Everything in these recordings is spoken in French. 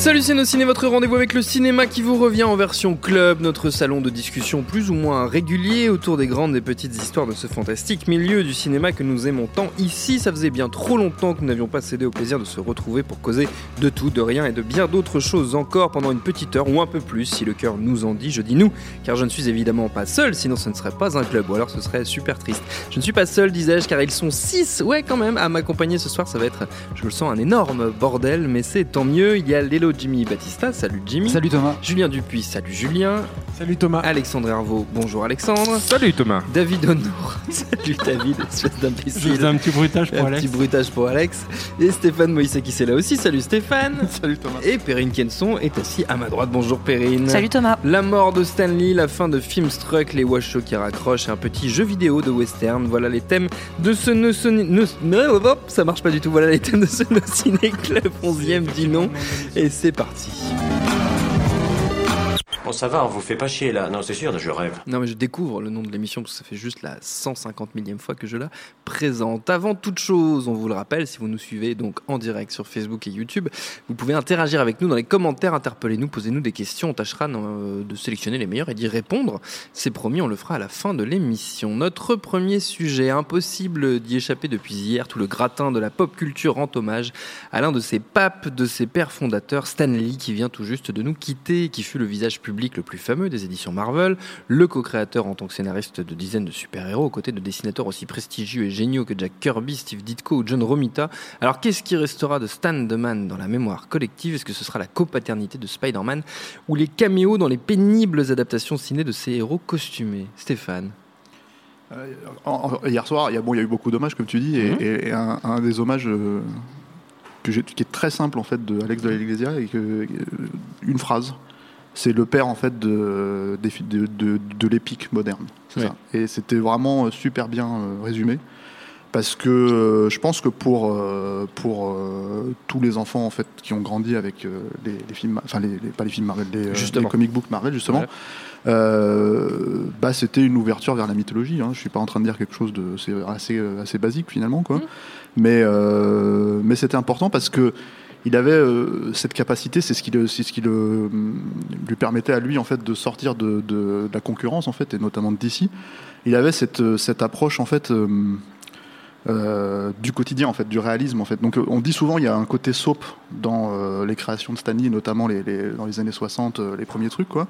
Salut c'est ciné, votre rendez-vous avec le cinéma qui vous revient en version club, notre salon de discussion plus ou moins régulier autour des grandes et petites histoires de ce fantastique milieu du cinéma que nous aimons tant. Ici, ça faisait bien trop longtemps que nous n'avions pas cédé au plaisir de se retrouver pour causer de tout, de rien et de bien d'autres choses encore pendant une petite heure ou un peu plus si le cœur nous en dit. Je dis nous, car je ne suis évidemment pas seul, sinon ce ne serait pas un club ou alors ce serait super triste. Je ne suis pas seul, disais-je, car ils sont six, ouais quand même, à m'accompagner ce soir. Ça va être, je le sens, un énorme bordel, mais c'est tant mieux. Il y a Lélo Jimmy Batista, salut Jimmy. Salut Thomas. Julien Dupuis, salut Julien. Salut Thomas. Alexandre Hervaux, bonjour Alexandre. Salut Thomas. David Honor, salut David, espèce Je d'imbécile. un petit bruitage pour Un Alex. petit bruitage pour Alex. Et Stéphane Moïse qui est là aussi, salut Stéphane. Salut Thomas. Et Perrine Kenson est assis à ma droite, bonjour Perrine. Salut Thomas. La mort de Stanley, la fin de Filmstruck, les washoes qui raccrochent un petit jeu vidéo de western. Voilà les thèmes de ce ne, ce- ne- ne- ça marche pas du tout. Voilà les thèmes de ce No Ciné Club 11e dit non. Et c'est parti. Bon, ça va, on vous fait pas chier là. Non, c'est sûr, je rêve. Non mais je découvre le nom de l'émission parce que ça fait juste la 150 millième fois que je la présente. Avant toute chose, on vous le rappelle, si vous nous suivez donc en direct sur Facebook et YouTube, vous pouvez interagir avec nous dans les commentaires, interpellez-nous, posez-nous des questions, on tâchera euh, de sélectionner les meilleurs et d'y répondre. C'est promis, on le fera à la fin de l'émission. Notre premier sujet, impossible d'y échapper depuis hier, tout le gratin de la pop culture rend hommage à l'un de ses papes, de ses pères fondateurs, Stan Lee, qui vient tout juste de nous quitter, qui fut le visage public le plus fameux des éditions Marvel, le co-créateur en tant que scénariste de dizaines de super-héros, aux côtés de dessinateurs aussi prestigieux et géniaux que Jack Kirby, Steve Ditko ou John Romita. Alors qu'est-ce qui restera de Stan the Man dans la mémoire collective? Est-ce que ce sera la copaternité de Spider-Man ou les caméos dans les pénibles adaptations ciné de ces héros costumés? Stéphane Euh, en- en- hier soir, il y, a, bon, il y a eu beaucoup d'hommages, comme tu dis, et, Mhm. et- et un, un des hommages euh, que qui est très simple en fait de Alex de la Iglesia, et que, euh, une phrase. C'est le père en fait de, de, de, de l'épique moderne. C'est Ouais. ça. Et c'était vraiment euh, super bien euh, résumé. Parce que euh, je pense que pour, euh, pour euh, tous les enfants en fait qui ont grandi avec euh, les, les films, enfin les, les- pas les films Marvel, les, euh, les comic books Marvel justement, euh, bah, c'était une ouverture vers la mythologie. Hein. Je suis pas en train de dire quelque chose de c'est assez assez basique finalement quoi. Mais euh, mais c'était important parce que il avait euh, cette capacité, c'est ce qui le, ce qui le hum, lui permettait à lui en fait de sortir de, de, de la concurrence en fait et notamment de. Il avait cette euh, cette approche en fait. Euh, du quotidien en fait, du réalisme en fait. Donc euh, on dit souvent il y a un côté soap dans euh, les créations de Stanley, notamment les, les- dans les années 60, euh, les premiers trucs quoi.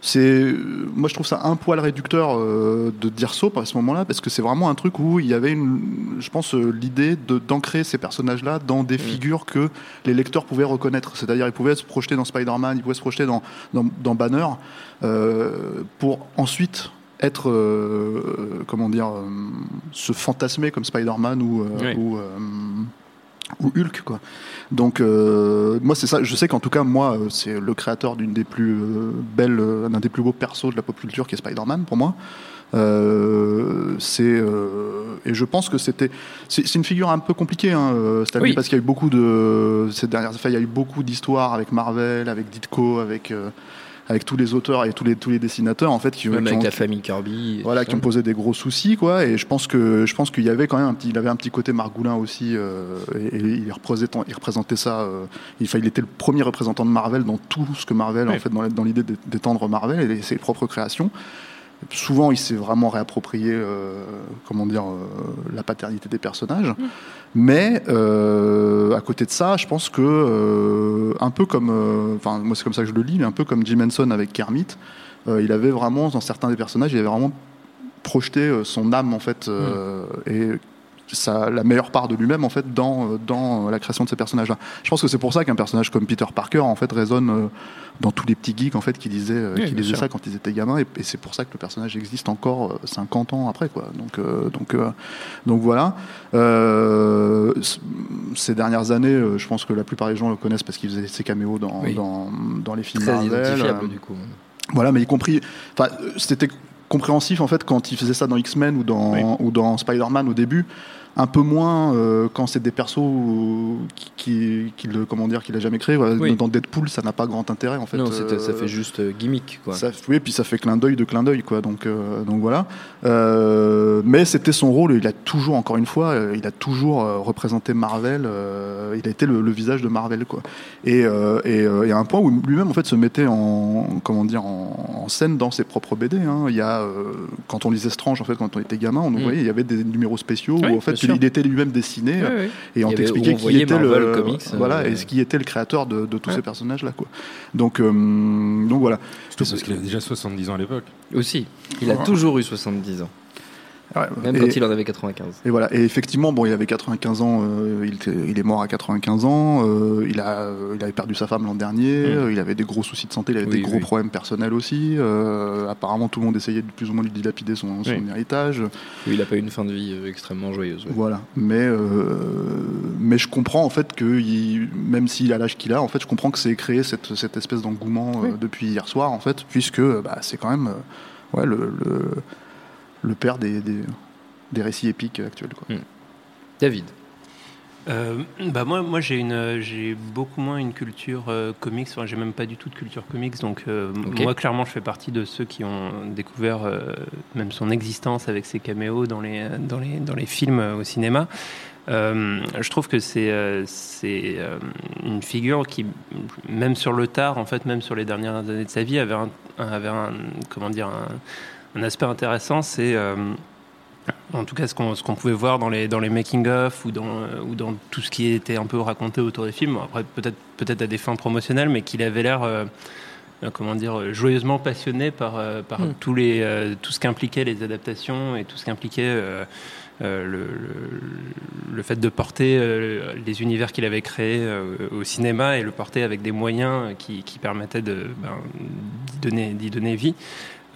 C'est, moi je trouve ça un poil réducteur de dire soap à ce moment-là parce que c'est vraiment un truc où il y avait une, je pense l'idée de d'ancrer ces personnages-là dans des figures que les lecteurs pouvaient reconnaître. C'est-à-dire ils pouvaient se projeter dans Spider-Man, ils pouvaient se projeter dans dans, dans Banner pour ensuite être, euh, comment dire, euh, se fantasmer comme Spider-Man ou, euh, Ouais. ou, euh, ou Hulk, quoi. Donc, euh, moi, c'est ça. Je sais qu'en tout cas, moi, euh, c'est le créateur d'une des plus euh, belles, euh, d'un des plus beaux persos de la pop culture qui est Spider-Man pour moi. Euh, c'est euh, et je pense que c'était c'est une figure un peu compliquée hein, euh, Stan Lee, Oui. parce qu'il y a eu beaucoup de ces dernières enfin, il y a eu beaucoup d'histoires avec Marvel avec Ditko avec euh, avec tous les auteurs et tous les tous les dessinateurs en fait qui, Même qui avec ont, la famille Kirby. voilà, qui ont posé des gros soucis, quoi. Et je pense que je pense qu'il y avait quand même un petit, il avait un petit côté Margoulin aussi, euh, et, et il représentait, il représentait ça. euh, il, il était le premier représentant de Marvel dans tout ce que Marvel, en fait, dans, dans l'idée d'é- d'étendre Marvel et ses propres créations. Souvent, il s'est vraiment réapproprié, euh, comment dire, euh, la paternité des personnages. Mm. Mais euh, à côté de ça, je pense que euh, un peu comme, enfin moi c'est comme ça que je le lis, mais un peu comme Jim Henson avec Kermit, il avait vraiment dans certains des personnages, il avait vraiment projeté son âme en fait euh, et sa, la meilleure part de lui-même en fait dans, euh, dans la création de ces personnages-là. Je pense que c'est pour ça qu'un personnage comme Peter Parker en fait résonne euh, dans tous les petits geeks en fait qui lisaient, euh, Oui, qui lisaient ça quand ils étaient gamins et, et c'est pour ça que le personnage existe encore euh, 50 ans après quoi. Donc euh, donc euh, donc voilà. Euh, ces dernières années, euh, je pense que la plupart des gens le connaissent parce qu'il faisait ses caméos dans, Oui. dans, dans les films Très Marvel. euh, du coup. voilà, mais y compris. Enfin, euh, c'était compréhensif en fait quand il faisait ça dans X-Men ou dans, Oui. ou dans Spider-Man au début. Un peu moins euh, quand c'est des persos euh, qui, qui, comment dire, qu'il a jamais créé. Voilà, Oui. Dans Deadpool, ça n'a pas grand intérêt en fait. non, c'était- ça Euh, fait juste euh, gimmick quoi. ça, oui, puis ça fait clin d'œil de clin d'œil, quoi. Donc, euh, donc voilà. Euh, mais c'était son rôle. Il a toujours, encore une fois, euh, il a toujours euh, représenté Marvel. euh, il a été le, le visage de Marvel, quoi. Et, euh, et, euh, et à un point où lui-même, en fait, se mettait en, comment dire, en, en scène dans ses propres BD. hein. Il y a, euh, quand on lisait Strange, en fait, quand on était gamin, on Mm. voyait, il y avait des numéros spéciaux Oui, où en fait, sûr. il, il était lui-même dessiné. Ouais. Et on t'expliquait qui était Marvel le Comics, voilà euh, et ce qui était le créateur de, de tous Ouais. ces personnages là quoi. Donc euh, donc voilà. Surtout parce qu'il avait déjà 70 ans à l'époque. Aussi, il a Ouais. toujours eu 70 ans, Ouais, même et, quand il en avait 95. et voilà. Et effectivement, bon, il avait 95 ans. euh, il, était- il est mort à 95 ans. euh, il a, euh, il avait perdu sa femme l'an dernier. Mm. il avait des gros soucis de santé. Il avait Oui, des gros oui. problèmes personnels aussi. euh, apparemment, tout le monde essayait de plus ou moins lui dilapider son, son Oui. héritage. Il n'a pas eu une fin de vie extrêmement joyeuse. ouais. Voilà. Mais mais je comprends en fait que il- même s'il a l'âge qu'il a, en fait, je comprends que c'est créé cette, cette espèce d'engouement depuis hier soir en fait, puisque bah, c'est quand même ouais, le, le, le père des, des, des récits épiques actuels. Quoi. David, Euh, bah moi, moi j'ai une, j'ai beaucoup moins une culture euh, comics. Enfin, j'ai même pas du tout de culture comics. Donc, euh, moi, clairement, je fais partie de ceux qui ont découvert euh, même son existence avec ses caméos dans les, dans les, dans les films euh, au cinéma. Euh, je trouve que c'est, euh, c'est euh, une figure qui, même sur le tard, en fait, même sur les dernières années de sa vie, avait un, avait un comment dire, un, un aspect intéressant. C'est euh, en tout cas, ce qu'on pouvait voir dans les, dans les making-of ou dans, euh, ou dans tout ce qui était un peu raconté autour des films, après peut-être peut à des fins promotionnelles, mais qu'il avait l'air, euh, comment dire, joyeusement passionné par, euh, par Mm. tous les, tout ce qu'impliquaient les adaptations et tout ce qu'impliquait le, le, le fait de porter les univers qu'il avait créés au cinéma et le porter avec des moyens qui, qui permettaient ben, donner, d'y donner vie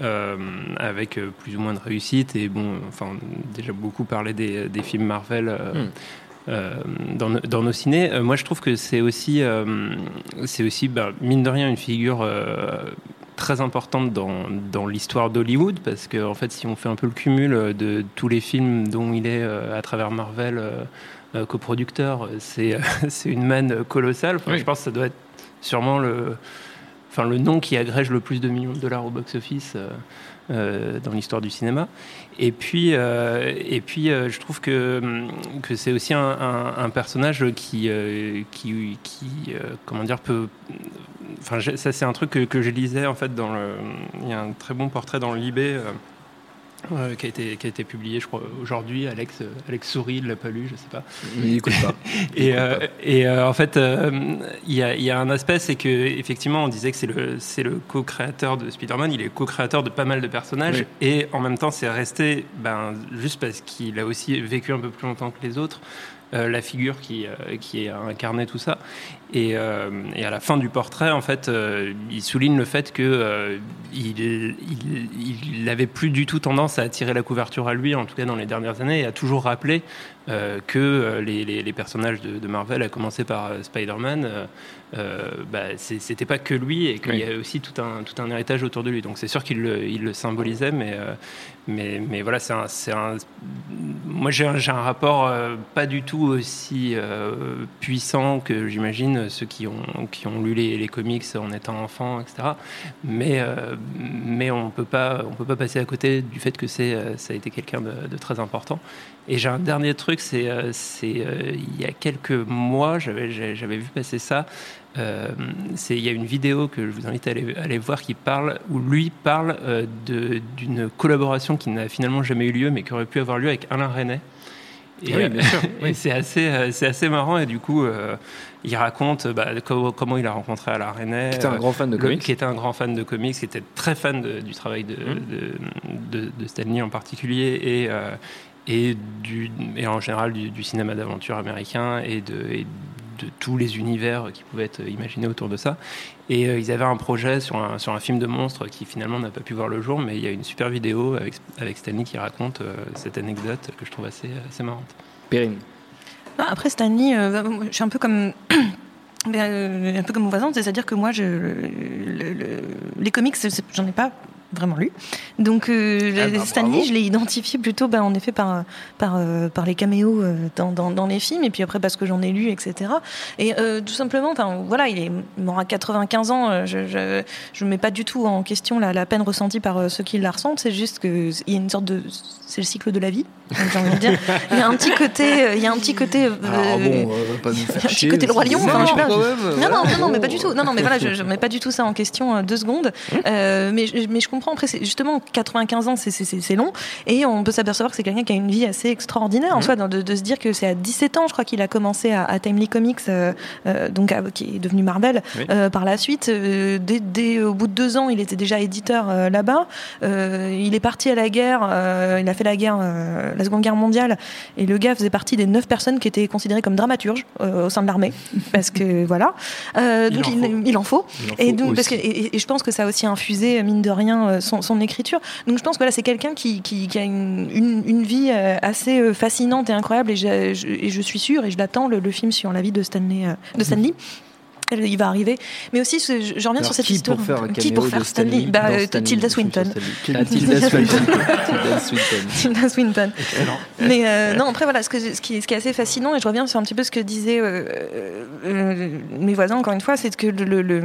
euh, avec euh, plus ou moins de réussite. Et bon, enfin, déjà beaucoup parlé des, des films Marvel. euh, Mm. euh, dans, nos- dans nos cinés, Euh, moi je trouve que c'est aussi, euh, c'est aussi bah, mine de rien une figure très importante dans, dans l'histoire d'Hollywood parce que en fait si on fait un peu le cumul de tous les films dont il est à travers Marvel coproducteur, c'est c'est une manne colossale. Enfin, Oui. Je pense que ça doit être sûrement le, enfin, le nom qui agrège le plus de millions de dollars au box-office euh, euh, dans l'histoire du cinéma. Et puis, euh, et puis je trouve que, hum, que c'est aussi un, personnage qui, qui, qui comment dire, peut. Enfin, ça, c'est un truc que, que je lisais en fait dans le. Il y a un très bon portrait dans le Libé. Euh, qui, a été, qui a été publié, je crois, aujourd'hui. Alex, euh, Alex Souris ne l'a pas lu, je sais pas. il écoute pas. Il Et, écoute euh, pas. et euh, en fait, euh, il y, a, y a un aspect, c'est que effectivement, on disait que c'est le, c'est le co-créateur de Spider-Man, il est co-créateur de pas mal de personnages, Oui. et en même temps, c'est resté, ben, juste parce qu'il a aussi vécu un peu plus longtemps que les autres, euh, la figure qui, euh, qui a incarné tout ça. Et, euh, et à la fin du portrait, en fait, euh, il souligne le fait que euh, il, il, il avait plus du tout tendance à attirer la couverture à lui, en tout cas dans les dernières années, et a toujours rappelé euh, que les, les- les personnages de, de Marvel, à commencer par Spider-Man, bah, c'était pas que lui et qu'il Oui. y avait aussi tout un, tout un héritage autour de lui. Donc c'est sûr qu'il le, il le symbolisait, mais, mais, mais voilà, c'est un, c'est un- moi j'ai un, rapport pas du tout aussi puissant que j'imagine ceux qui ont, qui ont lu les, comics en étant enfant, etc. Mais, euh, mais on on peut pas passer à côté du fait que c'est, euh, ça a été quelqu'un de, très important. Et j'ai un dernier truc, c'est, euh, c'est il y a quelques mois, j'avais, j'avais vu passer ça. C'est- Il y a une vidéo que je vous invite à aller, voir qui parle, où lui parle d'une collaboration qui n'a finalement jamais eu lieu, mais qui aurait pu avoir lieu avec Alain Resnais. Et, Ah oui, bien sûr, et c'est assez, euh, c'est assez marrant, et du coup, euh, il raconte bah, comment, comment il a rencontré Alain Resnais. Qui était un euh, grand fan de comics. Qui était un grand fan de comics, qui était très fan de- du travail de, Mmh. de, de, de Stan Lee en particulier, et, euh, et, du, et en général du, du cinéma d'aventure américain et de, et de tous les univers qui pouvaient être imaginés autour de ça. Et euh, ils avaient un projet sur un, sur un film de monstres qui finalement n'a pas pu voir le jour, mais il y a une super vidéo avec, avec Stanley qui raconte euh, cette anecdote que je trouve assez, assez marrante. Perrine. Ah, Après Stanley, euh, je suis un peu comme ben, euh, un peu comme mon voisin, c'est-à-dire que moi, je, le- le- les comics, j'en ai pas vraiment lu. Donc euh, Ah les- bah, Stanley, je l'ai identifié plutôt, ben, en effet, par par euh, par les caméos euh, dans, dans, dans les films, et puis après parce que j'en ai lu, etc. Et euh, tout simplement, enfin voilà, il est mort à 95 ans. Je je je mets pas du tout en question la, la peine ressentie par ceux qui la ressentent. C'est juste que il y a une sorte de c'est le cycle de la vie. donc J'ai envie de dire, il y a un petit côté, il y a un petit côté. bon, va pas il y a un petit côté le roi lion, enfin, pas. Non, non, non, mais pas du tout. Non, non, mais voilà, je, je mets pas du tout ça en question deux secondes. Mais, je- mais je comprends. Après, c'est justement 95 ans, c'est- long, et on peut s'apercevoir que c'est quelqu'un qui a une vie assez extraordinaire en soi, de, de se dire que c'est à 17 ans, je crois qu'il a commencé à, à Timely Comics, euh, euh, donc à- qui est devenu Marvel. Oui. Euh, par la suite, dès, dès- au bout de deux ans, il était déjà éditeur là-bas. Il est parti à la guerre. il a fait la guerre, la Seconde Guerre mondiale, et le gars faisait partie des neuf personnes qui étaient considérées comme dramaturges au sein de l'armée, parce que voilà. Il donc en il, en faut. Il en Et faut donc parce que aussi. et, et je pense que ça a aussi infusé mine de rien euh, son, son écriture. Donc je pense que voilà c'est quelqu'un qui, qui, qui a une, une, une vie euh, assez euh, fascinante et incroyable et je, je- et je suis sûre et je l'attends le, le film sur la vie de Stanley de Stanley. Euh, Il va arriver, mais aussi je, je- reviens Alors, sur cette qui histoire. pour faire un qui pour faire Stanley, Stanley Bah, Stanley, Tilda Swinton. Stanley. Ah, Tilda Swinton. Tilda Swinton. Tilda Swinton. Mais euh, non, après voilà, ce, que, ce, qui, ce qui est assez fascinant, et je reviens sur un petit peu ce que disaient euh, euh, euh, mes voisins encore une fois, c'est que le, le- le-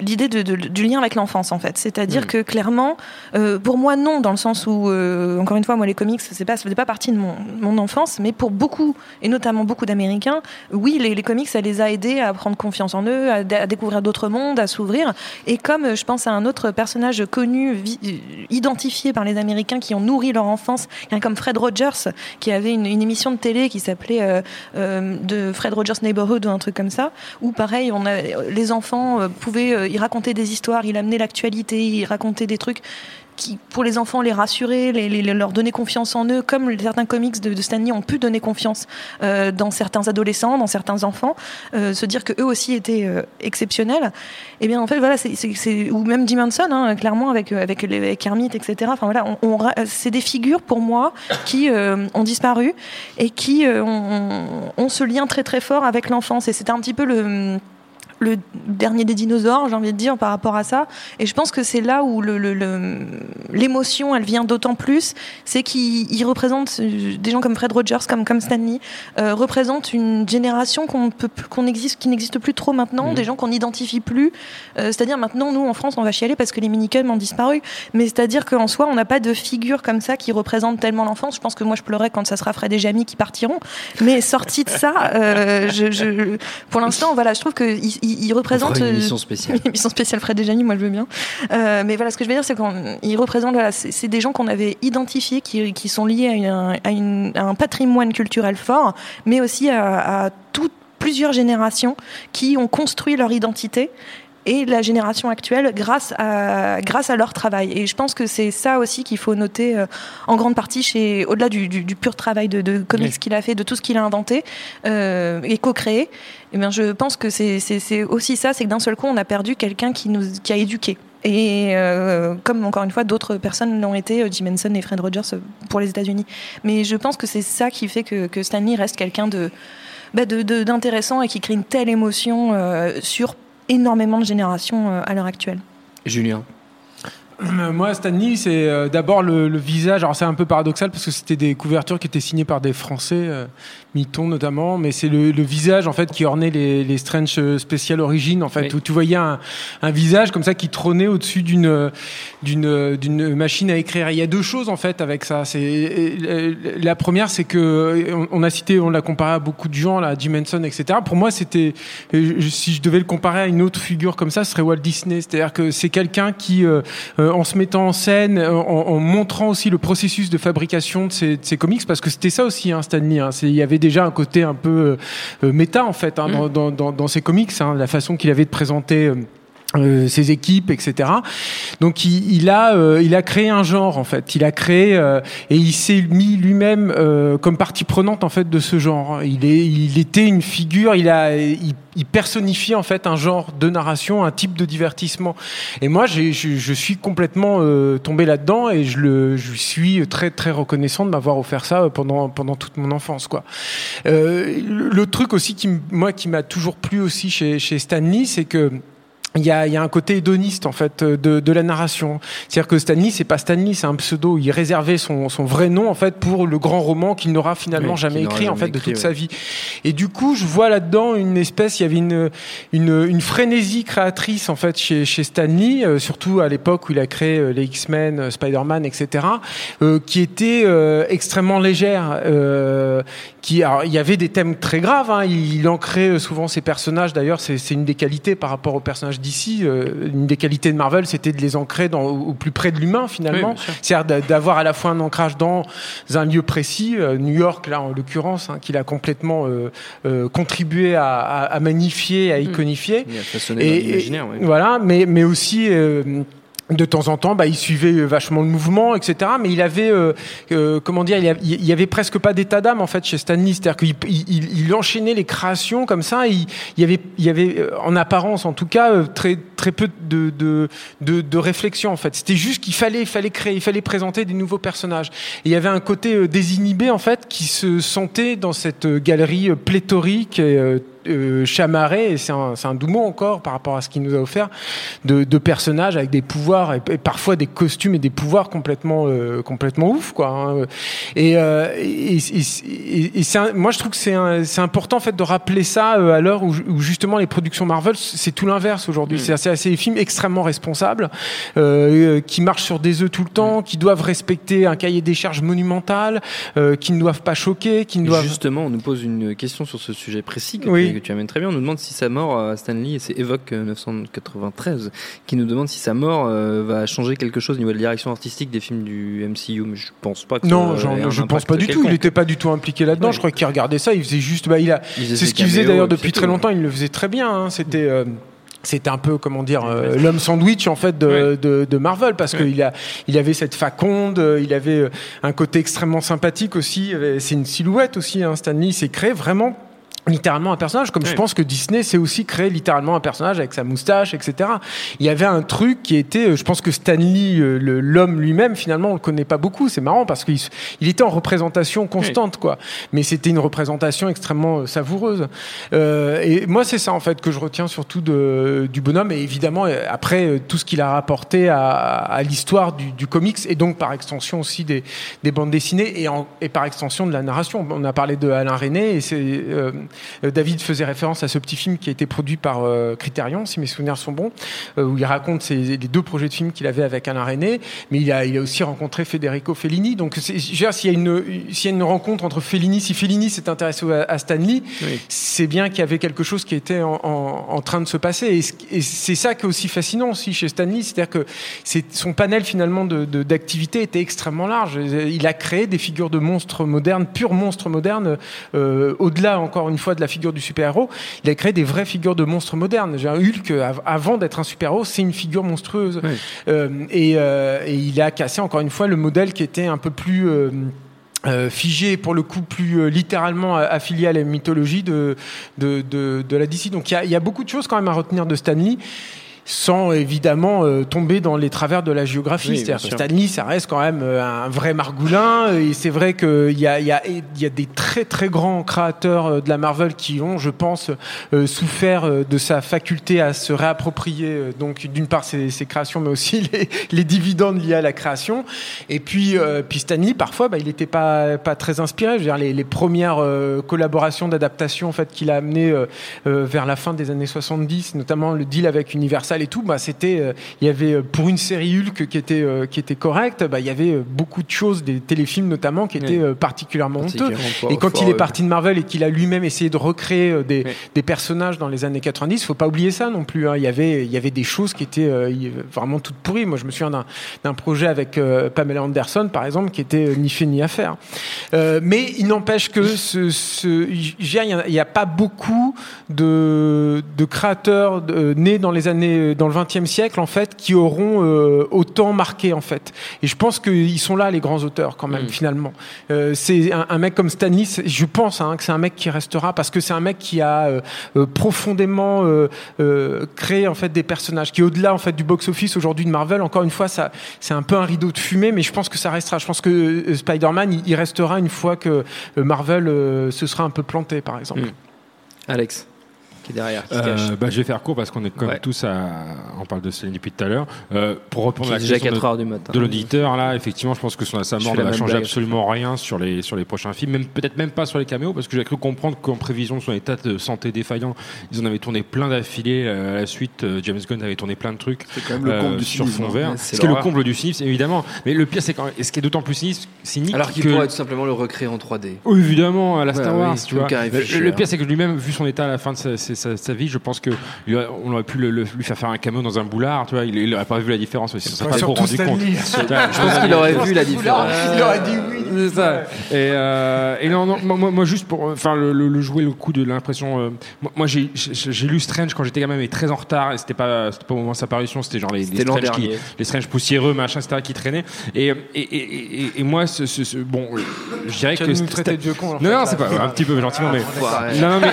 l'idée de, de- du lien avec l'enfance en fait, c'est-à-dire Mm. que clairement, euh, pour moi non, dans le sens où euh, encore une fois, moi les comics, c'est pas, ça faisait pas partie de mon, mon enfance, mais pour beaucoup et notamment beaucoup d'Américains, oui, les, les comics, ça les a aidés à prendre confiance en eux, à, à découvrir d'autres mondes, à s'ouvrir. Et comme euh, je pense à un autre personnage connu, vi- identifié par les Américains qui ont nourri leur enfance, comme Fred Rogers, qui avait une, une émission de télé qui s'appelait euh, de Fred Rogers Neighborhood ou un truc comme ça, où pareil, on a, les enfants pouvaient, il racontait des histoires, il amenait l'actualité, il racontait des trucs qui, pour les enfants, les rassurer, leur donner confiance en eux, comme certains comics de, de Stanley ont pu donner confiance euh, dans certains adolescents, dans certains enfants, euh, se dire que eux aussi étaient euh, exceptionnels. Et bien en fait voilà, c'est, ou même Jim Henson, hein, clairement avec euh, avec, avec etc. Enfin voilà, c'est des figures pour moi qui euh, ont disparu et qui euh, ont, ont ce lien très très fort avec l'enfance. Et c'était un petit peu le le dernier des dinosaures, j'ai envie de dire, par rapport à ça. Et je pense que c'est là où le- le- le- l'émotion, elle vient d'autant plus, c'est qu'il il représente euh, des gens comme Fred Rogers, comme, comme Stanley, euh, représente une génération qu'on peut, qu'on existe, qui n'existe plus trop maintenant, Mhm. des gens qu'on n'identifie plus. Euh, c'est-à-dire maintenant, nous, en France, on va chialer parce que les minicums ont disparu. Mais c'est-à-dire qu'en soi, on n'a pas de figure comme ça qui représente tellement l'enfance. Je pense que moi, je pleurais quand ça sera Fred et Jamie qui partiront. Mais sorti de ça, euh, je, je- pour l'instant, voilà, je trouve qu'il il, il représente. une euh, émission spéciale. une émission spéciale Fred et moi je veux bien. Euh, mais voilà, ce que je veux dire, c'est qu'il représente, voilà, c'est c'est des gens qu'on avait identifiés, qui, qui sont liés à, une- à une- à un patrimoine culturel fort, mais aussi à, à toutes plusieurs générations qui ont construit leur identité et la génération actuelle grâce à, grâce à leur travail. Et je pense que c'est ça aussi qu'il faut noter euh, en grande partie chez, au-delà du, du- du pur travail de, de comics Oui. qu'il a fait, de tout ce qu'il a inventé euh, et co-créé. Eh bien, je pense que c'est aussi ça, c'est que d'un seul coup, on a perdu quelqu'un qui nous qui a éduqué. Et euh, comme encore une fois, d'autres personnes l'ont été, Jim Henson et Fred Rogers pour les États-Unis. Mais je pense que c'est ça qui fait que, que Stanley reste quelqu'un de bah, d'intéressant et qui crée une telle émotion euh, sur énormément de générations euh, à l'heure actuelle. Julien. Euh, Moi, Stanley, c'est euh, d'abord le, le visage. Alors, c'est un peu paradoxal parce que c'était des couvertures qui étaient signées par des Français, Mitton notamment, mais c'est le, le visage en fait qui ornait les, les Strange euh, Special Origins, en fait, Oui. où tu voyais un, un visage comme ça qui trônait au-dessus d'une d'une d'une machine à écrire. Et il y a deux choses en fait avec ça. C'est la première, c'est que on, on a cité, on l'a comparé à beaucoup de gens, là, Jim Henson, etc. Pour moi, c'était si je devais le comparer à une autre figure comme ça, ce serait Walt Disney. C'est-à-dire que c'est quelqu'un qui, euh, euh, en se mettant en scène, en, en montrant aussi le processus de fabrication de ces, de ces comics, parce que c'était ça aussi, hein, Stanley. Hein, il y avait déjà un côté un peu euh, méta en fait hein, dans, dans, dans, dans ces comics, hein, la façon qu'il avait de présenter. Euh, euh, ses équipes, etc. Donc il, il a euh, il a créé un genre en fait. Il a créé euh, et il s'est mis lui-même euh, comme partie prenante en fait de ce genre. Il est il était une figure. Il a il, il personnifie en fait un genre de narration, un type de divertissement. Et moi je, je suis complètement euh, tombé là-dedans et je le je suis très très reconnaissant de m'avoir offert ça pendant pendant toute mon enfance quoi. Euh, le, truc aussi qui moi qui m'a toujours plu aussi chez chez Stanley, c'est que il y, a, il y a un côté hédoniste en fait de, de la narration. C'est-à-dire que Stanley, c'est pas Stanley, c'est un pseudo. Il réservait son, son vrai nom en fait pour le grand roman qu'il n'aura finalement Oui, jamais écrit en fait de toute ouais. sa vie. Et du coup, je vois là-dedans une espèce, il y avait une, une, une frénésie créatrice en fait chez, chez Stanley, euh, surtout à l'époque où il a créé euh, les X-Men, euh, Spider-Man, etc., qui était extrêmement légère. Qui, alors, il y avait des thèmes très graves. Hein, il, il ancrait souvent ses personnages. D'ailleurs, c'est une des qualités par rapport aux personnages d'ici. Euh, une des qualités de Marvel, c'était de les ancrer dans, au, au plus près de l'humain finalement. Oui. C'est-à-dire d'a- d'avoir à la fois un ancrage dans un lieu précis, euh, New York là en l'occurrence, hein, qu'il a complètement euh, euh, contribué à, à, à magnifier, à iconifier. Il a façonné dans l'imaginaire. ouais. Voilà, mais, mais aussi. Euh, de temps en temps, bah, il suivait vachement le mouvement, etc. Mais il avait, euh, euh, comment dire, il y, avait presque pas d'état d'âme en fait chez Stanley. C'est-à-dire qu'il il, enchaînait les créations comme ça. et Il, y avait, il y avait, euh, en apparence, en tout cas, euh, très très peu de de, de, de réflexion en fait. C'était juste qu'il fallait, il fallait créer, il fallait présenter des nouveaux personnages. Et il y avait un côté euh, désinhibé en fait qui se sentait dans cette euh, galerie euh, pléthorique. Et, euh, euh, chamarré, et c'est un, c'est un doux mot encore par rapport à ce qu'il nous a offert, de, de personnages avec des pouvoirs et, et parfois des costumes et des pouvoirs complètement, euh, complètement ouf, quoi. hein. Et, euh, et, et- et- un- moi, je trouve que c'est un- c'est important en fait de rappeler ça euh, à l'heure où, où justement les productions Marvel, c'est tout l'inverse aujourd'hui. C'est C'est c'est des films extrêmement responsables euh, qui marchent sur des œufs tout le temps, qui doivent respecter un cahier des charges monumental, euh, qui ne doivent pas choquer, qui ne doivent Justement, on nous pose une question sur ce sujet précis que, Oui. Tu, que tu amènes très bien. On nous demande si sa mort à Stanley, et c'est Evoque euh, 993, qui nous demande si sa mort euh, va changer quelque chose au niveau de la direction artistique des films du MCU. Mais je pense pas que Non, ça genre, je pense pas du tout. Il n'était pas du tout impliqué là-dedans. Ouais. Je crois qu'il regardait ça. Il faisait juste. Bah, il a. C'est ce qu'il faisait d'ailleurs depuis très longtemps. Il le faisait très bien. hein. C'était. euh, c'était un peu comment dire euh, l'homme sandwich en fait de, de, de Marvel parce qu'il a il avait cette faconde euh, il avait euh, un côté extrêmement sympathique aussi Euh, c'est une silhouette aussi hein, Stanley s'est créé vraiment littéralement un personnage comme je pense que Disney s'est aussi créé littéralement un personnage avec sa moustache etc il y avait un truc qui était euh, je pense que Stanley euh, l'homme lui-même finalement on le connaît pas beaucoup c'est marrant parce qu'il il était en représentation constante quoi. Mais c'était une représentation extrêmement euh, savoureuse. Euh, et moi c'est ça en fait que je retiens surtout de, du bonhomme et évidemment après tout ce qu'il a rapporté à, à l'histoire du, du comics et donc par extension aussi des, des bandes dessinées et, en- et par extension de la narration. On a parlé de Alain René et c'est euh, David faisait référence à ce petit film qui a été produit par euh, Criterion, si mes souvenirs sont bons, euh, où il raconte ses- les deux projets de films qu'il avait avec Alain René, mais il a, il a aussi rencontré Federico Fellini. Donc, s'il y, a une- y a une rencontre entre Fellini, si Fellini s'est intéressé à, à Stanley, Oui. c'est bien qu'il y avait quelque chose qui était en, en- en train de se passer. Et, ce- et c'est ça qui est aussi fascinant aussi chez Stanley, c'est-à-dire que son panel finalement de- de- d'activités était extrêmement large. Il a créé des figures de monstres modernes, purs monstres modernes, euh, au-delà encore une fois de la figure du super-héros. Il a créé des vraies figures de monstres modernes. J'ai un Hulk, av- avant d'être un super-héros, c'est une figure monstrueuse. Oui. Euh, et, euh, et il a cassé encore une fois le modèle qui était un peu plus euh, euh, figé, pour le coup plus euh, littéralement affilié à la mythologie de, de, de, de la DC. Donc il y a, il y a beaucoup de choses quand même à retenir de Stanley. Sans évidemment euh, tomber dans les travers de la géographie. Oui, C'est-à-dire bien que sûr. Stan Lee, ça reste quand même euh, un vrai margoulin. Et c'est vrai qu'il y a, il y, a, il y a des très très grands créateurs euh, de la Marvel qui ont, je pense, euh, souffert de sa faculté à se réapproprier donc d'une part ses, ses créations, mais aussi les, les dividendes liés à la création. Et puis, euh, puis Stan Lee, parfois, bah, il n'était pas, pas très inspiré. Je veux dire, les, les premières collaborations d'adaptation en fait, qu'il a amenées vers la fin des années 70, notamment le deal avec Universal et tout, bah, c'était, euh, il y avait euh, pour une série Hulk qui était, euh, qui était correcte, bah, il y avait beaucoup de choses, des téléfilms notamment, qui étaient Oui. particulièrement honteux. Et quand il est parti de Marvel et qu'il a lui-même essayé de recréer des, Oui. des personnages dans les années 90, faut pas oublier ça non plus. hein. Il y avait, il y avait des choses qui étaient vraiment toutes pourries. Moi, je me souviens d'un, d'un projet avec Pamela Anderson, par exemple, qui était ni fait ni à faire. Euh, mais il n'empêche que ce, il a- n'y a, pas beaucoup de, de créateurs de- nés dans les années, dans le 20e siècle, en fait, qui auront euh, autant marqué, en fait. Et je pense qu'ils sont là, les grands auteurs, quand même, Mm. finalement. Euh, c'est un, un mec comme Stanley, je pense hein, que c'est un mec qui restera parce que c'est un mec qui a euh, euh, profondément euh, euh, créé en fait des personnages qui au-delà en fait du box-office aujourd'hui de Marvel. Encore une fois, ça c'est un peu un rideau de fumée, mais je pense que ça restera. Je pense que euh, Spider-Man, il, il restera une fois que euh, Marvel euh, se sera un peu planté, par exemple. Mm. Alex, qui est derrière, qui se Euh, cache. bah, je vais faire court parce qu'on est comme Ouais. tous à. On parle de Céline depuis tout à l'heure. Euh, pour est la déjà question 4 de, heures du matin. de l'auditeur, là, effectivement, je pense que son, sa mort ne va même changer blague. absolument rien sur les, sur les prochains films, même peut-être même pas sur les caméos, parce que j'ai cru comprendre qu'en prévision de son état de santé défaillant, ils en avaient tourné plein d'affilés. euh, à la suite, James Gunn avait tourné plein de trucs C'est quand même le euh, comble du sur fond hein. vert. C'est qui est le comble du cynisme, évidemment. Mais le pire, c'est quand et ce qui est d'autant plus cynique, Alors qu'il que pourrait tout simplement le recréer en 3D. oui, évidemment, à la Star Ouais, Wars, oui, tu le vois. Le, pire, c'est que lui-même, vu son état à la fin de sa, sa- sa- sa vie, je pense que lui on aurait pu le- le- lui faire faire un caméo dans un boulard, tu vois. Il, il aurait pas vu la différence aussi. Serait pas trop rendu compte. Stanley. Je pense qu'il aurait vu la différence. Il aurait dit oui. C'est ça. Et, euh, et non, non, moi, juste pour, enfin, le, le- le jouer le coup de l'impression. euh, moi, j'ai, j'ai j'ai lu Strange quand j'étais gamin, mais très en retard. Et c'était pas, c'était pas au moment de sa parution. C'était genre les, les C'était l'an Strange qui, les Strange poussiéreux, machin, etc., qui traînaient. Et, et, et, et, et moi, ce, ce- ce- bon, je dirais Tu que vas nous traiter de vieux con. non, non, c'est pas un petit peu gentiment, mais non, non, mais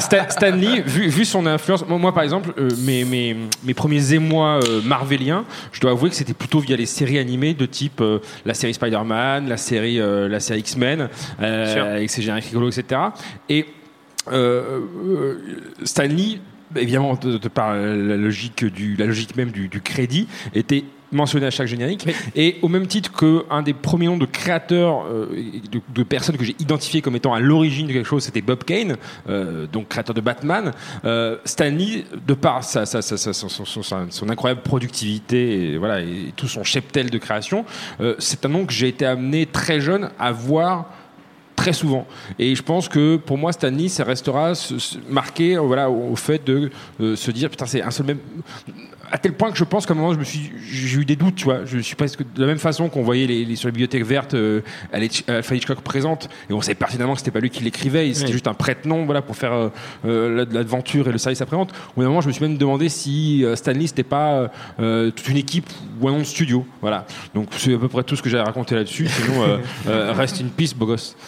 Stan, Stan Lee, vu, vu son influence, moi, moi, par exemple, euh, mes, mes, mes premiers émois euh, marveliens, je dois avouer que c'était plutôt via les séries animées de type euh, la série Spider-Man, la série, euh, la série X-Men, euh, avec ses génériques rigolos, etc. Et euh, Stan Lee, évidemment, de, de par la logique, du, la logique même du, du crédit, était mentionné à chaque générique. Et au même titre qu'un des premiers noms de créateurs, euh, de, de personnes que j'ai identifiées comme étant à l'origine de quelque chose, c'était Bob Kane, euh, donc créateur de Batman. Euh, Stan Lee, de par sa, sa- sa- sa- son, incroyable productivité et, voilà, et tout son cheptel de création, euh, c'est un nom que j'ai été amené très jeune à voir très souvent. Et je pense que pour moi, Stanley, ça restera marqué voilà, au, au fait de euh, se dire, putain, c'est un seul même. À tel point que je pense qu'à un moment, je me suis, j'ai eu des doutes, tu vois. Je suis presque de la même façon qu'on voyait les, les- sur les bibliothèques vertes, euh, Alfred Hitchcock présente, et on savait pertinemment que c'était pas lui qui l'écrivait, et c'était Oui. juste un prête-nom, voilà, pour faire euh, euh, l'aventure et le service après-vente. Au bout d'un moment, je me suis même demandé si euh, Stanley, c'était pas euh, euh, toute une équipe ou un nom de studio, voilà. Donc c'est à peu près tout ce que j'avais raconté là-dessus. Sinon, euh, euh, reste une piste, beau gosse.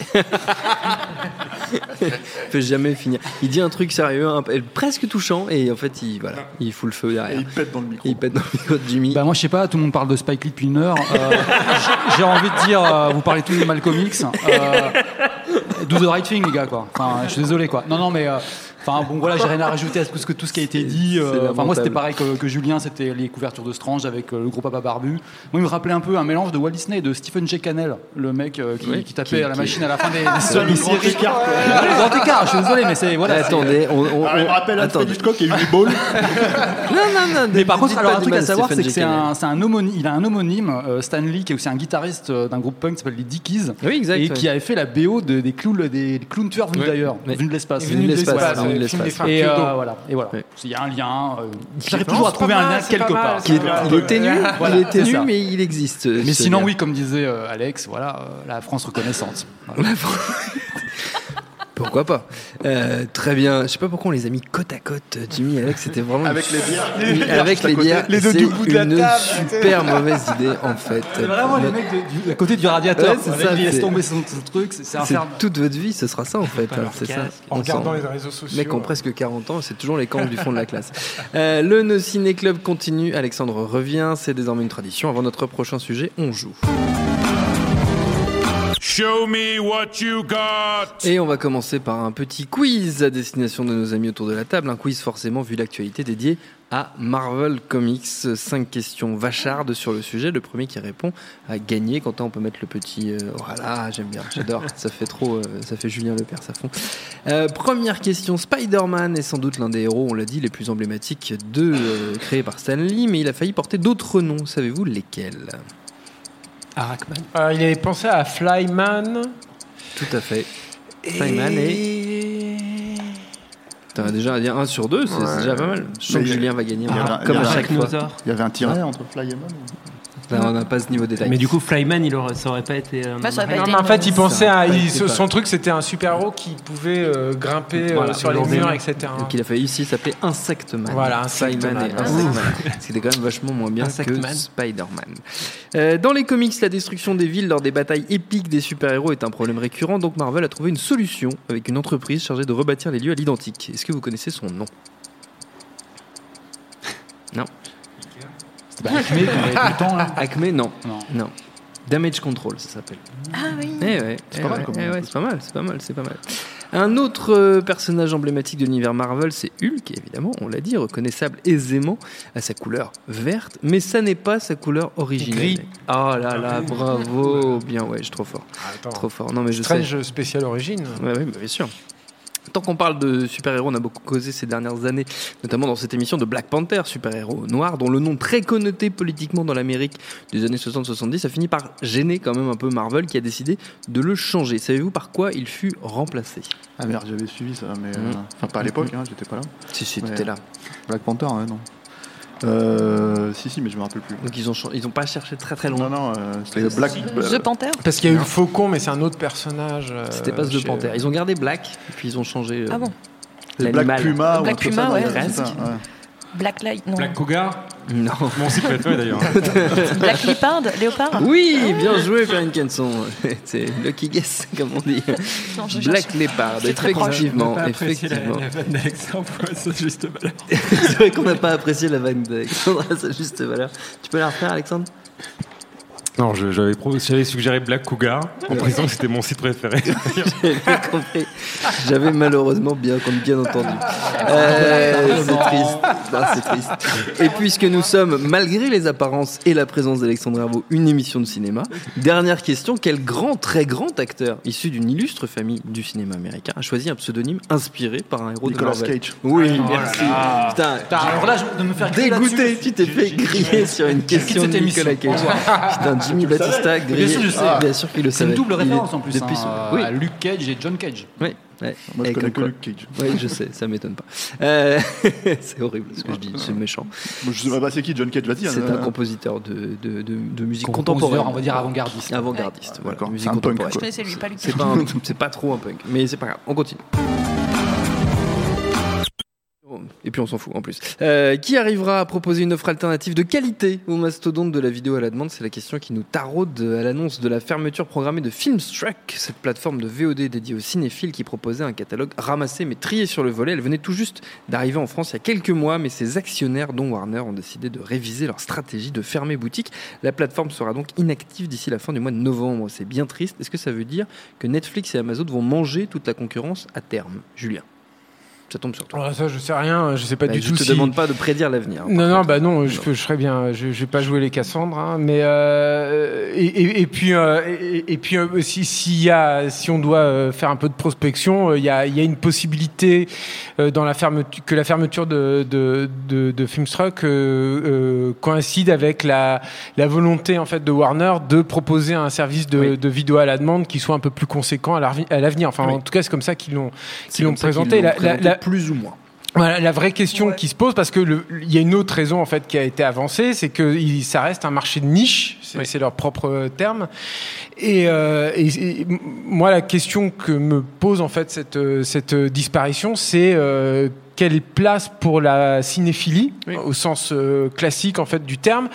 Il peut jamais finir. Il dit un truc sérieux, un presque touchant, et en fait, il, voilà, il fout le feu Et derrière. il pète dans le micro. Il pète dans le micro de Jimmy. Bah moi je sais pas, tout le monde parle de Spike Lee depuis une heure. Euh, J'ai envie de dire, euh, vous parlez tous de Malcolm X. Euh, do the right thing les gars quoi. Enfin, je suis désolé quoi. Non non mais euh, enfin bon voilà, j'ai rien à rajouter à tout ce que tout ce qui a été dit. euh, Enfin moi c'était pareil que, que Julien, c'était les couvertures de Strange avec euh, le gros papa barbu. Moi il me rappelait un peu un mélange de Walt Disney et de Stephen J. Cannell, le mec euh, qui, Oui, qui tapait qui- à la qui- machine à la fin des, des Le grand séries. écart, quoi. Ouais, le grand écart, je suis désolé mais c'est voilà. c'est- attendez, on, on, Ah, il me on- rappelle Alfred attendez. Hitchcock et Uwe Ball. Non, non, non. Mais par contre, alors un truc à savoir, c'est que c'est un, c'est un homonyme, il a un homonyme, euh, Stan Lee, qui est aussi un guitariste euh, d'un groupe punk qui s'appelle les Dickies, Oui, exact. et ouais. qui avait fait la BO de- des clowns, des clowns tueurs venus Ouais. d'ailleurs, Ouais. venus de l'espace. Venus de l'espace, Voilà. De l'espace. Et euh, voilà, et voilà. Ouais. Il y a un lien. euh, J'arrive toujours à trouver un lien quelque mal, part. Il est, il est ténu, Voilà, il est ténu, mais il existe. Mais sinon, lien. oui, comme disait euh, Alex, voilà, euh, la France reconnaissante. Voilà. Pourquoi pas Euh, Très bien. Je sais pas pourquoi on les a mis côte à côte, Jimmy et Alex. C'était vraiment une Avec les bières. Oui, avec les bières. Les deux du bout de la une table. super mauvaise idée en fait. C'est vraiment les mecs de- du, à côté du radiateur. Ouais, c'est ça, tomber son, son truc, c'est infernal. toute votre vie, ce sera ça en fait. hein, C'est ça. En regardant les réseaux sociaux. Les mecs ont presque 40 ans, c'est toujours les camps du fond de la classe. Euh, le No Ciné Club continue. Alexandre revient. C'est désormais une tradition. Avant notre prochain sujet, on joue. Show me what you got. Et on va commencer par un petit quiz à destination de nos amis autour de la table. Un quiz forcément vu l'actualité dédié à Marvel Comics. Cinq questions vachardes sur le sujet. Le premier qui répond a gagné. Quentin, on peut mettre le petit. euh, voilà, j'aime bien, j'adore. ça fait trop. euh, ça fait Julien Lepers à fond. Euh, première question. Spider-Man est sans doute l'un des héros, on l'a dit, les plus emblématiques de euh, créés par Stan Lee, mais il a failli porter d'autres noms. Savez-vous lesquels? Arakman. Euh, il avait pensé à Flyman. Tout à fait. Flyman et. T'as déjà à dire 1 sur 2, c'est déjà pas mal. Je sens que il y a- Julien va gagner, comme à chaque fois. Il y avait un tiret entre Fly et Là, on n'a pas ce niveau de détail. Mais du coup, Flyman, il aurait, ça aurait pas été. un Bah, ça aurait homme pas Non, été mais en fait, il Ça, pensait à. il- pas- son truc, c'était un super-héros qui pouvait euh, grimper euh, Voilà, sur les le murs, mur. etc. Donc il a failli ici s'appeler Insectman. Voilà, Flyman Insectman. et Insectman. C'était quand même vachement moins bien que Spider-Man. Euh, dans les comics, la destruction des villes lors des batailles épiques des super-héros est un problème récurrent, donc Marvel a trouvé une solution avec une entreprise chargée de rebâtir les lieux à l'identique. Est-ce que vous connaissez son nom? Bah, Acme, qu'on avait tout le temps, là. Acme, non. Non. Non. Damage Control, ça s'appelle. Ah oui. Eh ouais, C'est eh pas mal ouais, comme eh ouais, pas mal, c'est pas mal, c'est pas mal. Un autre euh, personnage emblématique de l'univers Marvel, c'est Hulk, évidemment, on l'a dit, reconnaissable aisément à sa couleur verte, mais ça n'est pas sa couleur originelle. Gris. Oh là là, bravo, bien, ouais, je suis trop fort, Attends. trop fort. Non mais je sais. Strange spécial origine. Ouais, ouais, bah, bien sûr. Tant qu'on parle de super-héros, on a beaucoup causé ces dernières années, notamment dans cette émission de Black Panther, super-héros noir, dont le nom très connoté politiquement dans l'Amérique des années 60-70 a fini par gêner quand même un peu Marvel qui a décidé de le changer. Savez-vous par quoi il fut remplacé? Ah merde, j'avais suivi ça, mais. euh. Enfin, pas à l'époque, hein, j'étais pas là. Si, si, t'étais là. Black Panther, ouais, non. Euh, si, si, mais je me rappelle plus. Donc ils ont, ils ont pas cherché très très Non, loin. non, euh, c'était Black. The Panther? Parce qu'il y a eu le Faucon, mais c'est un autre personnage. euh, C'était pas The chez- Panther. Ils ont gardé Black, et puis ils ont changé euh, Ah bon? Black. Puma ou Black truc Puma, ouais. Presque. ouais. Black Light, non. Black Cougar Non. Mon site préféré d'ailleurs. Black Leopard Léopard? Oui, bien joué, Perrine Kenson. C'est lucky guess, comme on dit. Non, je Black cherche. Leopard, C'est très proche. effectivement. pas la- effectivement. la vanne d'Alexandre sa juste valeur. C'est vrai qu'on n'a pas apprécié la vanne d'Alexandre à sa juste valeur. Tu peux la refaire, Alexandre? Non, j'avais suggéré Black Cougar en précisant que c'était mon site préféré. J'avais compris. J'avais malheureusement bien, bien entendu. Euh, c'est triste. Non, c'est triste. Et puisque nous sommes, malgré les apparences et la présence d'Alexandre Herbeau, une émission de cinéma, dernière question quel grand, très grand acteur issu d'une illustre famille du cinéma américain a choisi un pseudonyme inspiré par un héros Nicolas de Marvel Cage. Oui, merci. Putain, Putain, alors là, je- de me faire Dégoûté, tu t'es fait griller sur une question de Nicolas. Cage. Putain, Jimmy Batista grillé. Bien sûr, je sais. Bien sûr qu'il le C'est savait. une double référence en plus. Depuis hein, son- euh, Oui, à Luke Cage et John Cage. oui. ouais. Moi, je Et connais que quoi- Luke Cage. Oui, je sais, ça m'étonne pas. Euh, c'est horrible ce que je dis, c'est méchant. Moi, je sais pas, bah, c'est qui John Cage? Vas-y. C'est hein, un compositeur de, de, de, de musique contemporaine. on va dire avant-gardiste. Avant-gardiste, voilà. d'accord. Musique C'est contemporaine. Je connaissais lui, pas lui. C'est pas, un- c'est pas trop un punk, mais c'est pas grave, on continue. Et puis on s'en fout en plus. Euh, qui arrivera à proposer une offre alternative de qualité au mastodonte de la vidéo à la demande? C'est la question qui nous taraude à l'annonce de la fermeture programmée de Filmstruck, cette plateforme de VOD dédiée aux cinéphiles qui proposait un catalogue ramassé mais trié sur le volet. Elle venait tout juste d'arriver en France il y a quelques mois, mais ses actionnaires, dont Warner, ont décidé de réviser leur stratégie de fermer boutique. La plateforme sera donc inactive d'ici la fin du mois de novembre. C'est bien triste. Est-ce que ça veut dire que Netflix et Amazon vont manger toute la concurrence à terme? Julien ça tombe sur toi. Alors ça, je sais rien, je sais pas Bah, du je tout te si- demande pas de prédire l'avenir. hein, Non, non, contre. bah non, je, je serais bien. Je, je vais pas jouer les Cassandres, hein, mais euh, et, et- et puis euh, et, et puis euh, si s'il y a, si on doit euh, faire un peu de prospection, euh, il y a, y a une possibilité dans la fermeture que la fermeture de de de, de Filmstruck coïncide avec la la volonté en fait de Warner de proposer un service de, Oui. de vidéo à la demande qui soit un peu plus conséquent à l'avenir. Enfin, Oui. en tout cas, c'est comme ça qu'ils l'ont qu'ils l'ont présenté. Plus ou moins. Voilà, la vraie question qui se pose, parce que le- il y a une autre raison en fait qui a été avancée, c'est que il- ça reste un marché de niche, c'est leur propre terme. Et, euh, et- et m- moi, la question que me pose en fait cette, euh, cette disparition, c'est euh, quelle place pour la cinéphilie, au sens euh, classique en fait du terme,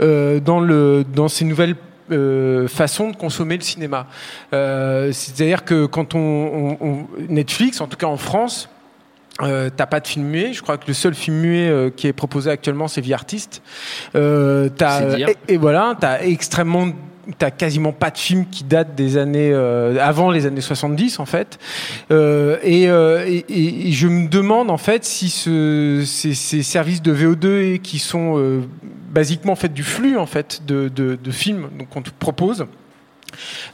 euh, dans le dans ces nouvelles euh, façons de consommer le cinéma. Euh, C'est-à-dire que quand on, on- on- Netflix, en tout cas en France, euh, t'as pas de film muet. Je crois que le seul film muet euh, qui est proposé actuellement, c'est Vie Artiste. Euh, t'as- et, et voilà, t'as extrêmement T'as quasiment pas de films qui datent des années euh, avant les années 70 en fait, Euh, et, euh, et- et- et je me demande en fait si ce, ces, ces services de VO2 qui sont euh, basiquement en fait du flux en fait de, de, de films donc qu'on te propose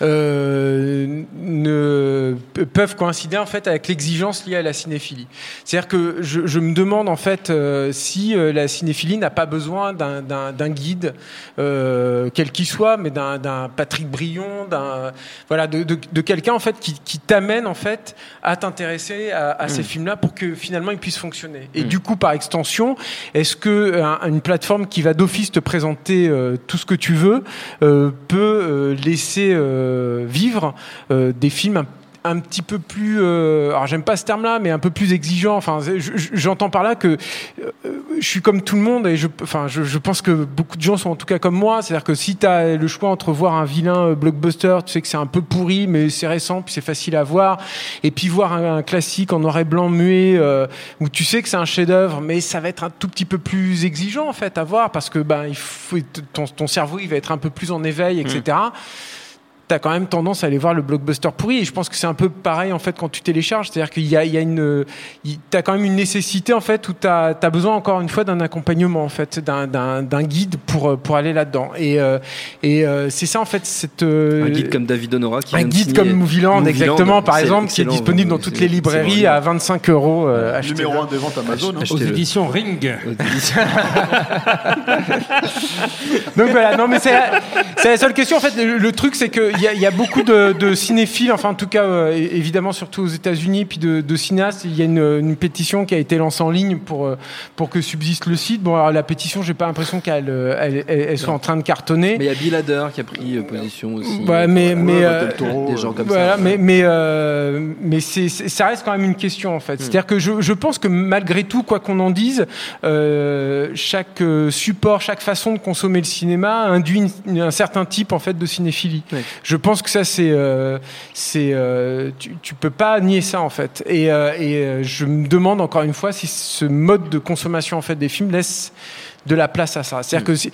euh, ne peuvent coïncider en fait avec l'exigence liée à la cinéphilie. C'est-à-dire que je, je me demande en fait euh, si euh, la cinéphilie n'a pas besoin d'un- guide, euh, quel qu'il soit, mais d'un Patrick Brion, d'un voilà, de, de, de quelqu'un en fait qui, qui t'amène en fait à t'intéresser à, à ces Mm. films-là pour que finalement ils puissent fonctionner. Et Mm. du coup, par extension, est-ce que un- une plateforme qui va d'office te présenter tout ce que tu veux peut euh, euh, vivre euh, des films un, petit peu plus, euh, alors j'aime pas ce terme-là, mais un peu plus exigeant. Enfin, j'entends par là que je suis comme tout le monde et je, enfin, je, pense que beaucoup de gens sont en tout cas comme moi. C'est-à-dire que si tu as le choix entre voir un vilain blockbuster, tu sais que c'est un peu pourri, mais c'est récent, puis c'est facile à voir, et puis voir un, classique en noir et blanc muet où tu sais que c'est un chef-d'œuvre, mais ça va être un tout petit peu plus exigeant en fait à voir parce que ben ton cerveau il va être un peu plus en éveil, etc t'as quand même tendance à aller voir le blockbuster pourri. Et je pense que c'est un peu pareil en fait quand tu télécharges, c'est-à-dire qu'il y a, il y a une, il- t'as quand même une nécessité en fait où t'as as besoin encore une fois d'un accompagnement en fait, d'un- guide pour euh, pour aller là-dedans. Et euh, et euh, c'est ça en fait cette euh, Un guide comme David Honora qui un de guide comme Movieland, Movieland, exactement, par exemple, qui est disponible dans toutes les librairies à 25 euros. euh, Numéro achetez-le. un des ventes Amazon. hein. Aux éditions Ring. Donc voilà, non mais c'est la, c'est la seule question. En fait, le, le truc c'est qu'il y, a- il y a beaucoup de, de cinéphiles, enfin en tout cas euh, évidemment surtout aux États-Unis, puis de, de cinéastes. Il y a une, une pétition qui a été lancée en ligne pour euh, pour que subsiste le site. Bon alors la pétition, j'ai pas l'impression qu'elle euh, elle, elle- elle soit en train de cartonner. Mais il y a Bill Hader qui a pris position aussi. Ouais, mais mais euh, Toro, des gens comme voilà, ça. mais mais euh, mais c'est c'est- ça reste quand même une question en fait. C'est-à-dire que je, je pense que malgré tout, quoi qu'on en dise, chaque support, chaque façon de consommer le cinéma induit une- un certain type en fait de cinéphilie. Je pense que ça c'est euh, euh, tu, tu peux pas nier ça en fait. Et, euh, je me demande encore une fois si ce mode de consommation fait des films laisse de la place à ça. C'est-à-dire que si-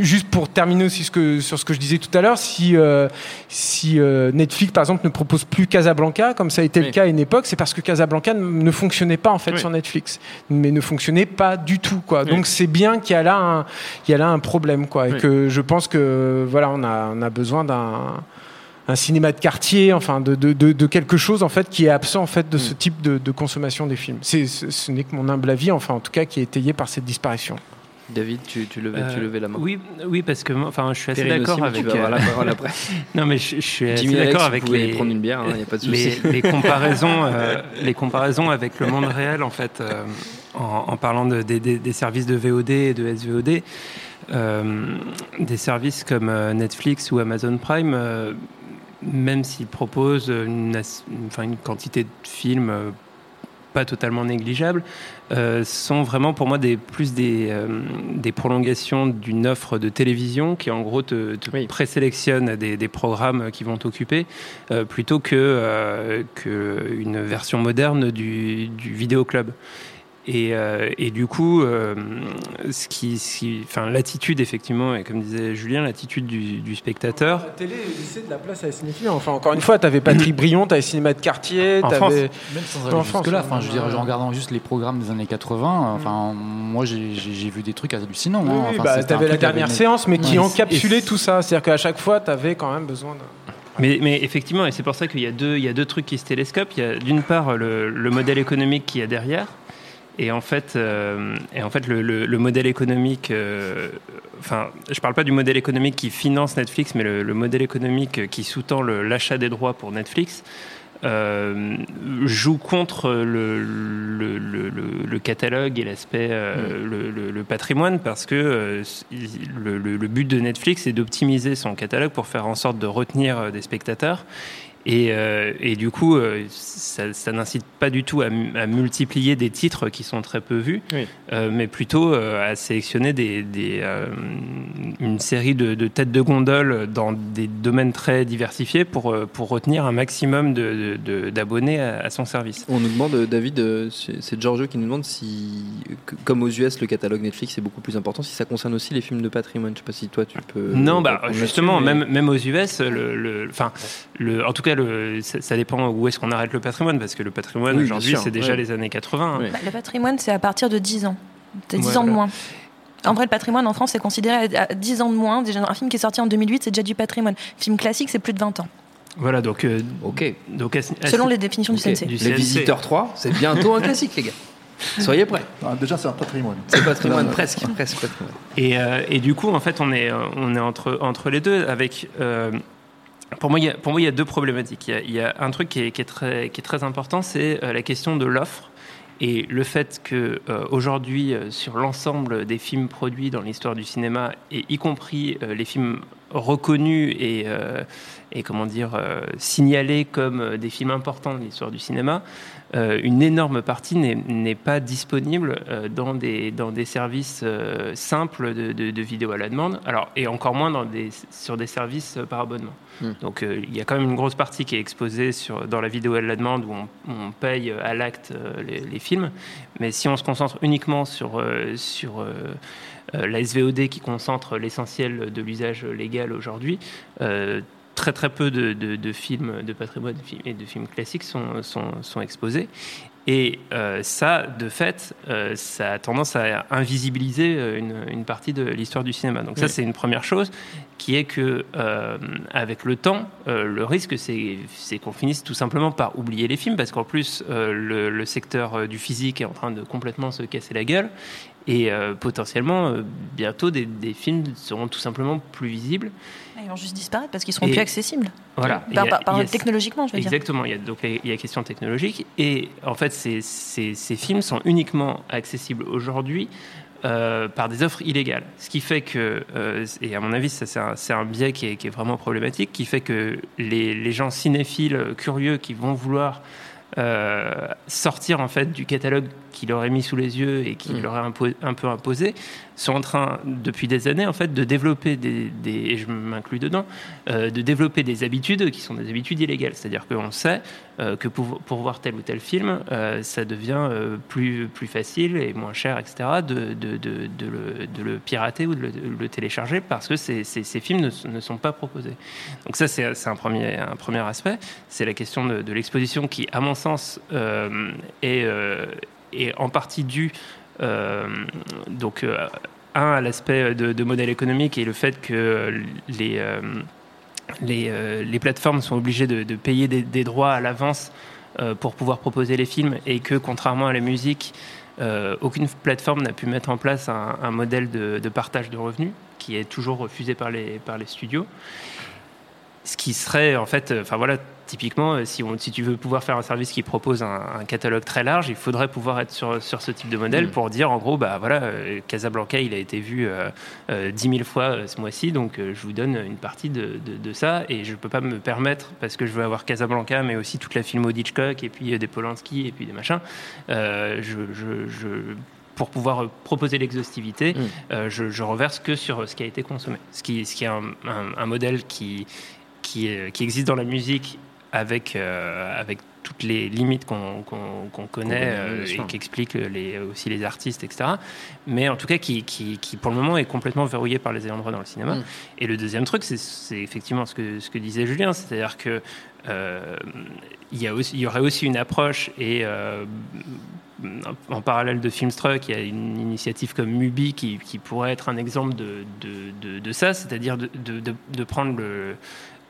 juste pour terminer aussi ce que, sur ce que je disais tout à l'heure, si euh, si euh, Netflix par exemple ne propose plus Casablanca comme ça a été le cas à une époque, c'est parce que Casablanca ne fonctionnait pas en fait sur Netflix, mais ne fonctionnait pas du tout quoi. Donc c'est bien qu'il y a là un il y a là un problème quoi et que je pense que voilà on a on a besoin d'un un cinéma de quartier, enfin de, de, de, de quelque chose en fait qui est absent en fait de ce type de, consommation des films. C'est, ce ce n'est que mon humble avis, enfin en tout cas qui est étayé par cette disparition. David, tu, tu, levais, tu Euh, levais la main. Oui, oui, parce que enfin, je suis assez d'accord avec. tu vas avoir la euh, parole après. non, mais je, je suis assez d'accord vous avec pouvez les. prendre une bière, hein, y a pas de les, souci. les comparaisons, euh, les comparaisons avec le monde réel, en fait, euh, en, en parlant de- des, des- des services de VOD et de SVOD, euh, des services comme euh, Netflix ou Amazon Prime. euh, même s'ils proposent une, as- une- quantité de films euh, pas totalement négligeables, euh, sont vraiment pour moi des, plus des, euh, des prolongations d'une offre de télévision qui en gros te, te présélectionne des, des programmes qui vont t'occuper euh, plutôt que, que une version moderne du, du vidéoclub. Et, euh, et du coup, euh, ce qui, ce qui- enfin, l'attitude effectivement, et comme disait Julien, l'attitude du, du spectateur. La télé laissait de la place à la cinéphilie. Enfin, encore une fois, tu avais Patrick Brion, tu avais Cinéma de quartier, En tu France. avais. Même sans aller jusque-là, enfin, je veux dire, en regardant juste les programmes des années 80, enfin, moi j'ai vu des trucs hallucinants. Oui, hein. oui, Enfin, bah, t'avais un la dernière séance, mais qui Ouais. encapsulait tout ça. C'est-à-dire qu'à chaque fois, tu avais quand même besoin de. Mais, mais effectivement, et c'est pour ça qu'il y a deux, il y a deux trucs qui se télescopent. Il y a d'une part le, le modèle économique qui y a derrière, et en fait, euh, et en fait le, le- le modèle économique. euh, enfin, je parle pas du modèle économique qui finance Netflix, mais le, le modèle économique qui sous-tend l'achat des droits pour Netflix. euh, joue contre le, le, le- le- le catalogue et l'aspect, euh, le, patrimoine, parce que euh, le, but de Netflix est d'optimiser son catalogue pour faire en sorte de retenir des spectateurs. Et, euh, et du coup, euh, ça, ça n'incite pas du tout à, mu- à multiplier des titres qui sont très peu vus, euh, mais plutôt euh, à sélectionner des, des, euh, une série de, de têtes de gondole dans des domaines très diversifiés pour, pour retenir un maximum de- de- de- d'abonnés à, à son service. On nous demande, David, c'est Giorgio qui nous demande si, comme aux US, le catalogue Netflix est beaucoup plus important, si ça concerne aussi les films de patrimoine. Je sais pas si toi tu peux. Non, bah, justement, même, même aux US, le, le- enfin, le, en tout cas, le, ça, ça dépend où est-ce qu'on arrête le patrimoine, parce que le patrimoine Oui, aujourd'hui, c'est déjà ouais. les années 80. hein. Bah, le patrimoine, c'est à partir de 10 ans. C'est 10 Ouais, ans de moins. En vrai, le patrimoine en France, c'est considéré à 10 ans de moins. Déjà, un film qui est sorti en 2008, c'est déjà du patrimoine. Film classique, c'est plus de 20 ans. Voilà, donc. euh, ok. Donc, Selon les définitions du CNC. du Les. Visiteurs 3, c'est bientôt un classique, les gars. Soyez prêts. Déjà, c'est un patrimoine. C'est patrimoine, presque, presque patrimoine. Et, euh, et du coup, en fait, on est, euh, on est entre, entre les deux avec. euh, pour moi, il y a, pour moi, il y a deux problématiques. Il y a, un truc qui est, très, important, c'est euh, la question de l'offre et le fait que euh, euh, sur l'ensemble des films produits dans l'histoire du cinéma, et y compris les films reconnus et, et comment dire signalés comme des films importants de l'histoire du cinéma, une énorme partie n'est pas disponible euh, dans, des, dans des services euh, simples de, de, de vidéo à la demande, alors, et encore moins dans des, sur des services euh, par abonnement. Hmm. Donc euh, il y a quand même une grosse partie qui est exposée sur, dans la vidéo à la demande où on, on paye euh, à l'acte euh, les, les films, mais si on se concentre uniquement sur, euh, sur euh, euh, la SVOD qui concentre l'essentiel de l'usage légal aujourd'hui, euh, très très peu de, de- de films de patrimoine et de films classiques sont, sont, sont exposés. Et euh, ça, de fait, euh, ça a tendance à invisibiliser euh, une, une partie de l'histoire du cinéma. Donc ça, c'est une première chose, qui est que euh, avec le temps, le risque, c'est qu'on finisse tout simplement par oublier les films, parce qu'en plus, le, le secteur du physique est en train de complètement se casser la gueule. Et potentiellement, bientôt, des, des films seront tout simplement plus visibles. Ils vont juste disparaître parce qu'ils seront Et- plus accessibles. Voilà. Par- a- a- technologiquement, je veux dire. Exactement. Il y a donc il y a la question technologique et en fait ces, ces, ces films sont uniquement accessibles aujourd'hui. euh, par des offres illégales. Ce qui fait que, euh, et à mon avis, ça, c'est un, c'est un biais qui est, qui est vraiment problématique, qui fait que les, les gens cinéphiles curieux qui vont vouloir euh, sortir en fait du catalogue qui leur est mis sous les yeux et qui Mm. leur est un peu imposé sont en train depuis des années en fait de développer des, des- et je m'inclus dedans euh, de développer des habitudes qui sont des habitudes illégales. C'est-à-dire qu'on sait euh, que pour, pour voir tel ou tel film euh, ça devient plus, plus facile et moins cher etc de, de, de, de le, pirater ou de le, télécharger parce que ces, ces, ces films ne, ne sont pas proposés. Donc ça c'est un premier, un premier aspect. C'est la question de, l'exposition qui à mon sens est, est en partie due euh, donc euh, un à l'aspect de, modèle économique et le fait que les euh, les, plateformes sont obligées de, payer des, droits à l'avance pour pouvoir proposer les films et que contrairement à la musique aucune plateforme n'a pu mettre en place un, un modèle de, de partage de revenus qui est toujours refusé par les, par les studios ce qui serait en fait, euh, enfin voilà, typiquement, euh, si, on, si tu veux pouvoir faire un service qui propose un, un catalogue très large, il faudrait pouvoir être sur, sur ce type de modèle Mm. pour dire en gros, bah voilà, euh, Casablanca, il a été vu euh, euh, 10 000 fois euh, ce mois-ci, donc je vous donne une partie de, de, de ça et je peux pas me permettre parce que je veux avoir Casablanca, mais aussi toute la filmo d'Hitchcock et puis des Polanski et puis des machins. je, je, je- pour pouvoir proposer l'exhaustivité, Mm. euh, je, je reverse que sur ce qui a été consommé. Ce qui, ce qui est un, un- un modèle qui, qui, est- qui existe dans la musique avec, euh, avec toutes les limites qu'on connaît euh, et qui expliquent les, aussi les artistes, etc. Mais en tout cas, qui, qui, qui, pour le moment est complètement verrouillé par les ayants droit dans le cinéma. Mm. Et le deuxième truc, c'est- effectivement ce que, ce que disait Julien, c'est-à-dire que euh, il y, a aussi- il y aurait aussi une approche et euh, en parallèle de Filmstruck, il y a une initiative comme Mubi qui, qui pourrait être un exemple de, de, de- de ça, c'est-à-dire de, de- de- de prendre le,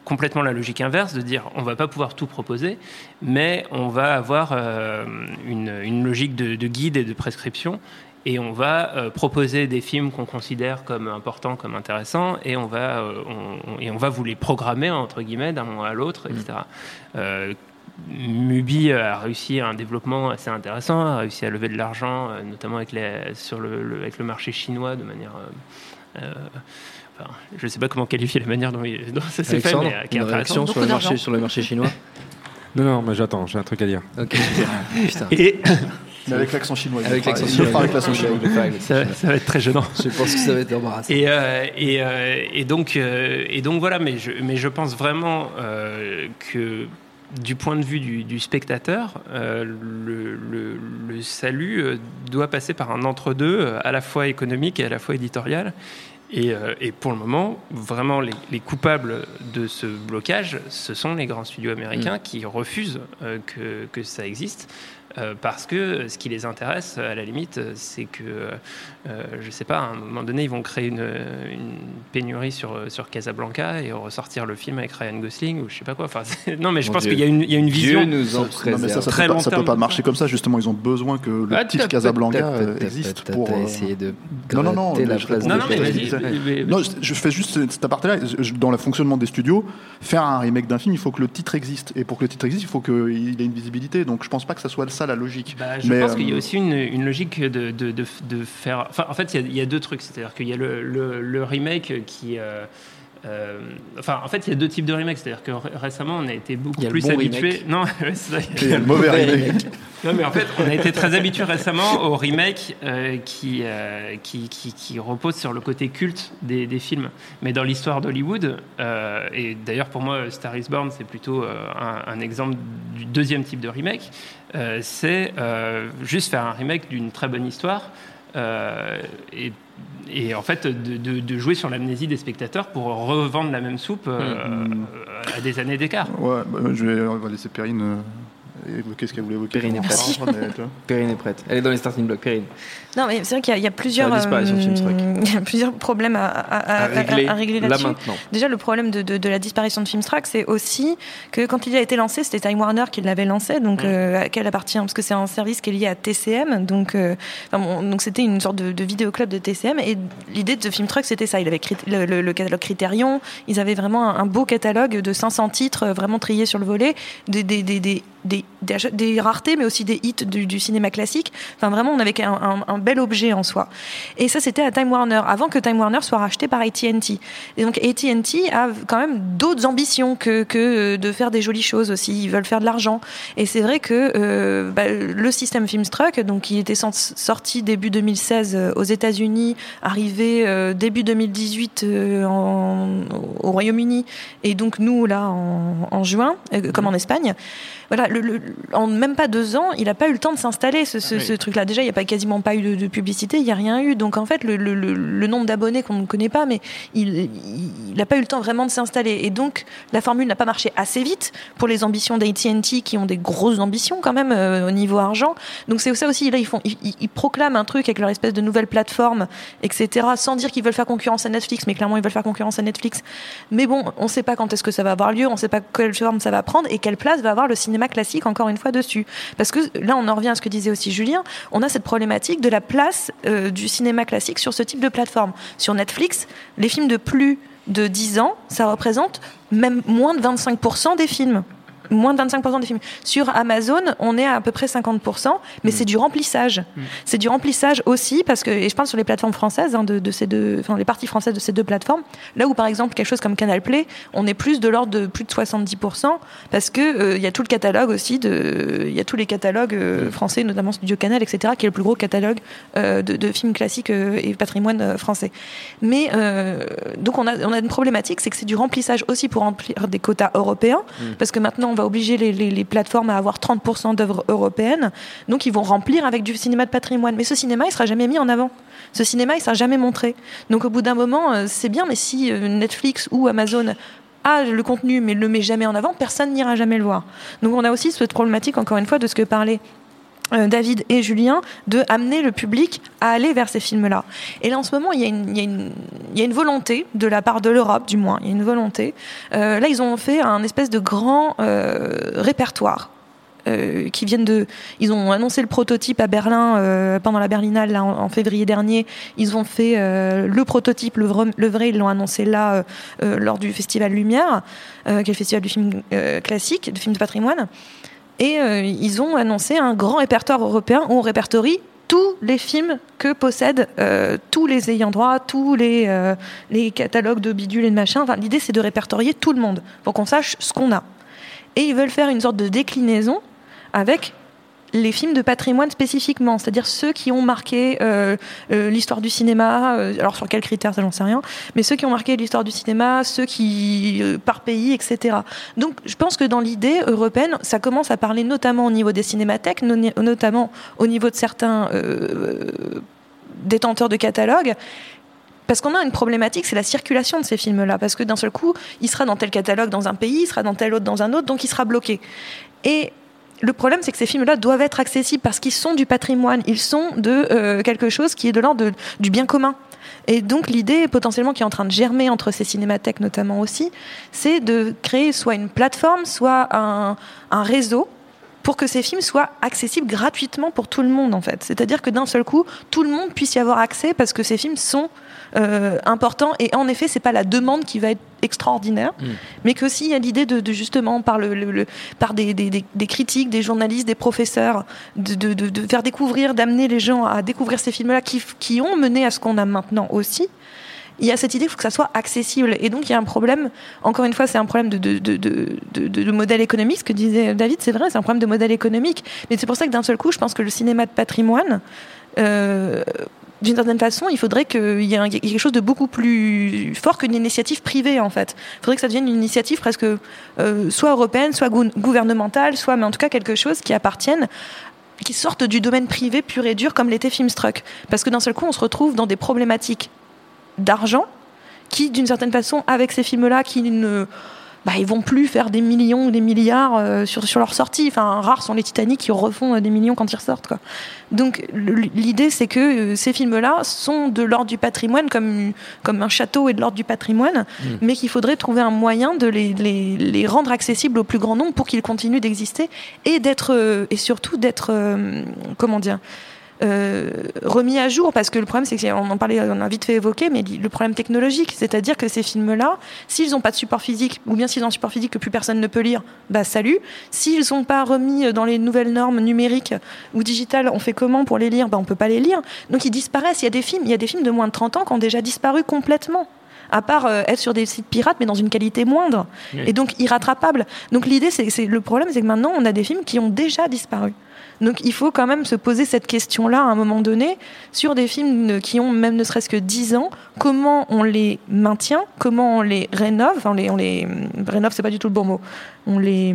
complètement la logique inverse, de dire on va pas pouvoir tout proposer, mais on va avoir euh, une, une logique de, de guide et de prescription. Et on va euh, proposer des films qu'on considère comme importants, comme intéressants, et on va, euh, on- et on va vous les programmer entre guillemets d'un moment à l'autre, etc. Euh, Mubi a réussi un développement assez intéressant, a réussi à lever de l'argent, notamment avec, les, sur le, le- avec le marché chinois de manière. Enfin, je ne sais pas comment qualifier la manière dont, il- dont ça s'est fait, Alexandre, mais euh, qui une réaction sur le, marché, sur le marché chinois Non, non, mais j'attends, j'ai un truc à dire. Ok, putain. Et Mais avec l'accent chinois. Avec l'accent chinois. avec l'accent ça, ça va être très gênant. Je pense que ça va être embarrassant. Et, euh, et, euh, et donc, euh, et donc voilà, mais je, mais je pense vraiment euh, que du point de vue du, du spectateur, euh, le, le- le salut doit passer par un entre-deux, à la fois économique et à la fois éditorial. Et, euh, et pour le moment, vraiment, les, les coupables de ce blocage, ce sont les grands studios américains qui refusent euh, que, que ça existe. euh, parce que ce qui les intéresse, à la limite, c'est que, euh, je sais pas, à un moment donné, ils vont créer une, une pénurie sur, sur Casablanca et ressortir le film avec Ryan Gosling ou je sais pas quoi. Enfin, non, mais je Mon pense qu'il y a une, il y a une vision. Dieu nous en Non, mais ça, ça, Très peut pas, ça peut pas marcher comme ça. Justement, ils ont besoin que le Ah, titre Casablanca euh, existe pour. Euh, essayé de Non, non, non, la je place Non, mais mais- je- fais juste cet cet aparté-là. Dans le fonctionnement des studios, faire un remake d'un film, il faut que le titre existe. Et pour que le titre existe, il faut qu'il ait une visibilité. Donc je pense pas que ça soit ça la logique. Bah, je Mais, pense euh, qu'il y a aussi une, une logique de, de, de, de faire. Enfin, en fait, il y a, il y a deux trucs. C'est-à-dire qu'il y a le, le, le remake qui. euh, euh, enfin, en fait, il y a deux types de remakes. C'est-à-dire que ré- récemment, on a été beaucoup plus bon habitués. remake. Non, ça. Il y a le mauvais remake. Non, mais en fait, on a été très habitués récemment au remake euh, qui, euh, qui, qui, qui repose sur le côté culte des, des films. Mais dans l'histoire d'Hollywood, euh, et d'ailleurs pour moi, Star is Born, c'est plutôt un, un exemple du deuxième type de remake, c'est juste faire un remake d'une très bonne histoire. Euh, et, et en fait, de, de- de jouer sur l'amnésie des spectateurs pour revendre la même soupe euh, Mm. à des années d'écart. Ouais, bah, je vais, on va laisser Perrine euh, évoquer ce qu'elle voulait évoquer. Perrine est prête. Perrine est prête. Elle est dans les starting blocks. Perrine. Non, mais c'est vrai qu'il y, a- il y a plusieurs, euh, il y a plusieurs problèmes à, à- à- À régler, à régler là là-dessus. maintenant. Déjà, le problème de, de- de la disparition de Filmstruck, c'est aussi que quand il a été lancé, c'était Time Warner qui l'avait lancé, donc euh, à quel appartient Parce que c'est un service qui est lié à TCM, donc euh, enfin, bon, donc c'était une sorte de, de vidéoclub de TCM. Et l'idée de Filmstruck, c'était ça. Il avait le, le- le catalogue Criterion. Ils avaient vraiment un, un beau catalogue de 500 titres, vraiment triés sur le volet, des, des, des, des, raretés, mais aussi des hits du, du cinéma classique. Enfin, vraiment, on avait un, un- un bel objet en soi. Et ça, c'était à Time Warner, avant que Time Warner soit racheté par AT&T. Et donc AT&T a quand même d'autres ambitions que, que de faire des jolies choses aussi. Ils veulent faire de l'argent. Et c'est vrai que euh, bah, le système Filmstruck, donc qui était sorti début 2016 euh, aux États-Unis, arrivé euh, début 2018 euh, en- au Royaume-Uni, et donc nous là en, en juin, euh, comme en Espagne. Voilà, le- le- en même pas deux ans, il n'a pas eu le temps de s'installer ce, ce- ce truc-là. Déjà, il n'y a pas quasiment pas eu de, de publicité, il n'y a rien eu. Donc en fait, le, le- nombre d'abonnés qu'on ne connaît pas, mais il n'a pas eu le temps vraiment de s'installer. Et donc la formule n'a pas marché assez vite pour les ambitions d'AT&T qui ont des grosses ambitions quand même euh, au niveau argent. Donc c'est ça aussi. Là, ils font, ils- ils proclament un truc avec leur espèce de nouvelle plateforme, etc. Sans dire qu'ils veulent faire concurrence à Netflix, mais clairement ils veulent faire concurrence à Netflix. Mais bon, on ne sait pas quand est-ce que ça va avoir lieu, on ne sait pas quelle forme ça va prendre et quelle place va avoir le cinéma classique encore une fois dessus. Parce que là, on en revient à ce que disait aussi Julien, on a cette problématique de la place euh, du cinéma classique sur ce type de plateforme. Sur Netflix, les films de plus de 10 ans, ça représente même moins de 25% des films. Moins de 25% des films. Sur Amazon, on est à à peu près 50%, mais c'est du remplissage. C'est du remplissage aussi, parce que, et je parle sur les plateformes françaises, hein, de, de ces deux, enfin, les parties françaises de ces deux plateformes, là où par exemple quelque chose comme Canal Play, on est plus de l'ordre de plus de 70%, parce que euh, il y a tout le catalogue aussi, il y a tous les catalogues euh, français, notamment Studio Canal, etc., qui est le plus gros catalogue euh, de, de films classiques euh, et patrimoine euh, français. Mais euh, donc on a, on a une problématique, c'est que c'est du remplissage aussi pour remplir des quotas européens, parce que maintenant on va obliger les, plateformes à avoir 30% d'œuvres européennes, donc ils vont remplir avec du cinéma de patrimoine. Mais ce cinéma, il sera jamais mis en avant. Ce cinéma, il sera jamais montré. Donc au bout d'un moment, euh, c'est bien, mais si euh, Netflix ou Amazon a le contenu mais le met jamais en avant, personne n'ira jamais le voir. Donc on a aussi cette problématique, encore une fois, de ce que parlait David et Julien, de amener le public à aller vers ces films-là. Et là, en ce moment, il y, a une, volonté, de la part de l'Europe du moins, il y a une volonté. Euh, là, ils ont fait un espèce de grand euh, répertoire euh, qui viennent de. Ils ont annoncé le prototype à Berlin euh, pendant la Berlinale en, février dernier. Ils ont fait euh, le prototype, le vrai, le vrai, ils l'ont annoncé là euh, euh, lors du Festival Lumière, euh, qui est le festival du film euh, classique, de film de patrimoine. Et euh, ils ont annoncé un grand répertoire européen où on répertorie tous les films que possèdent euh, tous les ayants droit, tous les, euh, catalogues de bidules et de machin. Enfin, L'idée, c'est de répertorier tout le monde pour qu'on sache ce qu'on a. Et ils veulent faire une sorte de déclinaison avec les films de patrimoine spécifiquement, c'est-à-dire ceux qui ont marqué euh, euh, l'histoire du cinéma, euh, alors sur quels critères, ça j'en sais rien, mais ceux qui ont marqué l'histoire du cinéma, ceux qui, par pays, etc. Donc je pense que dans l'idée européenne, ça commence à parler notamment au niveau des cinémathèques, no- notamment au niveau de certains détenteurs de catalogues, parce qu'on a une problématique, c'est la circulation de ces films-là. Parce que d'un seul coup, il sera dans tel catalogue dans un pays, il sera dans tel autre dans un autre, donc il sera bloqué. Et le problème, c'est que ces films-là doivent être accessibles parce qu'ils sont du patrimoine, ils sont de euh, quelque chose qui est de l'ordre du bien commun. Et donc l'idée potentiellement qui est en train de germer entre ces cinémathèques notamment aussi, c'est de créer soit une plateforme, soit un, un réseau pour que ces films soient accessibles gratuitement pour tout le monde en fait. C'est-à-dire que d'un seul coup, tout le monde puisse y avoir accès parce que ces films sont euh, importants et en effet, c'est pas la demande qui va être extraordinaire, mais que s'il y a l'idée de, de justement par le, le- le- par des, des- des- des critiques, des journalistes, des professeurs, de, de- faire découvrir, d'amener les gens à découvrir ces films-là qui, qui ont mené à ce qu'on a maintenant aussi. Il y a cette idée qu'il faut que ça soit accessible. Et donc, il y a un problème, encore une fois, c'est un problème de, de, de, de, de- de modèle économique, ce que disait David, c'est vrai, c'est un problème de modèle économique. Mais c'est pour ça que d'un seul coup, je pense que le cinéma de patrimoine, euh, d'une certaine façon, il faudrait qu'il y ait quelque chose de beaucoup plus fort qu'une initiative privée, en fait. Il faudrait que ça devienne une initiative presque euh, soit européenne, soit gou- gouvernementale, soit, mais en tout cas quelque chose qui appartienne qui sorte du domaine privé pur et dur comme l'était Filmstruck. Parce que d'un seul coup, on se retrouve dans des problématiques d'argent qui, d'une certaine façon, avec ces films-là, qui ne... Bah, ils vont plus faire des millions ou des milliards euh, sur, sur leur sortie. Enfin, rares sont les Titanic qui refont euh, des millions quand ils ressortent. Quoi. Donc, l'idée, c'est que euh, ces films-là sont de l'ordre du patrimoine, comme, comme un château est de l'ordre du patrimoine, mais qu'il faudrait trouver un moyen de les, les, les rendre accessibles au plus grand nombre pour qu'ils continuent d'exister et d'être euh, et surtout d'être euh, comment dire remis à jour parce que le problème c'est qu'on en parlait on a vite fait évoquer mais le problème technologique c'est-à-dire que ces films là s'ils n'ont pas de support physique ou bien s'ils ont un support physique que plus personne ne peut lire bah salut s'ils sont pas remis dans les nouvelles normes numériques ou digitales on fait comment pour les lire? Bah on peut pas les lire donc ils disparaissent il y a des films il y a des films de moins de 30 ans qui ont déjà disparu complètement à part euh, être sur des sites pirates, mais dans une qualité moindre, Oui. et donc irrattrapable. Donc l'idée, c'est c'est- le problème, c'est que maintenant, on a des films qui ont déjà disparu. Donc il faut quand même se poser cette question-là à un moment donné sur des films qui ont même ne serait-ce que 10 ans, comment on les maintient, comment on les rénove, on on les rénove, c'est pas du tout le bon mot, on les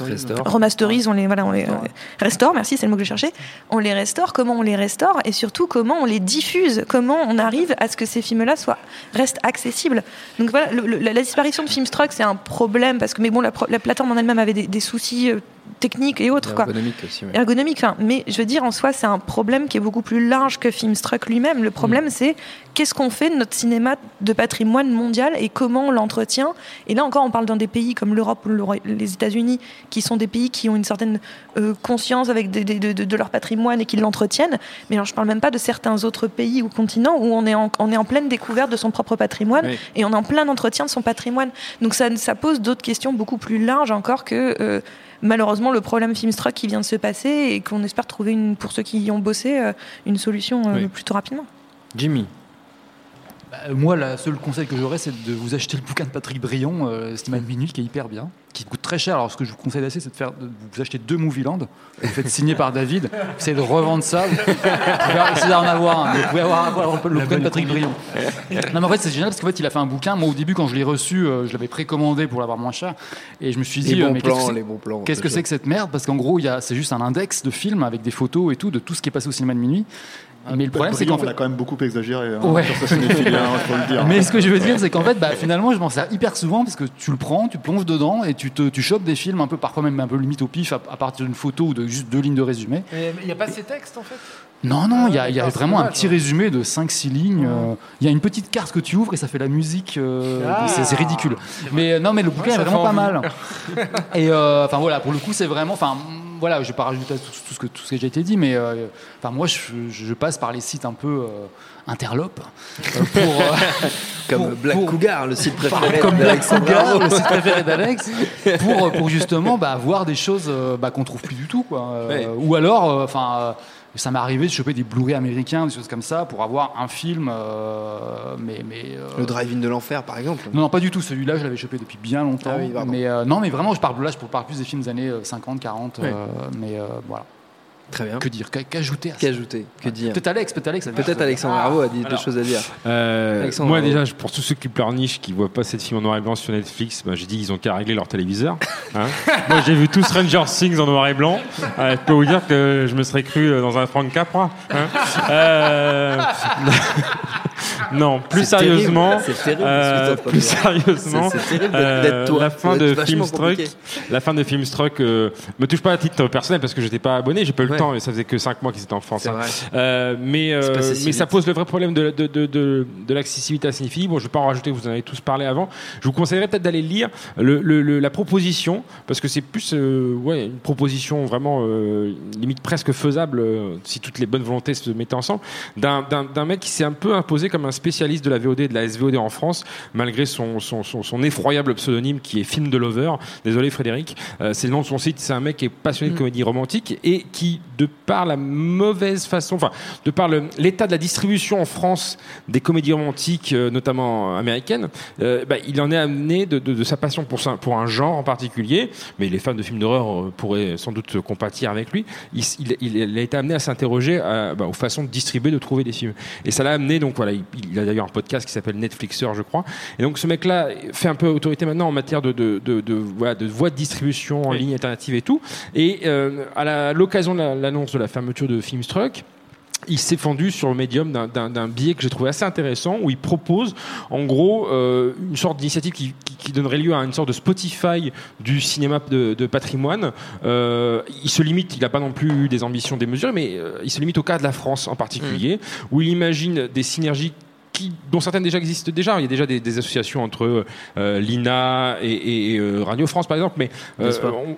Restaure. remasterise, on les, voilà, on les euh, restaure, merci, c'est le mot que je cherchais. On les restaure, comment on les restaure et surtout comment on les diffuse, comment on arrive à ce que ces films-là soient restent accessibles. Donc voilà, le- le- la, la disparition de Filmstruck, c'est un problème parce que, mais bon, la, plateforme en elle-même avait des, des soucis euh, techniques et autres. Ergonomique aussi. ouais. Ergonomique, enfin, mais je veux dire, en soi, c'est un problème qui est beaucoup plus large que Filmstruck lui-même. Le problème, Mm. c'est qu'est-ce qu'on fait de notre cinéma de patrimoine mondial et comment on l'entretient. Et là encore, on parle dans des pays comme l'Europe ou le Roi- les États-Unis, qui sont des pays qui ont une certaine euh, conscience avec des- des- de, leur patrimoine et qui l'entretiennent. Mais alors, je parle même pas de certains autres pays ou continents où on est en, on est en pleine découverte de son propre patrimoine Oui. et on est en plein entretien de son patrimoine. Donc ça, ça pose d'autres questions beaucoup plus larges encore que euh, malheureusement le problème Filmstruck qui vient de se passer et qu'on espère trouver une, pour ceux qui y ont bossé euh, une solution euh, Oui. plutôt rapidement. Jimmy. Bah, moi, le seul conseil que j'aurais, c'est de vous acheter le bouquin de Patrick Brion, euh, Minuit, qui est hyper bien, qui coûte très cher. Alors, ce que je vous conseille d'assez, c'est de, faire, de vous acheter deux Movieland. Vous faites signer par David. Vous essayez de revendre ça. Vous pouvez essayer d'en avoir un. Vous pouvez avoir, avoir le bouquin de Patrick Brion. Non, mais en fait, c'est génial parce qu'en fait, il a fait un bouquin. Moi, au début, quand je l'ai reçu, euh, je l'avais précommandé pour l'avoir moins cher. Et je me suis Les dit, bons euh, mais qu'est-ce plans, que c'est- les bons plans, Qu'est-ce que c'est c'est que cette merde? Parce qu'en gros, il y a- c'est juste un index de films avec des photos et tout de tout ce qui est passé au cinéma de minuit. Mais le problème, c'est qu'en on fait, a quand même beaucoup exagéré hein, Ouais. sur cinéphilie, hein, le dire. mais ce que je veux dire, c'est qu'en fait, bah, finalement, je m'en sers hyper souvent parce que tu le prends, tu plonges dedans et tu, te, tu chopes des films un peu, parfois même un peu limite au pif à, à partir d'une photo ou de juste deux lignes de résumé. Il n'y a pas ces textes en fait? Non, non, il y a, il y a vraiment un petit résumé de 5-6 lignes. euh, Il y a une petite carte que tu ouvres et ça fait la musique. euh, Ah. c'est ridicule. Mais euh, non, mais le bouquin est vraiment pas envie. mal. Et euh, enfin voilà, pour le coup, c'est vraiment. Enfin voilà, je vais pas rajouter tout, tout ce que tout ce qui a été dit, mais euh, enfin moi, je, je passe par les sites un peu euh, interlopes euh, pour. euh, Comme pour- Black pour- Cougar, le site préféré comme Black Cougar, Arnaud. le site préféré d'Alex, pour, pour justement bah, voir des choses bah, qu'on trouve plus du tout. Quoi. Ouais. Ou alors, enfin, euh, ça m'est arrivé de choper des Blu-ray américains, des choses comme ça, pour avoir un film. euh, mais, mais, euh, Le drive-in de l'enfer, par exemple. non, non, pas du tout. Celui-là, je l'avais chopé depuis bien longtemps. Ah oui, pardon. mais euh, non, mais vraiment, je parle là, je parle plus des films des années euh, 50, 40. Ouais. euh, mais euh, voilà. Très bien. Que dire Qu'a- Qu'ajouter Qu'ajouter Que dire Peut-être Alex, peut-être Alex. Peut-être Alexandre dire. Arnaud a dit des choses à dire. Euh, moi déjà, pour tous ceux qui pleurnichent, qui voient pas cette film en noir et blanc sur Netflix, bah, j'ai dit ils ont qu'à régler leur téléviseur. hein. moi j'ai vu tout Stranger Things en noir et blanc. Euh, je peux vous dire que je me serais cru euh, dans un Frank Capra. Non, plus sérieusement, terrible, euh, plus sérieusement, euh, toi. la fin de Filmstruck, la fin de Filmstruck euh, me touche pas à titre personnel parce que j'étais pas abonné, j'ai pas eu le Ouais. temps et ça faisait que 5 mois qu'ils étaient en France. Hein. mais si ça pose le vrai problème de, de, de, de, de l'accessibilité à Cinéphilie. Bon, je vais pas en rajouter, vous en avez tous parlé avant. Je vous conseillerais peut-être d'aller lire le, le- le- la proposition parce que c'est plus ouais, une proposition vraiment limite presque faisable si toutes les bonnes volontés se mettaient ensemble d'un mec qui s'est un peu imposé comme un spécialiste de la VOD et de la SVOD en France malgré son, son, son, son effroyable pseudonyme qui est Film de Lover. Désolé Frédéric, Euh, c'est le nom de son site. C'est un mec qui est passionné de comédie romantique et qui, de par la mauvaise façon, enfin, de par l'état de la distribution en France des comédies romantiques, euh, notamment américaines, euh, bah, il en est amené de, de- de sa passion pour, ça- pour un genre en particulier, mais les fans de films d'horreur pourraient sans doute compatir avec lui. Il, a été amené à s'interroger bah, aux façons de distribuer, de trouver des films. Et ça l'a amené, donc voilà, il, il a d'ailleurs un podcast qui s'appelle Netflixer, je crois. Et donc ce mec-là fait un peu autorité maintenant en matière de, de, de, de, voilà, de voies de distribution en ligne alternative et tout. Et euh, à la- l'occasion de la- l'annonce de la fermeture de Filmstruck, il s'est fendu sur le médium d'un- billet que j'ai trouvé assez intéressant où il propose en gros euh, une sorte d'initiative qui, qui- qui donnerait lieu à une sorte de Spotify du cinéma de, de patrimoine. Euh, il se limite, il n'a pas non plus eu des ambitions démesurées, mais euh, il se limite au cas de la France en particulier, où il imagine des synergies qui, dont certaines déjà existent déjà. Il y a déjà des, des associations entre euh, l'INA et, et, euh, Radio France, par exemple. Mais euh,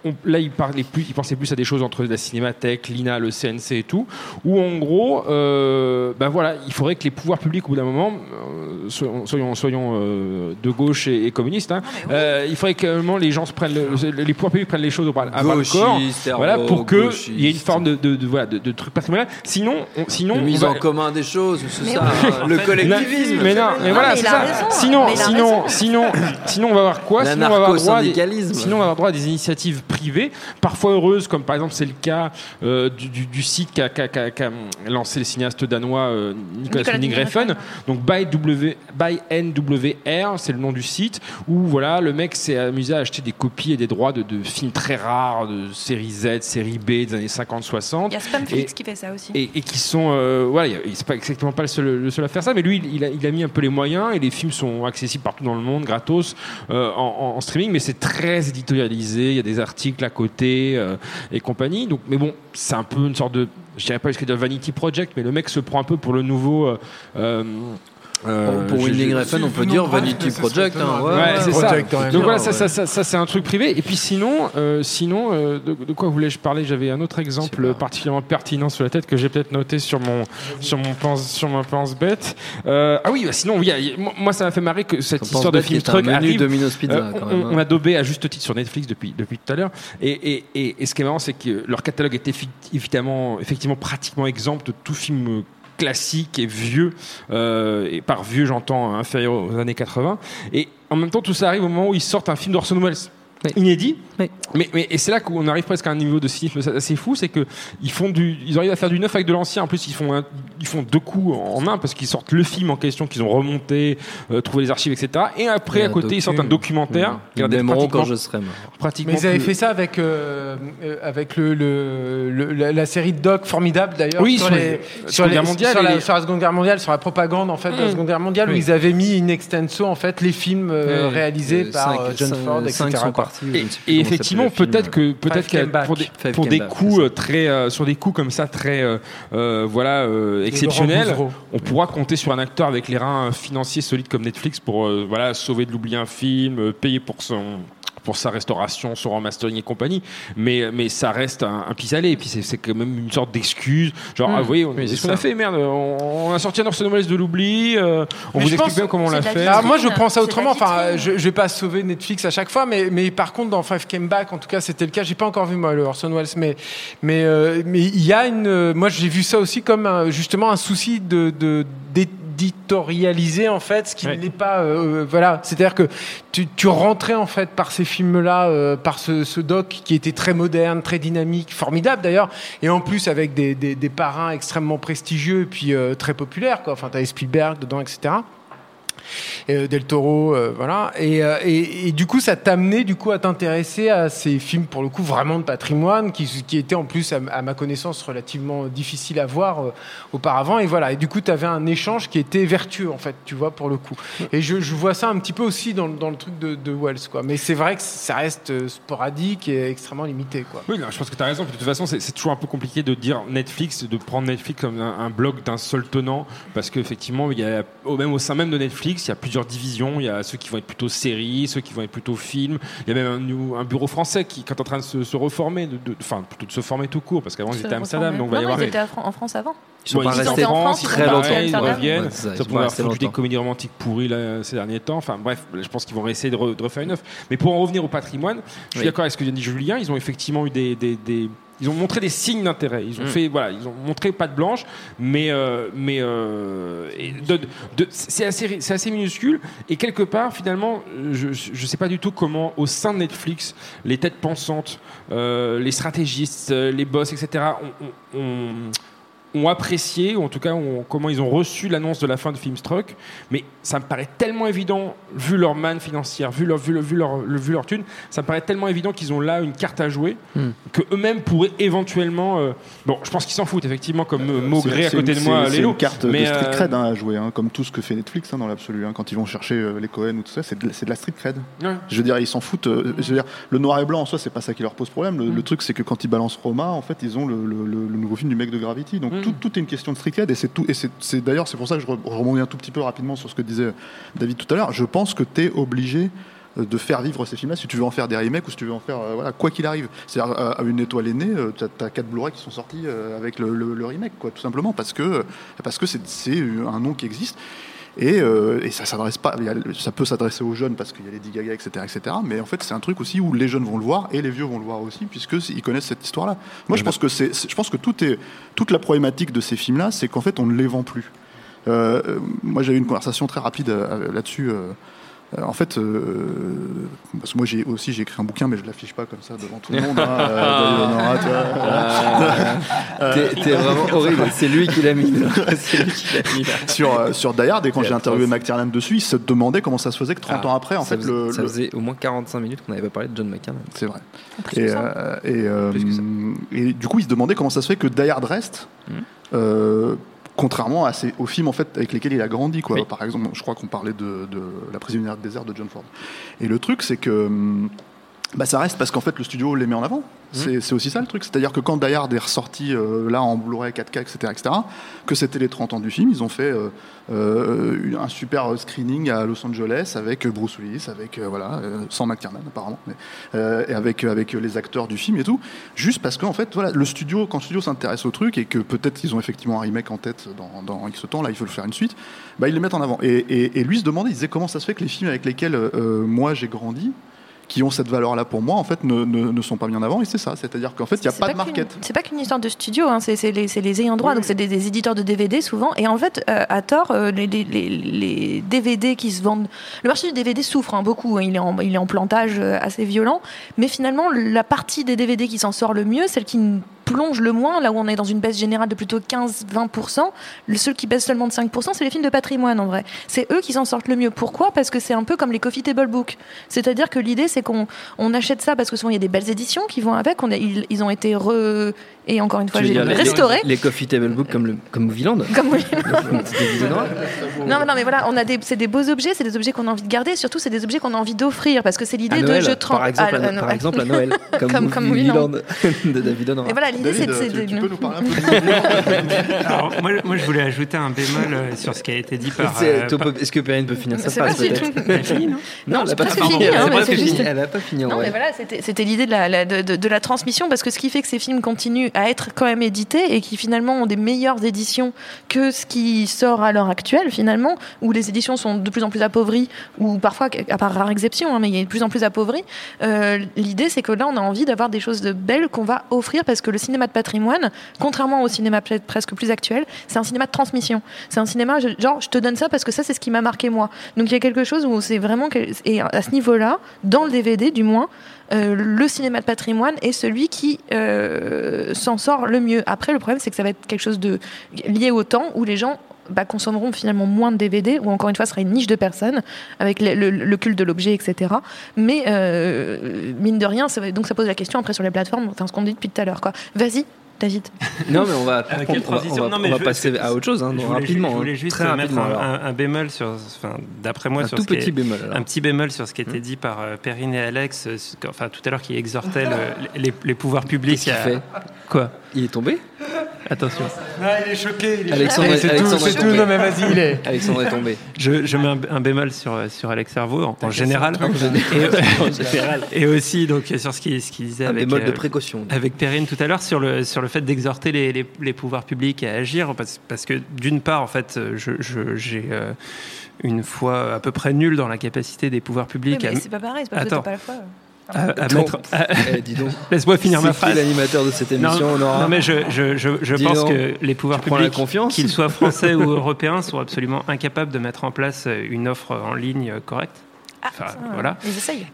on- on- là, il, parlait plus, il pensait plus à des choses entre la Cinémathèque, l'INA, le CNC et tout. Où en gros, euh, ben voilà, il faudrait que les pouvoirs publics, au bout d'un moment, euh, soyons, soyons, soyons, euh, de gauche et, et communistes, hein, euh, il faudrait que moment, les gens se prennent, le- les pouvoirs publics prennent les choses au bras, à bras le corps. Voilà, pour que gauchiste. il y ait une forme de, de, de- de, de truc patrimonial. Sinon, on, sinon, mise va- en commun des choses, c'est ça, oui. hein, mais non, mais voilà, c'est ça. raison. Sinon, sinon, sinon, sinon, on va avoir quoi? Sinon, on va avoir droit à des, sinon, on va avoir droit à des initiatives privées, parfois heureuses, comme par exemple c'est le cas euh, du, du- du site qu'a lancé le cinéaste danois euh, Nicolas Nicolas Refn. Donc by, w, by NWR, c'est le nom du site, où voilà, le mec s'est amusé à acheter des copies et des droits de, de films très rares, de série Z, série B des années 50-60. Il y a Spamflix qui fait ça aussi. Et, et qui sont euh, voilà il- il- c'est pas exactement pas le seul, le seul à faire ça mais lui il, il a, mis un peu les moyens et les films sont accessibles partout dans le monde gratos euh, en, streaming mais c'est très éditorialisé il y a des articles à côté euh, et compagnie. Donc mais bon c'est un peu une sorte de je dirais pas jusqu'à vanity project mais le mec se prend un peu pour le nouveau euh, euh, Pour Winding Refn, on peut dire Vanity Project. hein, ouais, c'est ça. Donc voilà, ça, ouais. ça, ça, ça, c'est un truc privé. Et puis sinon, euh, sinon, euh, de, de quoi voulais-je parler? J'avais un autre exemple particulièrement pertinent sur la tête que j'ai peut-être noté sur mon sur mon pense sur ma pense bête. Ah oui, bah sinon, oui, moi- ça m'a fait marrer que cette histoire de film truc arrive. Domino's Pizza, quand on, même, hein. on a daubé à juste titre sur Netflix depuis, depuis tout à l'heure. Et, et, et, et ce qui est marrant, c'est que leur catalogue est évidemment, effectivement pratiquement exempt de tout film classique et vieux. Euh, et par vieux, j'entends inférieur aux années 80. Et en même temps, tout ça arrive au moment où ils sortent un film d'Orson Welles. Inédit, Oui. mais, mais et c'est là qu'on arrive presque à un niveau de cynisme assez fou, c'est que ils font du, ils arrivent à faire du neuf avec de l'ancien. En plus, ils font, un- ils font deux coups en un parce qu'ils sortent le film en question qu'ils ont remonté, euh, trouvé les archives, etc. Et après, Et à côté, ils sortent un documentaire. Ils m'aimeront quand je serai mort. pratiquement Mais ils avaient plus- fait ça avec, euh, euh, avec le, le- le- la, la série de doc formidable d'ailleurs Oui, sur, sur les, les- sur, les- Guerre mondiale sur la, les- sur la Seconde Guerre mondiale, sur la propagande en fait de la Mm. Seconde Guerre mondiale où ils avaient mis in extenso en fait les films euh, réalisés euh, par cinq- John Ford, etc. partie. Et, et effectivement, peut-être que peut-être que pour des, pour des Back, coups euh, très euh, sur des coups comme ça très euh, voilà euh, exceptionnels, on pourra compter sur un acteur avec les reins financiers solides comme Netflix pour euh, voilà sauver de l'oubli un film, euh, payer pour son pour sa restauration, son remastering et compagnie, mais mais ça reste un, un pis-aller et puis c'est c'est quand même une sorte d'excuse. Genre Mm. ah, vous voyez, on, Oui, c'est ce qu'on a fait merde, on, on a sorti un Orson Welles de l'oubli, euh, on Mais vous explique bien comment on l'a de fait. Alors moi je prends ça de autrement. Enfin, je, je vais pas sauver Netflix à chaque fois, mais, mais par contre dans Five Came Back, en tout cas c'était le cas. J'ai pas encore vu moi le Orson Welles, mais mais euh, mais il y a une. euh, Moi j'ai vu ça aussi comme un- justement un souci de de- d'éditorialiser en fait ce qui Ouais. n'est pas. euh, voilà, c'est-à-dire que tu, tu rentrais en fait par ces films-là, euh, par ce, ce doc qui était très moderne, très dynamique, formidable d'ailleurs, et en plus avec des, des, des parrains extrêmement prestigieux et puis euh, très populaires. Quoi. Enfin, t'avais Spielberg dedans, etc. Euh, Del Toro, euh, voilà. Et, euh, et, et du coup, ça t'amenait du coup à t'intéresser à ces films pour le coup vraiment de patrimoine, qui, qui étaient en plus, à, à ma connaissance, relativement difficiles à voir auparavant. Et voilà. Et du coup, tu avais un échange qui était vertueux en fait, tu vois, pour le coup. Et je, je vois ça un petit peu aussi dans, le- dans le truc de, de Wells, quoi. Mais c'est vrai que ça reste sporadique et extrêmement limité, quoi. Oui, non, je pense que tu as raison. De toute façon, c'est toujours un peu compliqué de dire Netflix, de prendre Netflix comme un, un bloc d'un seul tenant, parce qu'effectivement, il y a, même au sein même de Netflix, il y a plusieurs divisions. Il y a ceux qui vont être plutôt séries, ceux qui vont être plutôt films. Il y a même un, bureau français qui, est en train de se, se reformer, de- de- enfin plutôt de se former tout court, parce qu'avant ils étaient à Amsterdam, donc il va y non, non, avoir. ils étaient en France avant. Ils sont Bon, pas ils restés étaient en France, très ils longtemps. reviennent, ils reviennent. Ouais, ça, Ça pourrait avoir des comédies romantiques pourries là, ces derniers temps. Enfin bref, je pense qu'ils vont essayer de, re- de refaire une œuvre. Mais pour en revenir au patrimoine, je suis Oui. d'accord avec ce que vient de dire Julien. Ils ont effectivement eu des, des- des- ils ont montré des signes d'intérêt. Ils ont Mm. fait, voilà, ils ont montré patte blanche, mais euh, mais euh, c'est assez assez minuscule. Et quelque part, finalement, je je sais pas du tout comment au sein de Netflix, les têtes pensantes, euh, les stratégistes, euh, les boss, etc. ont- ont- ont- ont apprécié, ou en tout cas ont- comment ils ont reçu l'annonce de la fin de Filmstruck, mais ça me paraît tellement évident, vu leur manne financière, vu leur, vu leur, vu leur, le- vu leur thune, ça me paraît tellement évident qu'ils ont là une carte à jouer, Hmm. que eux-mêmes pourraient éventuellement... euh, bon, je pense qu'ils s'en foutent, effectivement, comme euh, Maugré à côté de moi, c'est- une carte Mais, de street euh, cred hein, à jouer, hein, comme tout ce que fait Netflix hein, dans l'absolu. hein. quand ils vont chercher euh, les Cohen ou tout ça, c'est de, c'est de la street cred. Ouais. Je veux dire, ils s'en foutent. euh, je veux dire, le noir et blanc en soi, c'est pas ça qui leur pose problème. Le, Mm. le truc, c'est que quand ils balancent Roma, en fait, ils ont le, le- le- le nouveau film du mec de Gravity. Donc Mm. Tout, tout est une question de street cred. Et c'est tout. Et c'est- d'ailleurs, c'est pour ça que je re- je rebondis un tout petit peu rapidement sur ce que disait David tout à l'heure. Je pense que tu es obligé euh, de faire vivre ces films-là si tu veux en faire des remakes ou si tu veux en faire euh, voilà quoi qu'il arrive c'est-à-dire euh, à une étoile aînée euh, t'as as quatre Blu-ray qui sont sortis euh, avec le, le- le remake quoi tout simplement parce que parce que c'est un nom qui existe et, euh, et ça s'adresse pas, peut s'adresser aux jeunes parce qu'il y a les Gaga, etc., etc. Mais en fait, c'est un truc aussi où les jeunes vont le voir et les vieux vont le voir aussi, puisque ils connaissent cette histoire-là. Moi, je pense que c'est, je pense que tout est, toute la problématique de ces films-là, c'est qu'en fait, on ne les vend plus. Euh, euh, moi, j'ai eu une conversation très rapide là-dessus. Euh, en fait, euh, parce que moi j'ai aussi j'ai écrit un bouquin, mais je l'affiche pas comme ça devant tout le monde. hein, euh. T'es vraiment horrible. C'est lui qui l'a mis. là. C'est lui qui l'a mis. là. sur, euh, sur Die Hard, et quand j'ai interviewé. McTiernan dessus, il se demandait comment ça se faisait que 30 Ah, ans après, en ça fait, faisait, le, ça le- faisait au moins 45 minutes qu'on n'avait pas parlé de John McTiernan. C'est vrai. Et, euh, euh, du coup, il se demandait comment ça se fait que Die Hard reste, Mhm. Contrairement à ces, aux films en fait, avec lesquels il a grandi. Quoi. Oui. Par exemple, je crois qu'on parlait de, de La prisonnière de désert de John Ford. Et le truc, c'est que hum, bah, ça reste parce qu'en fait, le studio les met en avant. C'est c'est aussi ça le truc. C'est-à-dire que quand Die Hard est ressorti euh, là en Blu-ray 4K, etc., etc., que c'était les 30 ans du film, ils ont fait euh, euh, un super screening à Los Angeles avec Bruce Willis, avec voilà, sans McTiernan apparemment, mais, et avec avec les acteurs du film et tout, juste parce qu'en fait voilà, le studio quand le studio s'intéresse au truc et que peut-être ils ont effectivement un remake en tête dans, dans X temps, là il faut le faire une suite, bah ils les mettent en avant. Et, et- et lui se demandait, il disait comment ça se fait que les films avec lesquels moi j'ai grandi qui ont cette valeur-là pour moi, en fait, ne, ne- ne sont pas mis en avant. Et c'est ça, c'est-à-dire qu'en fait, il n'y a pas de market. C'est pas qu'une histoire de studio, hein, c'est les, les ayants droit, Oui, donc c'est des, des éditeurs de DVD souvent. Et en fait, euh, à tort, euh, les, les- les- les DVD qui se vendent. Le marché du DVD souffre hein, beaucoup, hein, il, est en, il est en plantage euh, assez violent. Mais finalement, la partie des DVD qui s'en sort le mieux, celle qui ne plonge le moins, là où on est dans une baisse générale de plutôt 15-20%, le seul qui baisse seulement de 5%, c'est les films de patrimoine en vrai. C'est eux qui s'en sortent le mieux. Pourquoi? Parce que c'est un peu comme les coffee table books. C'est-à-dire que l'idée, c'est qu'on on achète ça parce que souvent il y a des belles éditions qui vont avec. On a- ils, ils ont été re. Et encore une fois, j'ai les- restaurés. Les coffee table book comme, le, comme Movieland? Comme. Non, mais non, mais voilà, on a des, c'est des beaux objets, c'est des objets qu'on a envie de garder, surtout c'est des objets qu'on a envie d'offrir, parce que c'est l'idée de je trans- par exemple, Ah, à, euh, à Noël, comme, Comme- comme de David. Et voilà, l'idée c'est David, c'est tu, tu de- peux nous parler un peu de Alors, moi, moi, je voulais ajouter un bémol euh, sur ce qui a été dit par. C'est- euh, tu par- peux- Est-ce que Perrine peut finir sa C'est phrase peut-être. Elle a fini, non Non, elle c'est a pas fini. elle hein, juste- Elle a pas fini Non, mais voilà, c'était c'était l'idée de la, la- de, de- de la transmission, parce que ce qui fait que ces films continuent à être quand même édités et qui finalement ont des meilleures éditions que ce qui sort à l'heure actuelle, finalement, où les éditions sont de plus en plus appauvries, ou parfois, à part rare exception, hein, mais il y a de plus en plus appauvries. Euh, l'idée, c'est que là, on a envie d'avoir des choses de belles qu'on va offrir, parce que le cinéma de patrimoine, contrairement au cinéma presque plus actuel, c'est un cinéma de transmission. C'est un cinéma, genre, je te donne ça parce que ça, c'est ce qui m'a marqué moi. Donc il y a quelque chose où c'est vraiment. Et à ce niveau-là, dans le DVD du moins, euh, le cinéma de patrimoine est celui qui euh, s'en sort le mieux. Après, le problème, c'est que ça va être quelque chose de lié au temps où les gens bah, consommeront finalement moins de DVD, ou encore une fois, ce sera une niche de personnes, avec le, le- le culte de l'objet, etc. Mais euh, mine de rien, ça donc ça pose la question après sur les plateformes, enfin ce qu'on dit depuis tout à l'heure. quoi. Vas-y, David. Non, mais on va, on va- on va, transition on va- Non, mais on va je- passer à autre chose, hein, je voulais, rapidement. Je voulais hein, juste très mettre rapidement. un, alors. un- un bémol sur, enfin, d'après moi, Un sur tout ce qui petit est- bémol, alors. un petit bémol sur ce qui était Hum. dit par euh, Perrine et Alex, euh, enfin tout à l'heure qui exhortait le- les, les pouvoirs publics Qu'est-ce qu'il à fait? Quoi? Il est tombé Attention. il est choqué. Il est Alexandre, choqué. Est tout. tombé. Non, mais vas-y, il est. Alexandre est tombé. Je, je mets un, un bémol sur, sur Alex Servo en, en général. En général. Et, aussi donc sur ce qu'il ce qu'il disait Un avec, bémol de euh, précaution. avec Perrine tout à l'heure sur le, sur le fait d'exhorter les, les, les pouvoirs publics à agir parce, parce que d'une part en fait je, je- j'ai euh, une foi à peu près nulle dans la capacité des pouvoirs publics à, c'est pas pareil, c'est pas Attends. pas la fois. À- à Donc, mettre à- eh, dis donc. laisse-moi finir ma phrase l'animateur de cette émission, non, mais je, je, je, je Dis pense donc, que les pouvoirs publics, qu'ils soient français ou européens, sont absolument incapables de mettre en place une offre en ligne correcte. Enfin, Ça, voilà. Ils essayent.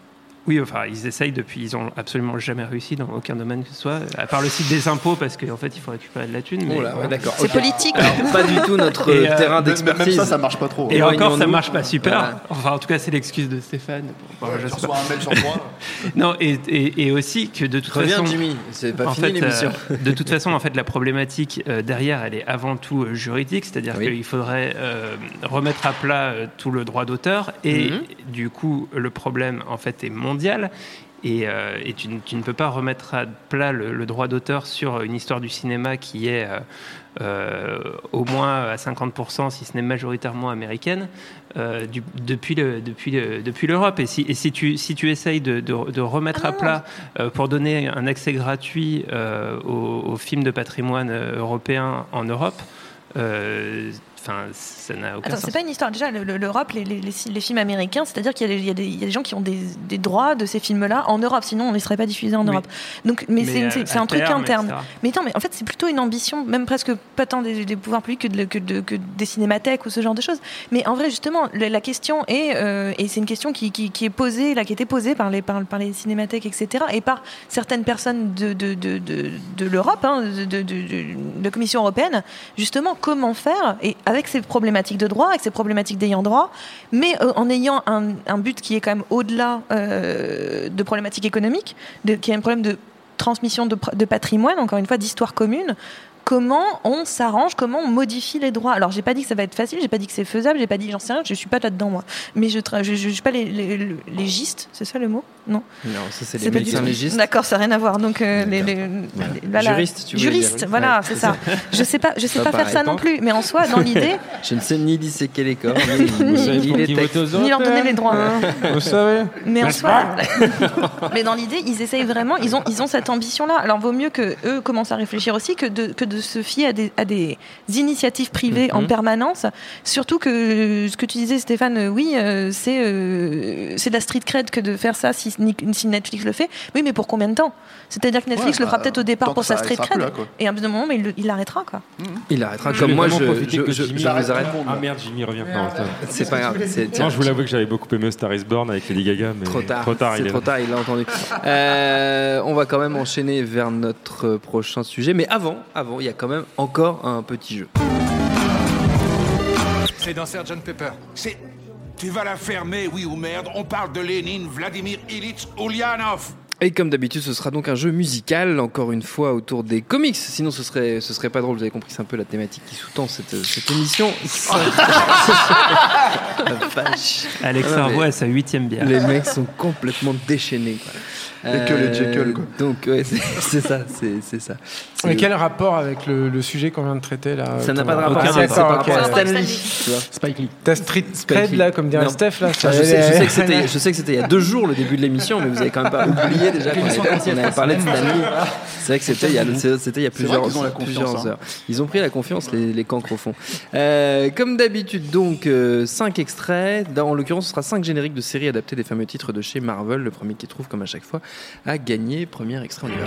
Oui, enfin, ils essayent depuis, ils ont absolument jamais réussi dans aucun domaine que ce soit, à part le site des impôts, parce qu'en fait, il faut récupérer de la thune. mais Oh là, ouais, voilà. d'accord. C'est politique. Alors, pas du tout notre Et, euh, terrain Même d'expertise. ça, ça marche pas trop. Et encore, ça marche pas super. Voilà. Enfin, en tout cas, c'est l'excuse de Stéphane. Bon, je Je sais pas. reçois un mail sur moi. Non, et, et, et aussi que de toute Reviens, façon. Jimmy. C'est pas en fini fait, l'émission. euh, de toute façon, en fait, la problématique euh, derrière, elle est avant tout euh, juridique, c'est-à-dire Oui. qu'il faudrait euh, remettre à plat euh, tout le droit d'auteur, et Mhm. du coup, le problème en fait est mondial. Et, euh, et tu, ne- tu ne peux pas remettre à plat le, le droit d'auteur sur une histoire du cinéma qui est euh, euh, au moins à 50%, si ce n'est majoritairement américaine, euh, du- depuis le- depuis le- depuis l'Europe. Et si, et si tu si tu essayes de, de- de remettre Ah à plat pour donner un accès gratuit aux, aux films de patrimoine européens en Europe, enfin, ça n'a aucun Attends, c'est pas une histoire. Déjà, le- le- l'Europe, les, les- les- les films américains, c'est-à-dire qu'il y, a des- y y a gens qui ont des, des droits de ces films-là en Europe, sinon on ne les serait pas diffusés en Oui. Europe. Donc, mais, Mais, c'est une- euh, c'est un truc interne. etc. Mais attends, mais en fait, c'est plutôt une ambition, même presque pas tant des, des pouvoirs publics que, de- que de- que des cinémathèques ou ce genre de choses. Mais en vrai, justement, la, la question est, euh, et c'est une question qui, qui- qui est posée, là, qui a été posée par les, par, par les cinémathèques, etc., et par certaines personnes de, de, de, de, de l'Europe, hein, de, la Commission européenne, justement, comment faire, et avec ces problématiques de droit, avec ces problématiques d'ayant droit, mais euh, en ayant un, but qui est quand même au-delà euh, de problématiques économiques, qui est un problème de transmission de patrimoine, encore une fois, d'histoire commune. Comment on s'arrange, comment on modifie les droits Alors, j'ai pas dit que ça va être facile, j'ai pas dit que c'est faisable, j'ai pas dit, j'en sais rien, je suis pas là-dedans moi. Mais je, tra- je, je, je suis pas les, les, les légistes, c'est ça le mot? Non. Non, ça c'est les C'est pas du médecins légistes. D'accord, ça n'a rien à voir. Donc euh, les, les- Voilà. les- voilà. Juristes, tu Juristes, dire. voilà, Ouais, c'est ça. Je sais pas, je sais Pas pas faire ça non plus, mais en soi, dans l'idée, Je ne sais ni disséquer les corps, ni, ni Ni leur donner les droits. hein. Vous savez Mais en soi, mais dans l'idée, ils essayent vraiment, ils ont, ils ont cette ambition-là. Alors, vaut mieux que eux commencent à réfléchir aussi que de, que de de se fier à des, à des initiatives privées en Mhm. permanence. Surtout que ce que tu disais, Stéphane, euh, oui, euh, c'est euh, c'est de la street cred que de faire ça si, si Netflix le fait. Oui, mais pour combien de temps? C'est-à-dire que Netflix Ouais, le fera bah, peut-être au départ pour sa street cred. là, et à un bout d'un moment, mais il, il l'arrêtera. Quoi. Il arrêtera. Comme moi, je, je, que je, Jimmy je vous arrête. arrête. Ah merde, Jimmy revient. C'est pas grave. Non, je voulais avouer que j'avais beaucoup aimé Star is Born avec Lady Gaga, mais Trop tard. Trop tard, c'est il trop tard, il l'a entendu. Euh, on va quand même enchaîner vers notre euh, prochain sujet. Mais avant, avant, il y a quand même encore un petit jeu. C'est dans Sgt Pepper. C'est. Tu vas la fermer, oui ou merde On parle de Lénine, Vladimir Ilitch, Ulyanov. Et comme d'habitude, ce sera donc un jeu musical, encore une fois autour des comics. Sinon, ce serait, ce serait pas drôle. Vous avez compris, c'est un peu la thématique qui sous-tend cette, cette émission. La vache. Alex Ah mais à sa huitième bière. Les mecs sont complètement déchaînés. Quoi. Et que les Jekyll, quoi. Donc, ouais, c'est ça, c'est ça. Mais quel rapport avec le, le sujet qu'on vient de traiter là Ça n'a pas de rapport. C'est par rapport à. Stanley. tu vois. Spike Lee. Ta street Spike cred Lee. là, comme dirait Non. Steph là. Je, sais, je sais que c'était, je sais que c'était il y a deux jours le début de l'émission, mais vous avez quand même pas oublié déjà qu'on avait, parlé de Stanley. C'est vrai que c'était il y a, c'est- c'était il y a C'est vrai plusieurs, ont la confiance, plusieurs hein. heures. Ils ont pris la confiance, les, les cancres au fond. Euh, comme d'habitude, donc, euh, cinq extraits. Dans, en l'occurrence, ce sera cinq génériques de séries adaptées des fameux titres de chez Marvel. Le premier qui trouve, comme à chaque fois, a gagné. Premier extrait, on y va.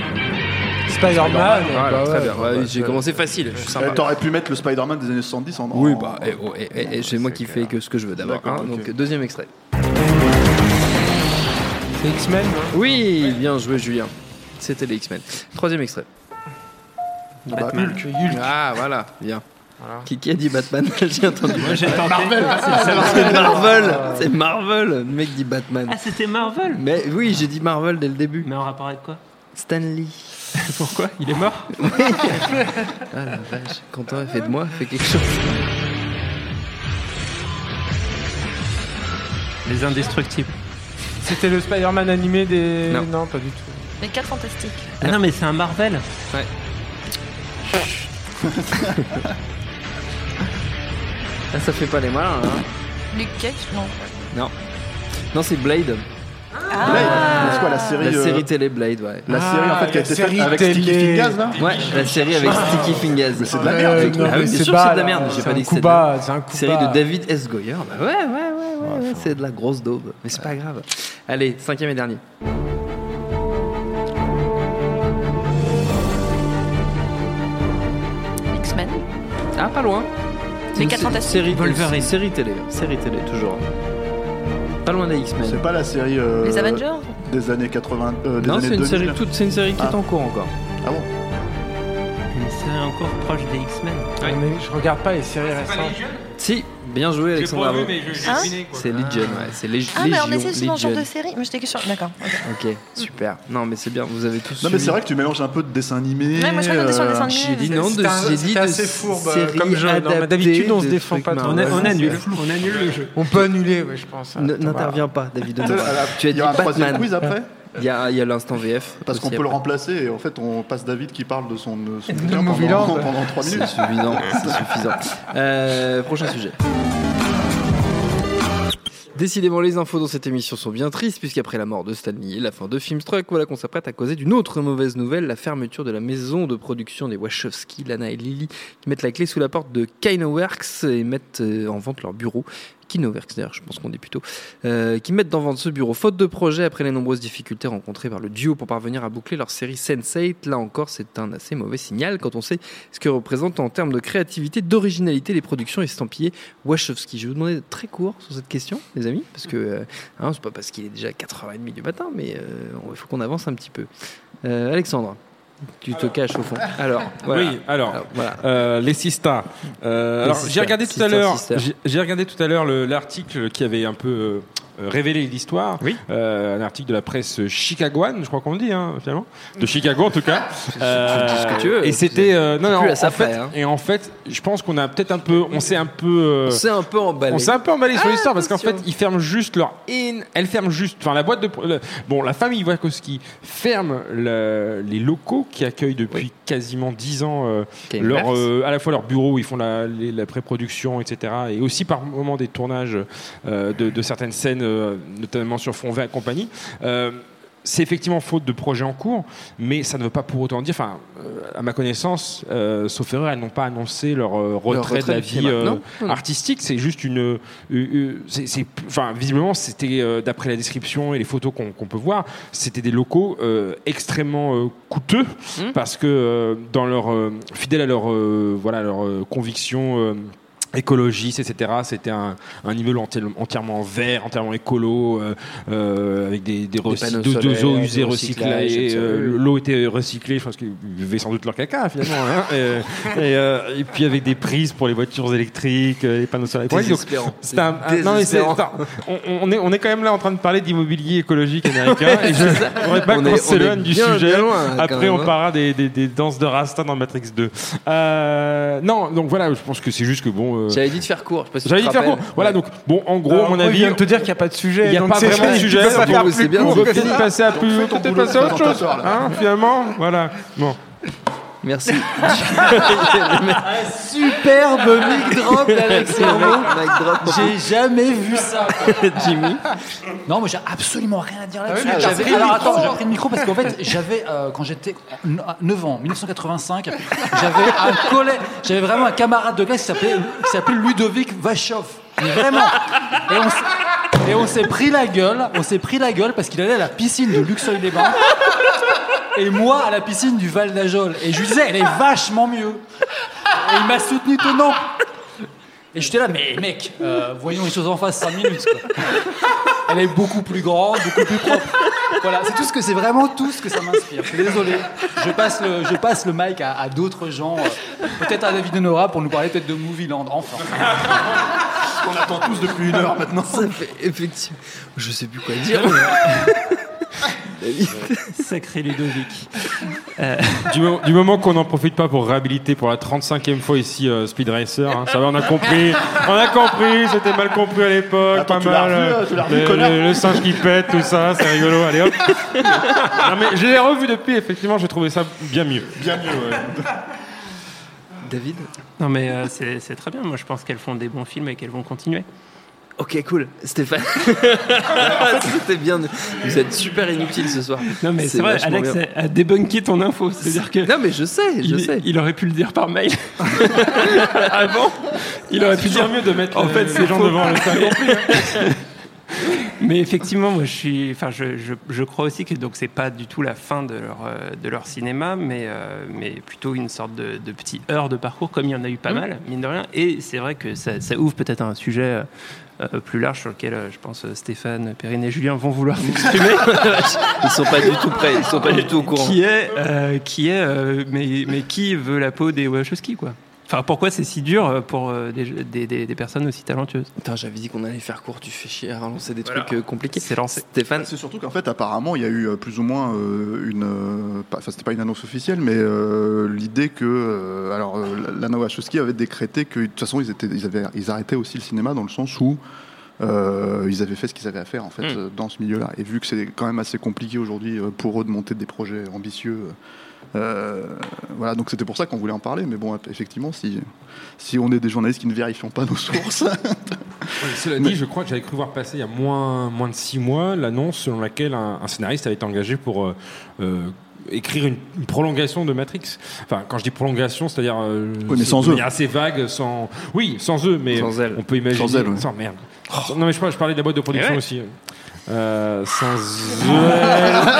Spider-Man. Voilà, bah très ouais, bien. bah, bah, J'ai commencé facile. Je suis sympa. Eh, T'aurais pu mettre le Spider-Man des années 70 en. Oui, bah, et, oh, et- et- et c'est moi qui fais que ce que je veux d'abord. D'accord, hein. Donc, deuxième extrait. C'est X-Men. Oui, bien joué, Julien. C'était les X-Men. Troisième extrait. Bah, Batman. Hulk. Ah, voilà, bien. Qui, qui a dit Batman J'ai entendu. Moi j'ai tenté. C'est Marvel C'est Marvel Le mec dit Batman. Ah, c'était Marvel Mais oui, j'ai dit Marvel dès le début. Mais en rapport avec quoi? Stanley. Pourquoi? Il est mort? Ah la vache. Quentin a fait de moi, fait quelque chose. Les indestructibles. C'était le Spider-Man animé des. Non. pas du tout. Les 4 fantastiques. Ah non, mais c'est un Marvel. Ah, ça fait pas les malins, hein Luke Cage Non. Non. Non, c'est Blade. Blade, c'est quoi la série La euh, série télé Blade, ouais. La Ah, série en fait qui a la été série faite avec télé. Sticky Fingers là Ouais, la série avec Sticky Fingers. Mais c'est de la merde, Euh, ce truc. non, Ah oui, mais bien c'est sûr, bas, c'est de la merde. J'ai C'est pas dit que coup c'était bas, c'est un coup Série bas. de David S. Goyer. Bah ouais, ouais, ouais, ouais, ouais, c'est de la grosse daube. Mais c'est pas grave. Allez, cinquième et dernier. X-Men. Ah, pas loin. Les Une quatre sé- fantastiques. Série, Wolverine. série télé. Série télé, toujours. Pas loin des X-Men. C'est pas la série euh, Les Avengers des années 80, euh, des Non, années c'est une 2000. série toute, c'est une série qui est Ah. en cours encore. Ah bon Une série encore proche des X-Men. Ouais, mais je regarde pas les séries récentes. Si, bien joué, Alexandre. Bravo. Hein C'est Legion, ouais. C'est Lég- Ah, mais Légion. on essaie ce genre de série. Mais j'étais que sur. D'accord. ok. Ok, super. Non, mais c'est bien, vous avez tous. Non mais c'est vrai que tu mélanges un peu de dessin animé. Ouais, moi, je crois est sur le dessin animé. J'ai dit non, de, j'ai c'est dit de assez fourbe, euh, séries comme jeu. D'habitude, on se défend pas trop. On, Marvel. a- on annule. On annule le jeu. On peut annuler, ouais, je pense. N'interviens pas, David. Tu as Il dit y aura un troisième Batman. quiz après Il y a, il y a l'instant VF. Parce qu'on peut le remplacer et en fait on passe David qui parle de son, de son De pendant, Land. pendant 3 C'est minutes. suffisant. C'est suffisant. Euh, prochain sujet. Décidément, les infos dans cette émission sont bien tristes, puisqu'après la mort de Stanley et la fin de Filmstruck, voilà qu'on s'apprête à causer d'une autre mauvaise nouvelle, la fermeture de la maison de production des Wachowski, Lana et Lily, qui mettent la clé sous la porte de Kinoworks et mettent euh, en vente leur bureau. Kinoworks, d'ailleurs, je pense qu'on dit plutôt, euh, qui mettent en vente ce bureau faute de projet après les nombreuses difficultés rencontrées par le duo pour parvenir à boucler leur série Sense8. Là encore, c'est un assez mauvais signal quand on sait ce que représente en termes de créativité, d'originalité les productions estampillées Wachowski. Je vais vous demander très court sur cette question, les amis, parce que euh, hein, c'est pas parce qu'il est déjà 4h30 du matin, mais euh, il faut qu'on avance un petit peu. Euh, Alexandre, tu te caches au fond. Alors, voilà. Oui, alors, Alors, voilà. euh, les Sista. Euh, alors, j'ai regardé tout à l'heure. J'ai- regardé tout à l'heure le- l'article qui avait un peu euh, euh, révélé l'histoire. Oui. Euh, un article de la presse chicagoane, je crois qu'on le dit, hein, finalement. De Chicago, en tout cas. dis ce que tu veux. Et c'était. euh, non, non, en sa fait, près, hein. Et en fait, je pense qu'on a peut-être un peu. On s'est un peu. euh, C'est un peu emballé. on s'est un peu emballé sur Ah, l'histoire parce qu'en fait, ils ferment juste leur in. Elle ferme juste. Enfin, la boîte de. le- bon, la famille Wachowski ferme le- les locaux qui accueillent depuis quasiment 10 ans euh, leur, euh, à la fois leur bureau où ils font la, pré-production, etc. Et aussi par moment des tournages euh, de, de certaines scènes, euh, notamment sur fond vert et compagnie. Euh, c'est effectivement faute de projets en cours, mais ça ne veut pas pour autant dire, enfin, euh, à ma connaissance, euh, sauf erreur, elles n'ont pas annoncé leur euh, retrait, retrait de la vie euh, Non, non, artistique. C'est juste une, euh, euh, enfin, visiblement, c'était euh, d'après la description et les photos qu'on peut voir, c'était des locaux euh, extrêmement euh, coûteux Mmh. parce que euh, dans leur euh, fidèle à leur euh, voilà leur euh, conviction. Écologiste, etc. C'était un, un immeuble enti- entièrement vert, entièrement écolo, euh, euh, avec des, des, panneaux de- solaires, eaux usées recyclées. euh, L'eau était recyclée, je pense qu'ils buvaient sans doute leur caca finalement. hein. et, et, et puis avec des prises pour les voitures électriques, les panneaux solaires. Ouais, donc, un- un- non, mais c'est- Désespérant. attends, on, on est, on est quand même là en train de parler d'immobilier écologique américain. et je ne pas On qu'on s'éloigne du bien, sujet. bien loin, quand Après, on hein. parlera des, des, des danses de Rasta dans Matrix 2. Euh, non, donc voilà, je pense que c'est juste que bon. Euh, J'avais dit de faire court. je J'avais dit de faire court. Voilà, donc bon, en gros, Alors, mon avis, vient de te dire qu'il n'y a pas de sujet. il n'y a donc pas vraiment de sujet. on va que peut-être passer à plus, peut-être passer à autre chose, hein, finalement. Voilà. Bon. Merci. Superbe mic drop drop. J'ai jamais vu ça. Jimmy. Non, moi j'ai absolument rien à dire là-dessus. Ah oui, J'avais- pris le alors micro. attends, j'ai pris le micro parce qu'en fait, j'avais euh, quand j'étais 9 ans, 1985, j'avais un collègue, j'avais vraiment un camarade de classe qui s'appelait qui s'appelait Ludovic Vachov. Mais vraiment. Et on s'est- et on s'est pris la gueule, on s'est pris la gueule parce qu'il allait à la piscine de Luxeuil-les-Bains. Et moi à la piscine du Val d'Ajol. Et je lui disais, elle est vachement mieux. Et il m'a soutenu tenant. Et j'étais là, mais mec, euh, voyons les choses en face 5 minutes. quoi. Elle est beaucoup plus grande, beaucoup plus propre. Voilà, c'est tout ce que c'est vraiment tout ce que ça m'inspire. Je suis désolé. Je passe le, je passe le mic à, à d'autres gens, euh, peut-être à David Honora pour nous parler peut-être de Movieland. Enfin. On attend tous depuis une heure maintenant. Ça fait effectivement. Je sais plus quoi dire. Sacré Ludovic. Du, mo- du moment qu'on n'en profite pas pour réhabiliter pour la 35e fois ici euh, Speed Racer, hein, ça va, on a compris. On a compris, c'était mal compris à l'époque, pas mal. revu, euh, le, connard le- le singe qui pète, tout ça, c'est rigolo, allez hop. non, mais je l'ai revu depuis, effectivement, j'ai trouvé ça bien mieux. Bien mieux, ouais. David? Non, mais euh, c'est c'est très bien. Moi, je pense qu'elles font des bons films et qu'elles vont continuer. Ok, cool. Stéphane. C'était bien. Vous êtes super inutile ce soir. Non, mais c'est vrai, Alex bien. a, débunké ton info. C'est-à-dire que. Non, mais je sais, je il, sais. il aurait pu le dire par mail. Avant, il aurait pu dire mieux de mettre En euh, fait, les c'est gens devant le salon. Mais effectivement, moi, je suis, enfin, je, je, je crois aussi que donc c'est pas du tout la fin de leur euh, de leur cinéma, mais euh, mais plutôt une sorte de, de petit heure de parcours, comme il y en a eu pas mal, mine de rien. Et c'est vrai que ça, ça ouvre peut-être un sujet. Euh, plus large sur lequel euh, je pense euh, Stéphane, Perrine et Julien vont vouloir s'exprimer. Ils sont pas du tout prêts. Ils sont pas du tout au courant. qui est, qui est mais, mais qui veut la peau des Wachowski, quoi? Enfin, pourquoi c'est si dur euh, pour euh, des, des, des- des personnes aussi talentueuses? Putain, j'avais dit qu'on allait faire court. Tu fais chier à relancer des trucs euh, compliqués. C'est lancé. Stéphane. C'est surtout qu'en fait, apparemment, il y a eu plus ou moins euh, une. euh, Enfin, c'était pas une annonce officielle, mais euh, l'idée que. euh, alors, euh, Lana Wachowski avait décrété que, de toute façon, ils, étaient, ils, avaient, ils arrêtaient aussi le cinéma dans le sens où. Euh, ils avaient fait ce qu'ils avaient à faire en fait Mm. euh, dans ce milieu-là et vu que c'est quand même assez compliqué aujourd'hui euh, pour eux de monter des projets ambitieux euh, voilà donc c'était pour ça qu'on voulait en parler mais bon effectivement si si on est des journalistes qui ne vérifient pas nos sources Cela dit, je crois que j'avais cru voir passer il y a moins, moins de six mois l'annonce selon laquelle un, un scénariste avait été engagé pour euh, écrire une, une prolongation de Matrix. Enfin, quand je dis prolongation, c'est-à-dire euh, Oui, mais sans de eux. assez vague, sans oui, sans eux, mais Sans elle. on peut imaginer Sans elle, ouais. sans merde. Non, mais je, par- je parlais de la boîte de production Eh ouais. aussi. Euh, sans eux,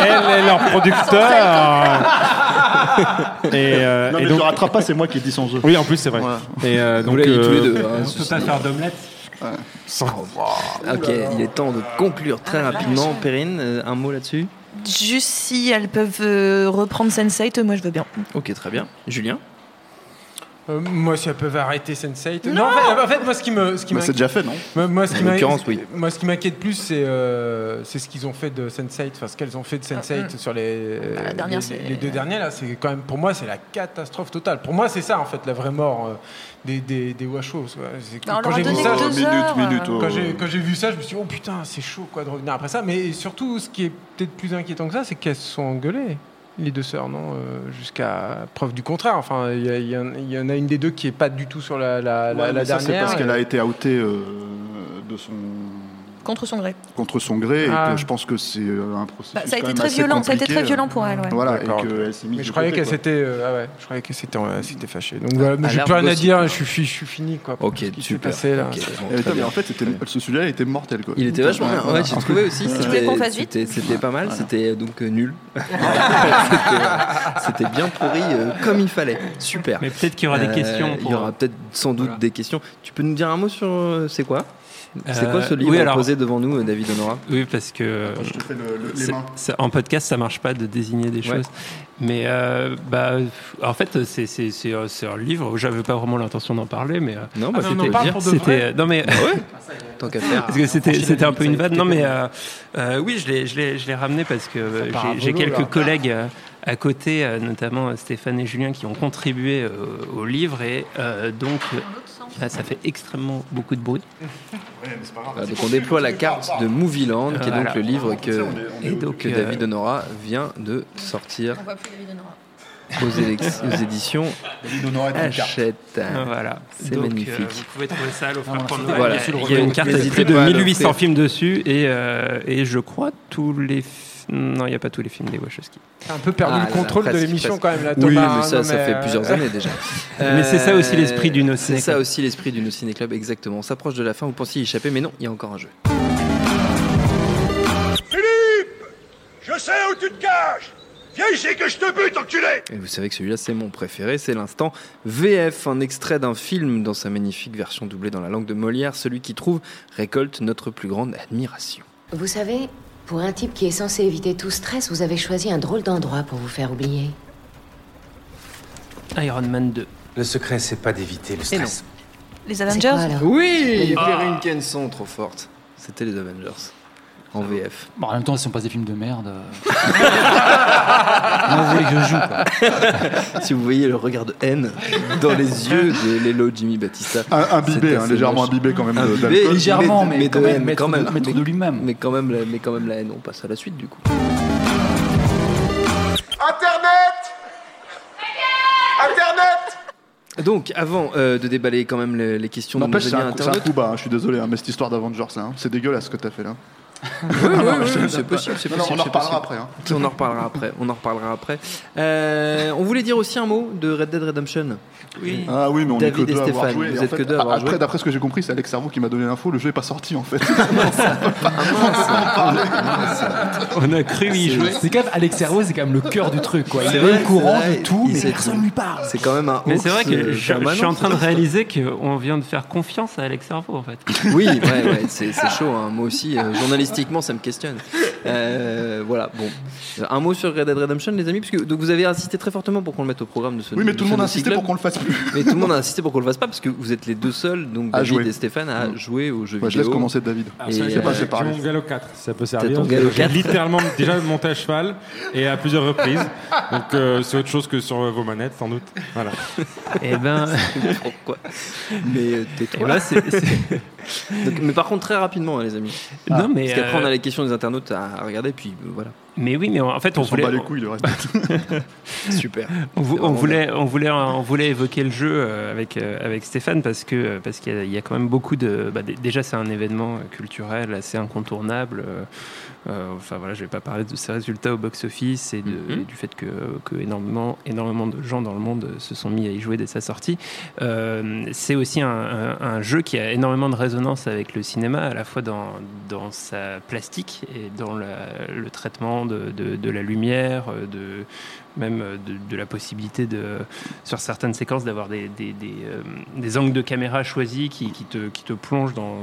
elle, elle est leur producteur. et, euh, non et mais donc, je rattrape pas c'est moi qui ai dit sans eux oui, en plus c'est vrai. Voilà. Et euh, donc tous les euh, deux. hein, On peut pas faire d'omelette sans- Ok, il est temps de conclure très rapidement. Perrine, euh, un mot là-dessus? Juste si elles peuvent reprendre Sense8, moi je veux bien. Ok, très bien. Julien? Euh, moi, si elles peuvent arrêter Sense8. Non, en, fait, en fait, moi, ce qui me, ce qui Bah, c'est m'inquiète- déjà fait non moi, moi, ce qui En m'in- l'occurrence, oui. Moi, ce qui m'inquiète plus, c'est euh, c'est ce qu'ils ont fait de Sense8, enfin ce qu'elles ont fait de Sense8 sur les, Bah, la dernière, les, c'est- les deux derniers là. C'est quand même, pour moi, c'est la catastrophe totale. Pour moi, c'est ça en fait la vraie mort euh, des des, des Wachos. Quand j'ai vu ça, euh. oh. quand j'ai vu ça, je me suis dit oh putain, c'est chaud quoi de revenir après ça. Mais surtout, ce qui est peut-être plus inquiétant que ça, c'est qu'elles se sont engueulées. Les deux sœurs, non euh, Jusqu'à preuve du contraire. Enfin, il y, en- il y en a une des deux qui est pas du tout sur la, la, Ouais, ça, dernière. c'est parce qu'elle a été outée euh, de son Contre son gré. contre son gré et Ah. que je pense que c'est euh, un processus. Bah, ça a été très violent. Ça a été très euh, violent pour elle. ouais. Voilà, et D'accord. qu'elle s'est mise Mais de je croyais qu'elle s'était, euh, ah ouais, je croyais qu'elle s'était, euh, s'était fâchée. Donc voilà, mais À j'ai l'air plus rien à dire. Je suis, fi- je suis fini quoi. Ok, Ce qui s'est super. passé, là. Ok, bon, Et très putain, mais en fait, ce sujet-là était mortel. Quoi. Il était vachement bien. voilà. Ouais, j'ai trouvé aussi. C'était qu'on fasse vite c'était- c'était pas mal. Voilà. C'était donc euh, nul. C'était- bien pourri euh, comme il fallait. Super. Mais peut-être qu'il y aura Euh, des questions. Il y aura peut-être sans doute des questions. Tu peux nous dire un mot sur euh, c'est quoi? C'est Euh, quoi ce livre oui, alors- posé devant nous, euh, David Honora Oui, parce que Attends, je te fais le- le- les c'est- mains. c'est- en podcast, ça marche pas de désigner des Ouais. choses. Mais euh, bah, en fait, c'est euh, un livre. J'avais pas vraiment l'intention d'en parler, mais euh, Non, bah, Ah, mais on c'était en parle dire. pour de c'était vrai non mais Tant qu'à faire. parce que c'était un peu ça une vanne. Non mais euh, euh, oui, je l'ai je l'ai je l'ai ramené parce que euh, j'ai quelques là. collègues euh, à côté, euh, notamment euh, Stéphane et Julien, qui ont contribué euh, au livre et euh, donc euh, là, ça fait extrêmement beaucoup de bruit. Voilà, donc on déploie la carte de Movieland, qui est donc Voilà. le livre que, Et donc, que David Honora vient de sortir On voit plus David Honora. aux, aux éditions. Hachette. Voilà, C'est magnifique. euh, vous pouvez trouver ça à l'offre voilà. Il y a- une carte de pas à 1800 l'offrir. films dessus et, euh, et je crois tous les. fi- Non, il n'y a pas tous les films des Wachowski. T'as un peu perdu Ah, le là, contrôle de l'émission quand même là, Oui, Thomas. mais ça, Non, ça fait euh, plusieurs années déjà. Mais c'est ça aussi l'esprit du No C'est Ciné ça Club. aussi l'esprit du No Ciné Club, exactement. On s'approche de la fin, vous pensiez y échapper, mais non, il y a encore un jeu. Je sais où tu te caches Viens ici que je te bute, enculé Et vous savez que celui-là, c'est mon préféré, c'est l'instant VF, un extrait d'un film dans sa magnifique version doublée dans la langue de Molière. Celui qui trouve récolte notre plus grande admiration. Vous savez, pour un type qui est censé éviter tout stress, vous avez choisi un drôle d'endroit pour vous faire oublier. Iron Man 2. Le secret, c'est pas d'éviter le stress. Les Avengers quoi, alors Oui Ah. Perrine Kenson, trop forte. C'était les Avengers. En VF. Bon, en même temps, si on passe des films de merde. euh. non, vous voulez que je joue, quoi. si vous voyez le regard de haine dans les yeux de Lelo Jimmy Batista. Un, un C'est bibé, hein, légèrement imbibé quand même Un de-. Légèrement, mais, mais mais quand même haine, maître quand de- même. maître mais- de lui-même. Mais quand même, la- mais quand même la haine. On passe à la suite du coup. Internet Internet Donc, avant euh, de déballer quand même les, les questions de nos c'est un, un coup bas, hein, je suis désolé, hein, mais cette histoire d'Avengers, là, hein, c'est dégueulasse ce que t'as fait là. Oui, oui, oui, c'est possible, c'est possible. on en reparlera possible. après. Hein. On en reparlera après. On en reparlera après. Euh, on voulait dire aussi un mot de Red Dead Redemption. Oui. Ah oui, mais on est David que et deux à avoir Stéphane, joué. vous Et en êtes fait, que deux à avoir après, d'après ce que j'ai compris, c'est Alex Servo qui m'a donné l'info. Le jeu est pas sorti en fait. On a cru y jouer. C'est quand même Alex Servo, c'est quand même le cœur du truc, quoi. Il C'est est vrai, au courant de tout, il mais personne lui parle. C'est quand même un. Mais c'est vrai que euh, je, suis en train de réaliser qu'on vient de faire confiance à Alex Servo en fait. Oui, ouais, ouais, c'est chaud. hein. Moi aussi, euh, journalistiquement, ça me questionne. Euh, voilà, bon. Un mot sur Red Dead Redemption, les amis, parce que donc, vous avez insisté très fortement pour qu'on le mette au programme de ce Oui, mais tout le monde a insisté pour qu'on le fasse plus. Mais tout le monde a insisté pour qu'on le fasse pas, parce que vous êtes les deux seuls, donc À David jouer. et Stéphane, à jouer aux jeux Ouais, je vidéo. laisse commencer David. Et, c'est euh, pas J'ai séparé. mon galop 4, ça peut servir. J'ai 4. littéralement déjà monté à cheval et à plusieurs reprises. Donc euh, c'est autre chose que sur vos manettes, sans doute. Voilà. Et ben, Pourquoi? Mais euh, tais-toi. Donc, mais par contre, très rapidement, hein, les amis. non mais Parce qu'après, on euh, a les questions des internautes à regarder, puis euh, voilà. mais oui mais en fait on On voulait bat les couilles, le reste. Super. On, vou- on voulait, on, voulait, on voulait évoquer le jeu euh, avec, euh, avec Stéphane parce que parce qu'il y, a- il y a quand même beaucoup de. bah, dé- déjà, c'est un événement euh, culturel assez incontournable. Euh, enfin voilà, je vais pas parler de ses résultats au box-office et, de- Mhm. et du fait que, que énormément, énormément de gens dans le monde se sont mis à y jouer dès sa sortie. Euh, c'est aussi un, un- un jeu qui a énormément de résonance avec le cinéma, à la fois dans, dans sa plastique et dans la- le traitement de, de- de la lumière, de, même euh, de, la possibilité de, sur certaines séquences d'avoir des, euh, des angles de caméra choisis qui, qui te, qui te plongent dans,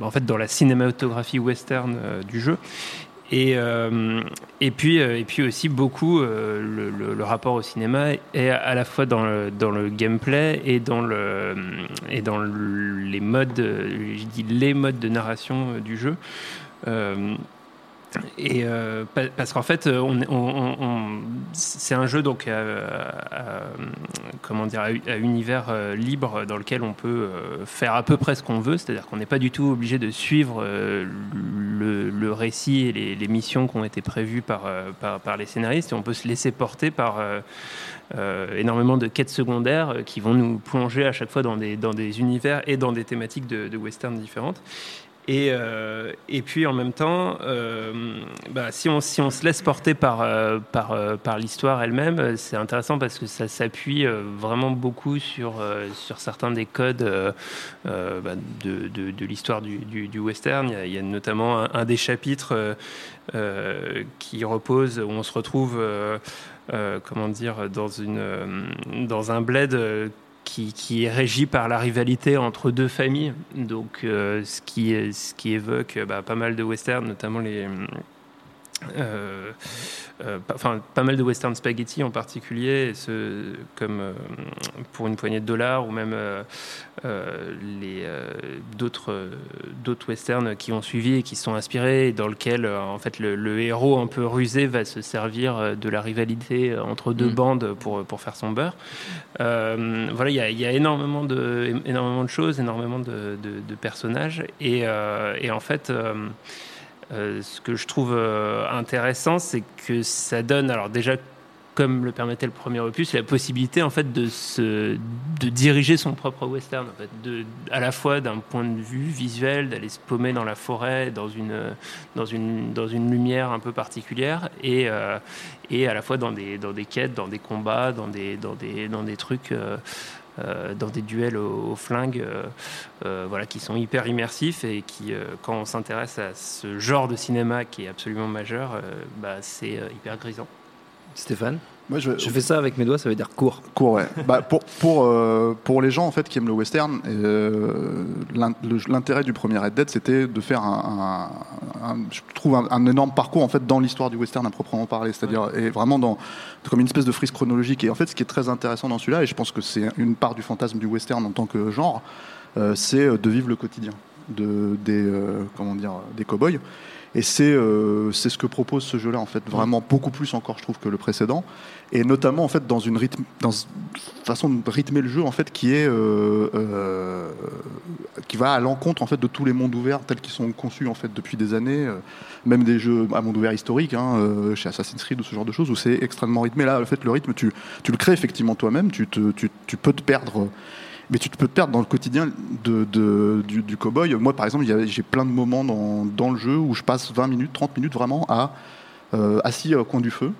en fait, dans la cinématographie western euh, du jeu. Et, et, puis, et puis aussi beaucoup le, rapport au cinéma est à la fois dans le, dans le gameplay et dans, le, et dans le- les modes, je les modes de narration du jeu. Et euh, pa- parce qu'en fait, on- c'est un jeu donc à, à- comment dire à, univers euh, libre dans lequel on peut euh, faire à peu près ce qu'on veut. C'est-à-dire qu'on n'est pas du tout obligé de suivre euh, le, récit et les, missions qui ont été prévues par, euh, par, les scénaristes. Et on peut se laisser porter par euh, euh, énormément de quêtes secondaires euh, qui vont nous plonger à chaque fois dans des, dans des univers et dans des thématiques de western différentes. Et, euh, et puis en même temps, euh, bah, si, on, se laisse porter par, euh, l'histoire elle-même, c'est intéressant parce que ça s'appuie vraiment beaucoup sur, certains des codes bah, de, l'histoire du, western. Il y, a, notamment un, des chapitres qui repose, où on se retrouve, comment dire, dans, dans un bled. Qui, est régi par la rivalité entre deux familles, donc euh, ce, qui, ce qui évoque euh, bah, pas mal de westerns, notamment les, euh, euh, pas- enfin pas mal de western spaghetti en particulier, et ce, comme euh, pour une poignée de dollars ou même les d'autres d'autres westerns qui ont suivi et qui sont inspirés, et dans lequel en fait le, le héros un peu rusé va se servir de la rivalité entre deux Mm. bandes pour pour faire son beurre. Voilà, il y a, il y a énormément de énormément de choses, énormément de, de- de personnages, et, et en fait. Euh, ce que je trouve euh, intéressant, c'est que ça donne, alors déjà, comme le permettait le premier opus, la possibilité en fait de se, de diriger son propre western, en fait, à la fois d'un point de vue visuel, d'aller se paumer dans la forêt, dans une, dans une, dans une lumière un peu particulière, et, euh, et à la fois dans des, dans des quêtes, dans des combats, dans des, dans des, dans des trucs. Euh, dans des duels au, au flingue, euh, euh, voilà, qui sont hyper immersifs et qui, quand on s'intéresse à ce genre de cinéma qui est absolument majeur, bah, c'est hyper grisant. Stéphane? Je, Je fais ça avec mes doigts, ça veut dire court. Court, ouais. bah, pour, pour, euh, pour les gens en fait, qui aiment le western, euh, l'intérêt du premier Red Dead, c'était de faire un, un- un- je trouve un, un énorme parcours en fait, dans l'histoire du western à proprement parler, c'est-à-dire et vraiment dans, comme une espèce de frise chronologique. Et en fait, ce qui est très intéressant dans celui-là, et je pense que c'est une part du fantasme du western en tant que genre, euh, c'est de vivre le quotidien de, des, comment dire, des cow-boys. Et c'est euh, c'est ce que propose ce jeu-là, en fait, vraiment beaucoup plus encore, je trouve, que le précédent. Et notamment, en fait, dans une, façon de rythmer le jeu, en fait, qui est euh, euh, qui va à l'encontre, en fait, de tous les mondes ouverts tels qu'ils sont conçus, en fait, depuis des années. euh, même des jeux à monde ouvert historique, hein, euh, chez Assassin's Creed ou ce genre de choses, où c'est extrêmement rythmé. Là, en fait, le rythme, tu, tu le crées effectivement toi-même. Tu, tu, tu peux te perdre mais tu te peux te perdre dans le quotidien du, cow-boy. Moi, par exemple, j'ai plein de moments dans, le jeu où je passe 20 minutes, 30 minutes vraiment euh, assis au coin du feu,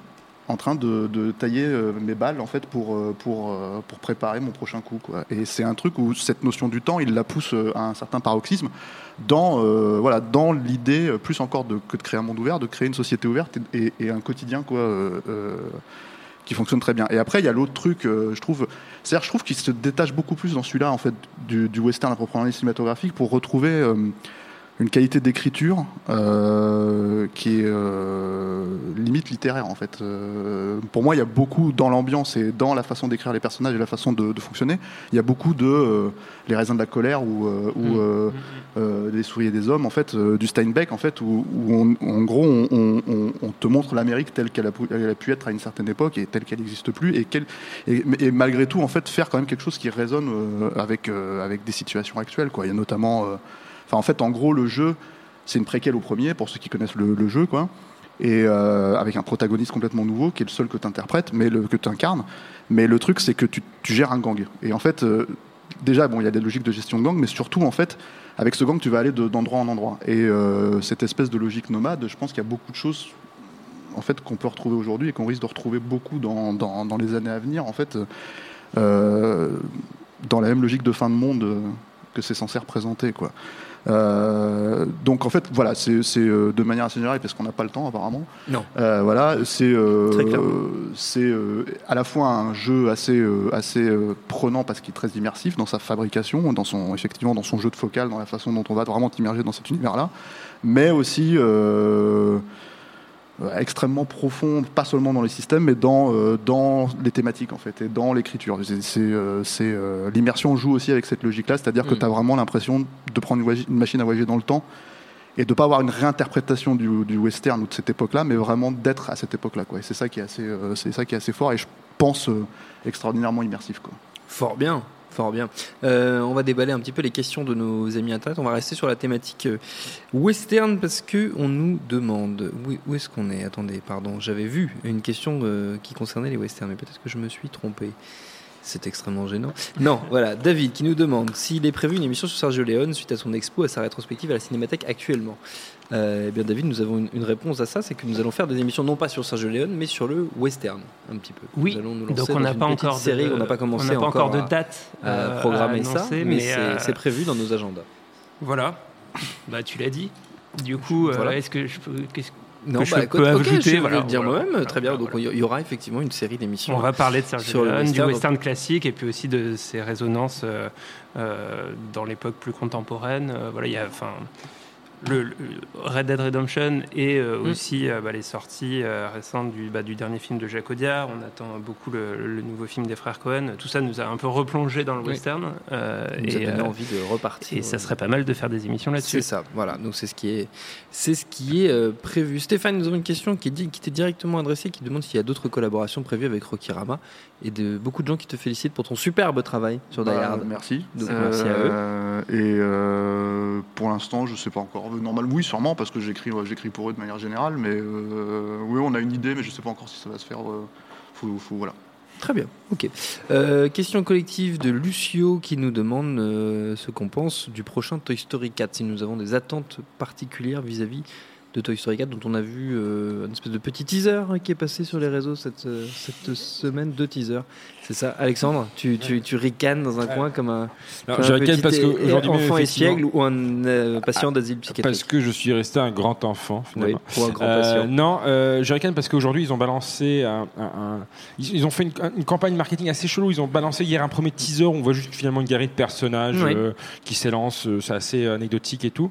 en train de, tailler euh, mes balles en fait pour, euh, préparer mon prochain coup. Et c'est un truc où cette notion du temps, il la pousse à un certain paroxysme dans, l'idée, plus encore de, que de créer un monde ouvert, de créer une société ouverte et, un quotidien quoi, qui fonctionne très bien. Et après, il y a l'autre truc, euh, je trouve, c'est-à-dire, je trouve qu'il se détache beaucoup plus dans celui-là, en fait, du, du western à proprement cinématographique, pour retrouver euh, une qualité d'écriture euh, qui est euh, limite littéraire, en fait. Euh, pour moi, il y a beaucoup dans l'ambiance et dans la façon d'écrire les personnages et la façon de, de fonctionner, il y a beaucoup de les raisins de la colère ou, ou euh, des souris et des hommes, en fait, du Steinbeck, en fait, où, où on- en gros, on, on- on- on te montre l'Amérique telle qu'elle a, pu- elle a pu être à une certaine époque et telle qu'elle n'existe plus, et, qu'elle- et, et malgré tout, en fait, faire quand même quelque chose qui résonne avec, avec des situations actuelles. Quoi. Il y a notamment, en fait, en gros, le jeu, c'est une préquelle au premier, pour ceux qui connaissent le, jeu, quoi. Et euh, avec un protagoniste complètement nouveau, qui est le seul que tu interprètes, mais que tu incarnes. Mais le truc, c'est que tu, gères un gang. Et en fait, euh, déjà, bon, il y a des logiques de gestion de gang, mais surtout, en fait, avec ce gang, tu vas aller de- d'endroit en endroit. Et euh, cette espèce de logique nomade, je pense qu'il y a beaucoup de choses en fait, qu'on peut retrouver aujourd'hui et qu'on risque de retrouver beaucoup dans, les années à venir, en fait, dans la même logique de fin de monde que c'est censé représenter. Quoi. Euh, donc en fait, voilà, c'est euh, de manière assez générale, parce qu'on n'a pas le temps apparemment. Non. Euh, voilà, c'est euh, à la fois un jeu assez assez prenant parce qu'il est très immersif dans sa fabrication, dans son effectivement dans son jeu de focal, dans la façon dont on va vraiment t'immerger dans cet univers-là, mais aussi extrêmement profond, pas seulement dans les systèmes, mais dans, euh, dans les thématiques en fait, et dans l'écriture. C'est, c'est, euh, c'est, euh, l'immersion joue aussi avec cette logique-là, c'est-à-dire que Mm. tu as vraiment l'impression de prendre une, machine à voyager dans le temps et de ne pas avoir une réinterprétation du, du western ou de cette époque-là, mais vraiment d'être à cette époque-là. Quoi. Et c'est ça qui est assez, euh, c'est ça qui est assez fort et je pense euh, extraordinairement immersif. Quoi. Fort bien, fort bien. Euh, on va déballer un petit peu les questions de nos amis internet. On va rester sur la thématique euh, western parce que on nous demande où, est-ce qu'on est? Attendez, pardon, j'avais vu une question euh, qui concernait les westerns, mais peut-être que je me suis trompé. C'est extrêmement gênant. Non, voilà, David qui nous demande s'il est prévu une émission sur Sergio Leone suite à son expo à sa rétrospective à la Cinémathèque actuellement. Euh, eh bien, David, nous avons une, une réponse à ça, c'est que nous allons faire des émissions non pas sur Sergio Leone, mais sur le western, un petit peu. Oui, Nous allons nous lancer donc on n'a pas encore de- série, on n'a pas commencé on n'a pas encore de date, à euh, programmer à ça, annoncer, mais, euh, c'est prévu dans nos agendas. Voilà. Bah, tu l'as dit. Du coup, euh, Voilà. est-ce que je peux, Non, que je bah, peux ajouter je Voilà, le dire voilà. moi-même. Très bien. Donc, il y aura effectivement une série d'émissions. On va parler de Sergio sur le Leone, du western. western classique et puis aussi de ses résonances euh, dans l'époque plus contemporaine. Voilà, il y a, enfin, le, le Red Dead Redemption et euh, Mm. aussi euh, bah, les sorties euh, récentes du, bah, du dernier film de Jacques Audiard. On attend beaucoup le, le nouveau film des frères Cohen. Tout ça nous a un peu replongé dans le Oui. western. euh, Ça nous a et, donné euh, envie de repartir. Et ça serait pas mal de faire des émissions là-dessus. C'est ça, voilà. Donc c'est ce qui est, c'est ce qui est euh, prévu. Stéphane, nous avons une question qui est dit- qui t'est directement adressée, qui demande s'il y a d'autres collaborations prévues avec Rocky Rama et de beaucoup de gens qui te félicitent pour ton superbe travail sur Die Bah, Hard. Merci. Donc merci à eux. Et euh, pour l'instant, je sais pas encore. Normal, oui, sûrement, parce que j'écris, j'écris pour eux de manière générale. Mais euh, oui, on a une idée, mais je sais pas encore si ça va se faire. euh, faut, faut- voilà. Très bien, ok. Euh, question collective de Lucio qui nous demande euh, ce qu'on pense du prochain Toy Story 4, si nous avons des attentes particulières vis-à-vis de Toy Story 4, dont on a vu euh, une espèce de petit teaser hein, qui est passé sur les réseaux euh, cette semaine, deux teasers. C'est ça, Alexandre Tu, tu, tu ricanes dans un coin comme un, Non, comme je un ricane petit parce même, enfant espiègle ou un euh, patient d'asile psychiatrique. Parce que je suis resté un grand enfant, finalement. Oui, ou un grand Euh, patient. non, euh, je ricane parce qu'aujourd'hui, ils ont balancé un. ils, ils ont fait une, une campagne marketing assez chelou. Ils ont balancé hier un premier teaser où on voit juste finalement une galerie de personnages Oui. qui s'élancent. C'est assez anecdotique et tout.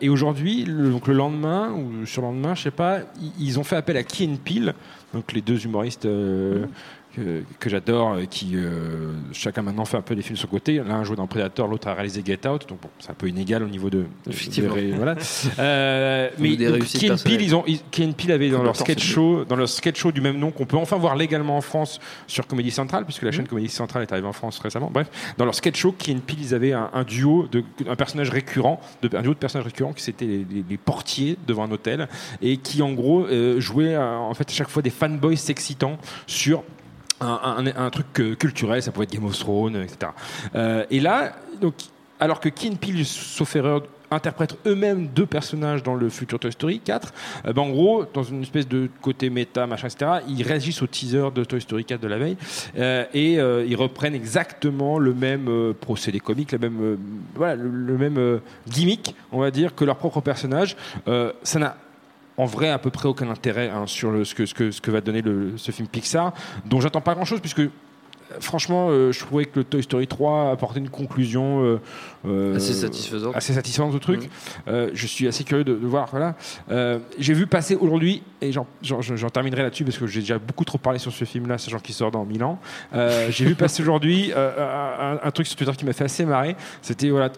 Et aujourd'hui, le, donc le lendemain ou sur le lendemain, je sais pas, ils, ils ont fait appel à Key and Peele, donc les deux humoristes. euh, que, que j'adore, euh, qui euh, chacun maintenant fait un peu des films sur le côté. L'un joue dans Predator, l'autre a réalisé Get Out, donc bon, c'est un peu inégal au niveau de. de- ré- voilà. Euh, mais Peele, personnelles. ils ont, and Peele avait dans leur sketch c'est show, dans leur sketch show du même nom qu'on peut enfin voir légalement en France sur Comédie Centrale, puisque la Mmh. chaîne Comédie Centrale est arrivée en France récemment. Bref, dans leur sketch show, Key and Peele, ils avaient un, un duo de un personnage récurrent, de, un duo de personnages récurrents qui c'était les, les- les portiers devant un hôtel et qui en gros euh, jouaient euh, en fait à chaque fois des fanboys s'excitant sur un, truc culturel, ça pouvait être Game of Thrones, etc. Euh, et là, donc, alors que Key and Peele, sauf erreur, interprètent eux-mêmes deux personnages dans le futur Toy Story 4, euh, ben, en gros, dans une espèce de côté méta, machin, etc., ils réagissent au teaser de Toy Story 4 de la veille euh, et ils reprennent exactement le même procédé comique, le même, voilà, le, le même gimmick, on va dire, que leur propre personnage. Ça n'a en vrai à peu près aucun intérêt hein, sur ce, que, va donner ce film Pixar, dont j'attends pas grand chose puisque franchement euh, je trouvais que le Toy Story 3 apportait une conclusion euh, euh, Assez satisfaisante. assez satisfaisante au truc. Euh, je suis assez curieux de, de voir. Voilà. J'ai vu passer aujourd'hui et j'en, terminerai là-dessus parce que j'ai déjà beaucoup trop parlé sur ce film-là, sachant qu'il sort dans 1000 ans. J'ai vu passer aujourd'hui un, un truc sur Twitter qui m'a fait assez marrer. C'était voilà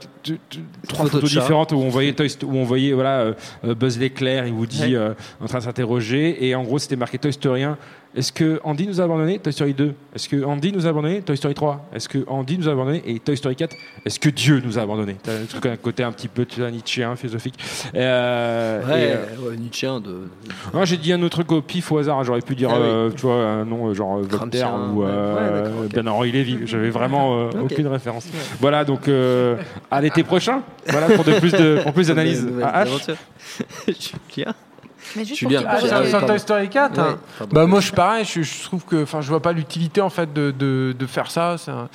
trois Photos différentes où on voyait Toy où on voyait voilà Buzz l'éclair Woody Ouais. euh, en train de s'interroger et en gros c'était marqué Toy Story 1. Est-ce que Andy nous a abandonné Toy Story 2. Est-ce que Andy nous a abandonné Toy Story 3. Est-ce que Andy nous a abandonné et Toy Story 4. Est-ce que Dieu nous a abandonné T'as un truc, un côté un petit peu nietzschéen, philosophique. Euh, Ouais, et, euh, ouais, Nietzschéen de. moi, j'ai dit un autre truc au pif au hasard. J'aurais pu dire, Ah oui. euh, tu vois, un nom euh, genre Voltaire ou ouais. euh, Ouais, d'accord, ok. Bernard-Henri Lévy. J'avais vraiment aucune référence. Voilà, donc à l'été prochain. Voilà pour de plus de pour plus d'analyse. Julien Mais juste Julien, pour Ah, pose- sur pardon. Toy Story 4 hein. Ouais. Bah moi je suis pareil, je, je trouve que enfin je vois pas l'utilité en fait de, de, de faire ça. c'est un-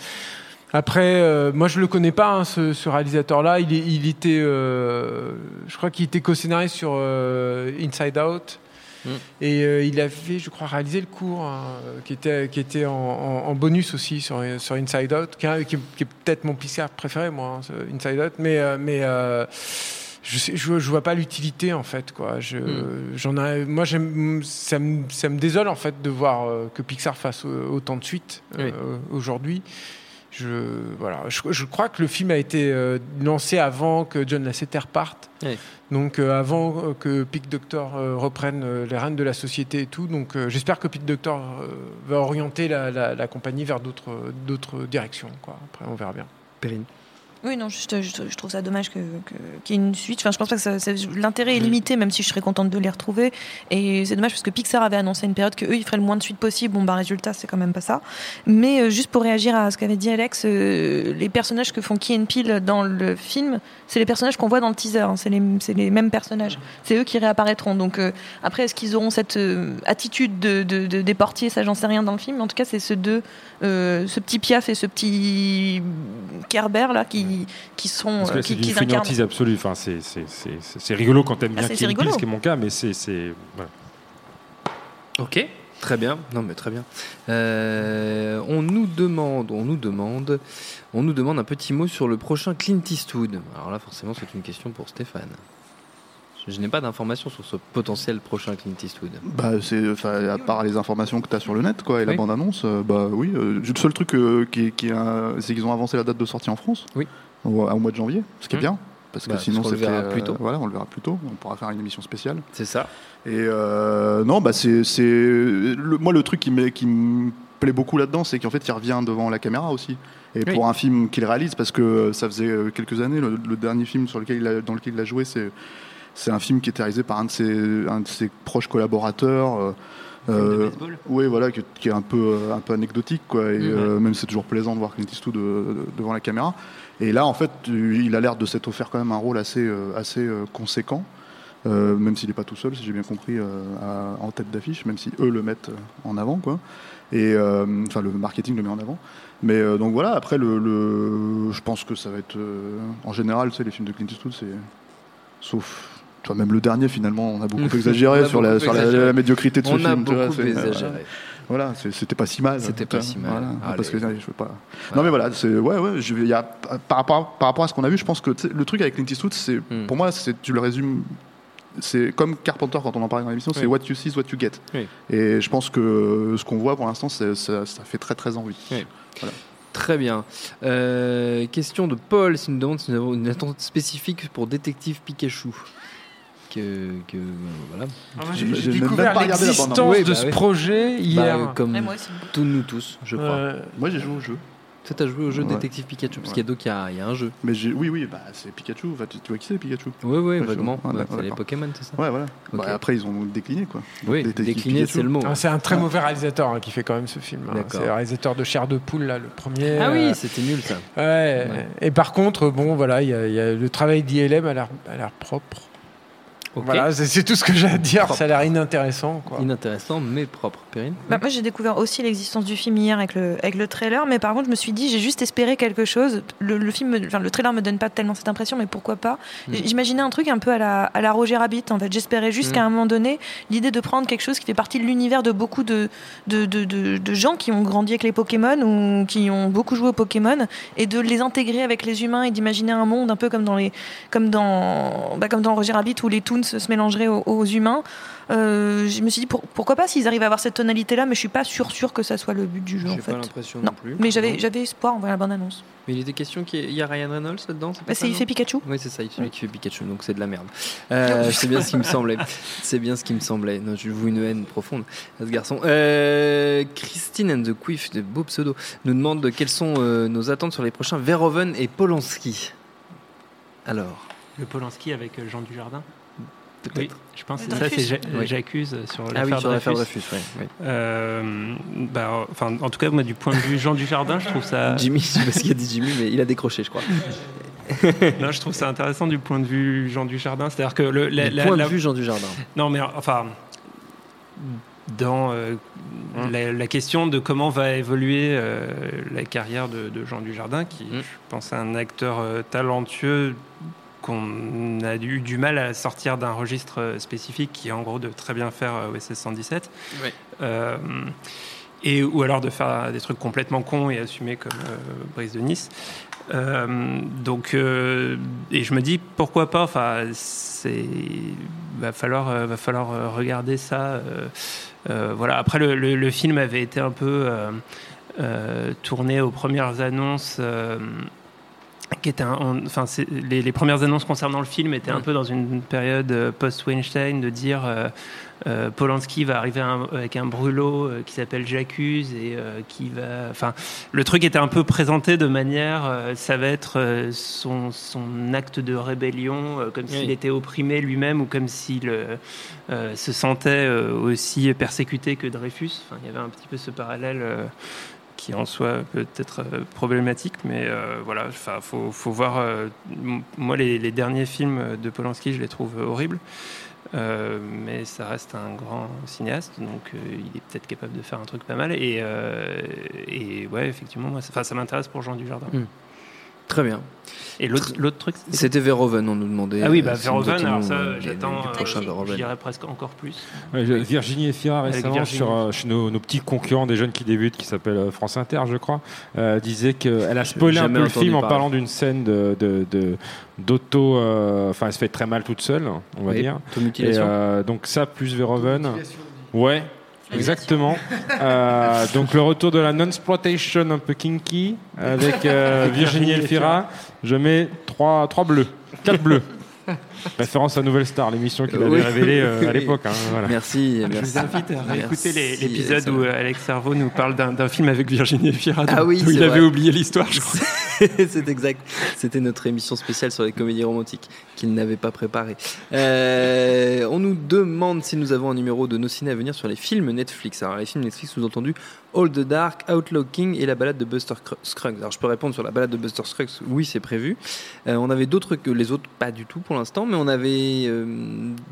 Après, euh, moi je le connais pas hein, ce, ce réalisateur-là. Il, était, euh, je crois qu'il était co-scénariste sur euh, Inside Out. Mm. Et euh, il avait, je crois, réalisé le cours hein, qui était, qui était en, en- en bonus aussi sur, sur Inside Out, qui, est- qui est, qui est peut-être mon Pixar préféré, moi, hein, Inside Out. Mais, euh, mais euh, je, sais, je, je vois pas l'utilité en fait. Quoi. Je, Mm. j'en ai, moi, j'aime, ça, me, ça me désole en fait de voir euh, que Pixar fasse euh, autant de suites euh, Oui. aujourd'hui. Je, voilà, je, je crois que le film a été euh, lancé avant que John Lasseter parte. Oui. Donc euh, avant que Pete Doctor euh, reprenne euh, les rênes de la société et tout. Donc euh, j'espère que Pete Doctor euh, va orienter la, la- la compagnie vers d'autres, d'autres directions. Quoi. Après on verra bien. Perrine. Oui, non, je, je- je trouve ça dommage que- que- qu'il y ait une suite. Enfin, je pense pas que l'intérêt est limité, même si je serais contente de les retrouver. Et c'est dommage parce que Pixar avait annoncé une période que eux, ils feraient le moins de suites possible. Bon, bah, résultat, c'est quand même pas ça. Mais euh, juste pour réagir à ce qu'avait dit Alex, euh, les personnages que font Key and Peele dans le film, c'est les personnages qu'on voit dans le teaser. hein. C'est les, mêmes personnages. C'est eux qui réapparaîtront. Donc, euh, après, est-ce qu'ils auront cette euh, attitude de, de, de- des portiers? Ça, j'en sais rien dans le film. Mais en tout cas, c'est ceux deux, euh, ce petit Piaf et ce petit Kerber là, qui, qui sont Parce que euh, là, c'est qui, qui incarnent. fainéantise absolue. Enfin, c'est- c'est- c'est c'est- c'est rigolo quand t'aimes Ah, bien c'est- Kill c'est Bill, ce qui est mon cas, mais c'est. c'est- voilà. Ok, très bien. Non, mais très bien. Euh, on nous demande, on nous demande, on nous demande un petit mot sur le prochain Clint Eastwood. Alors là, forcément, c'est une question pour Stéphane. Je, n'ai pas d'informations sur ce potentiel prochain Clint Eastwood. Bah, c'est, à part les informations que tu as sur le net, quoi, et la bande-annonce, euh, bah oui. euh, le seul truc euh, qui, qui c'est qu'ils ont avancé la date de sortie en France. Oui. Au, au mois de janvier, ce qui est Mmh. bien. Parce que Bah, sinon, plus tôt. Voilà, on le verra plus tôt. On pourra faire une émission spéciale. C'est ça. Et non, bah c'est, le- moi le truc qui me, qui plaît beaucoup là-dedans, c'est qu'en fait il revient devant la caméra aussi. Et Oui. pour un film qu'il réalise, parce que ça faisait quelques années, le, le dernier film sur lequel il a, dans lequel il a joué, c'est c'est un film qui était réalisé par un de ses, un de ses proches collaborateurs. euh, euh, oui, voilà, qui, qui est un peu, euh, un peu anecdotique, quoi. Et Mhm. euh, même c'est toujours plaisant de voir Clint Eastwood devant la caméra. Et là, en fait, il a l'air de s'être offert quand même un rôle assez, assez conséquent. Euh, même s'il n'est pas tout seul, si j'ai bien compris, à- en tête d'affiche, même si eux le mettent en avant, quoi. Et enfin, le marketing le met en avant. Mais donc voilà. Après, le, le- je pense que ça va être, en général, tu sais, les films de Clint Eastwood, c'est sauf. Tu vois, même le dernier, finalement, on a beaucoup On exagéré a sur, la, beaucoup sur la- exagéré. la médiocrité de ce On film. a tu vois, beaucoup c'est- exagéré. Voilà, c'était pas si mal. C'était pas si mal. voilà. Allez. parce que je veux pas. Non mais voilà, c'est ouais ouais. je- y a, par rapport par rapport à ce qu'on a vu, je pense que le truc avec Clint Eastwood, c'est Hmm. pour moi, c'est tu le résumes. C'est comme Carpenter quand on en parlait dans l'émission, c'est what you see is what you get. Oui. Et je pense que ce qu'on voit pour l'instant, ça, ça fait très très envie. Oui. Voilà. Très bien. Euh, question de Paul, s'il nous demande si nous avons une attente spécifique pour Détective Pikachu. Que, que euh, voilà. Ah, J'ai- découvert pas regardé la l'existence. Oui, de bah ce oui. projet Bah, hier. euh, comme moi aussi. tous nous tous, je crois. Moi j'ai joué au jeu, Toi, t'as joué au jeu Ouais. Détective Pikachu parce Ouais. qu'il y a donc il y a, il y a un jeu. mais j'ai oui oui bah c'est Pikachu. Enfin, tu, tu vois qui c'est Pikachu? Oui, oui, vaguement. ouais, Bah, c'est les Pokémon, c'est ça? Ouais voilà. Bah, après ils ont décliné quoi. Oui, Détective décliné, Pikachu. c'est le mot. Ah, c'est un très mauvais réalisateur hein, qui fait quand même ce film. hein. D'accord. C'est le réalisateur de Chair de poule, là, le premier. Ah euh, oui, c'était nul ça. Ouais. Ouais. Et par contre, bon, voilà, il y, a- y a le travail d'ILM a l'air a l'air propre. Voilà, c'est c'est tout ce que j'ai à dire. Propre. Ça a l'air inintéressant. Quoi. Inintéressant, mais propre. Perrine Bah, moi, j'ai découvert aussi l'existence du film hier avec le, avec le trailer, mais par contre, je me suis dit, j'ai juste espéré quelque chose. Le, le film, me- enfin, le trailer me donne pas tellement cette impression, mais pourquoi pas? Mm. J'imaginais un truc un peu à la, à la Roger Rabbit, en fait. J'espérais juste Mm. qu'à un moment donné, l'idée de prendre quelque chose qui fait partie de l'univers de beaucoup de, de, de, de- de gens qui ont grandi avec les Pokémon ou qui ont beaucoup joué aux Pokémon et de les intégrer avec les humains et d'imaginer un monde un peu comme dans les, comme dans, bah, comme dans Roger Rabbit où les Toons se mélangeraient aux, aux humains. Euh, je me suis dit pour- pourquoi pas s'ils arrivent à avoir cette tonalité là mais je suis pas sûr sûr que ça soit le but du jeu en J'ai fait pas l'impression non non plus. mais j'avais j'avais espoir en voyant la bande annonce Mais il était question qu'il y a Ryan Reynolds là-dedans c'est pas bah, ça, c'est il fait Pikachu Oui, c'est ça, il celui qui fait Pikachu, donc c'est de la merde. Euh, c'est bien ce qui me semblait. C'est bien ce qui me semblait. Non, je vous une haine profonde à ce garçon. Euh, Christine and the Quiff, de beau pseudo, nous demande quelles sont euh, nos attentes sur les prochains Verhoeven et Polanski. Alors, Le Polanski avec Jean Dujardin peut-être. Oui, je pense que ça, c'est Oui. j'accuse sur Ah oui, l'affaire sur l'affaire Dreyfus. Dreyfus, ouais. Euh, bah, enfin, en tout cas, moi, du point de vue Jean Dujardin, je trouve ça. Jimmy, je sais pas ce qu'il a dit Jimmy, mais il a décroché, je crois. non, je trouve ça intéressant du point de vue Jean Dujardin. C'est-à-dire que le, la, Du la- point la- de vue Jean Dujardin. Non, mais enfin, dans euh, Hum. la, la question de comment va évoluer euh, la carrière de, de Jean Dujardin, qui, Hum. je pense, est un acteur euh, talentueux qu'on a eu du mal à sortir d'un registre spécifique, qui est en gros de très bien faire euh, OSS 117. Ouais. Euh, et, ou alors de faire des trucs complètement cons et assumés comme euh, Brise de Nice. Euh, donc, et je me dis pourquoi pas. Enfin, c'est va falloir va falloir regarder ça. voilà. Après, le, le- le film avait été un peu tourné aux premières annonces. Qui était un- on- enfin les, les premières annonces concernant le film étaient un peu dans une période euh, post-Weinstein de dire euh, euh, Polanski va arriver un- avec un brûlot euh, qui s'appelle J'accuse et qui va enfin le truc était un peu présenté de manière ça va être son, son acte de rébellion comme Oui. s'il était opprimé lui-même ou comme s'il se sentait aussi persécuté que Dreyfus enfin il y avait un petit peu ce parallèle qui en soi peut être euh, problématique, mais euh, voilà, enfin, faut, faut voir. euh, moi, les, derniers films de Polanski, je les trouve horribles, Euh, mais ça reste un grand cinéaste, donc il est peut-être capable de faire un truc pas mal. Et, et ouais, effectivement, ça, m'intéresse pour Jean Dujardin. Hmm. Très bien. Et l'autre l'autre truc, c'était- C'était Verhoeven, on nous demandait. Ah oui, bah euh, si Verhoeven, alors ça, j'attends. euh, prochain je- Verhoeven. Je dirais presque encore plus. Ouais, je- Virginie Efira récemment Virginie. sur euh, chez nos, nos petits concurrents des jeunes qui débutent qui s'appelle France Inter je crois euh, disait qu'elle a spoilé un peu le film en parlant d'une scène de de- de- d'auto euh, enfin elle se fait très mal toute seule on va Oui, dire. Et, euh, donc ça plus Verhoeven ouais Exactement. Euh, donc le retour de la non-exploitation un peu kinky avec euh, Virginie Elfira. Je mets trois, trois bleus, quatre bleus. Référence à Nouvelle Star, l'émission qu'il avait Oui. révélée euh, à l'époque. hein, voilà. Merci, Je merci. vous invite à réécouter l'épisode où euh, Alex Servo nous parle d'un film avec Virginie Efira, Ah oui, où il avait oublié l'histoire, je crois. c'est exact. C'était notre émission spéciale sur les comédies romantiques qu'il n'avait pas préparée. Euh, on nous demande si nous avons un numéro de nos ciné à venir sur les films Netflix. Alors les films Netflix, sous-entendu All the Dark, Outlaw King et la balade de Buster Cr- Scruggs. Alors je peux répondre sur la balade de Buster Scruggs, oui c'est prévu. Euh, on avait d'autres que les autres, pas du tout pour l'instant, mais on avait euh,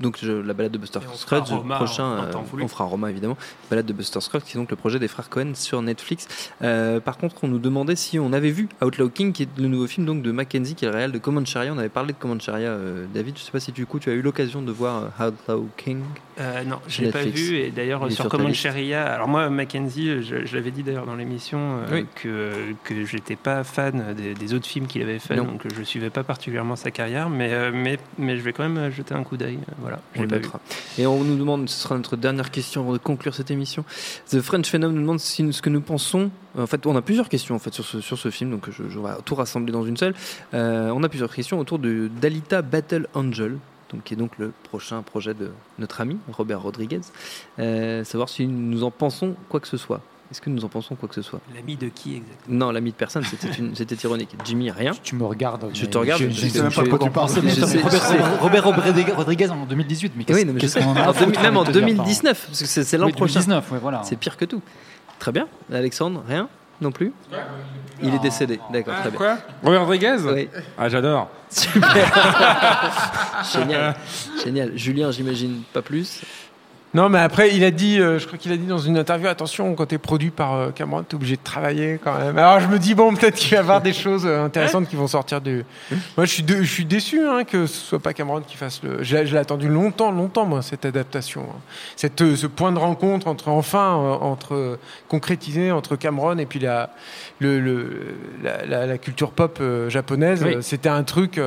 donc je- la balade de Buster Scruggs, le prochain, euh, on fera Roma évidemment. Balade de Buster Scruggs, qui est donc le projet des frères Cohen sur Netflix. Euh, par contre, on nous demandait si on avait vu Outlaw King, qui est le nouveau film donc de Mackenzie, qui est le réal de Comancheria. On avait parlé de Comancheria, euh, David. Je sais pas si du coup tu as eu l'occasion de voir Outlaw King. Euh, non, je Sur l'ai pas vu. Et d'ailleurs, sur Command. Sharia, alors moi, Mackenzie, je, je l'avais dit d'ailleurs dans l'émission, euh, Oui. que, que j'étais pas fan des, des autres films qu'il avait fait, Non. donc je suivais pas particulièrement sa carrière, mais, euh, mais, mais je vais quand même jeter un coup d'œil. Voilà, je l'ai pas vu. Et on nous demande, ce sera notre dernière question avant de conclure cette émission. The French Phenom nous demande si, ce que nous pensons. En fait, on a plusieurs questions en fait sur ce, sur ce film, donc je, je vais tout rassembler dans une seule. Euh, on a plusieurs questions autour de d'Alita Battle Angel. Donc, qui est donc le prochain projet de notre ami Robert Rodriguez. Euh, savoir si nous en pensons quoi que ce soit. Est-ce que nous en pensons quoi que ce soit? L'ami de qui exactement? Non, l'ami de personne, c'était ironique. Jimmy, rien. Tu me regardes. Je te regarde. Je, je- je sais même pas de quoi tu parles. Robert, Rodriguez- en 2018. Mais qu'est-ce Oui, même en envie de te dire, 2019, parce que c'est c'est l'an Oui, prochain. 2019, oui, voilà. C'est pire que tout. Très bien. Alexandre, rien? Non plus Il est décédé. D'accord, très bien. Quoi Robert Rodriguez Oui. Ah, j'adore. Génial. Génial. Julien, j'imagine pas plus. Non, mais après, il a dit, euh, je crois qu'il a dit dans une interview, attention, quand t'es produit par euh, Cameron, t'es obligé de travailler quand même. Alors je me dis, bon, peut-être qu'il va y avoir des choses euh, intéressantes qui vont sortir du. Moi, je suis, de- je suis déçu hein, que ce soit pas Cameron qui fasse le. Je l'ai attendu longtemps, longtemps, moi, cette adaptation. hein. Cette, euh, ce point de rencontre entre, enfin, entre concrétisé entre Cameron et puis la, le, le- la, la- la culture pop japonaise. Oui. C'était un truc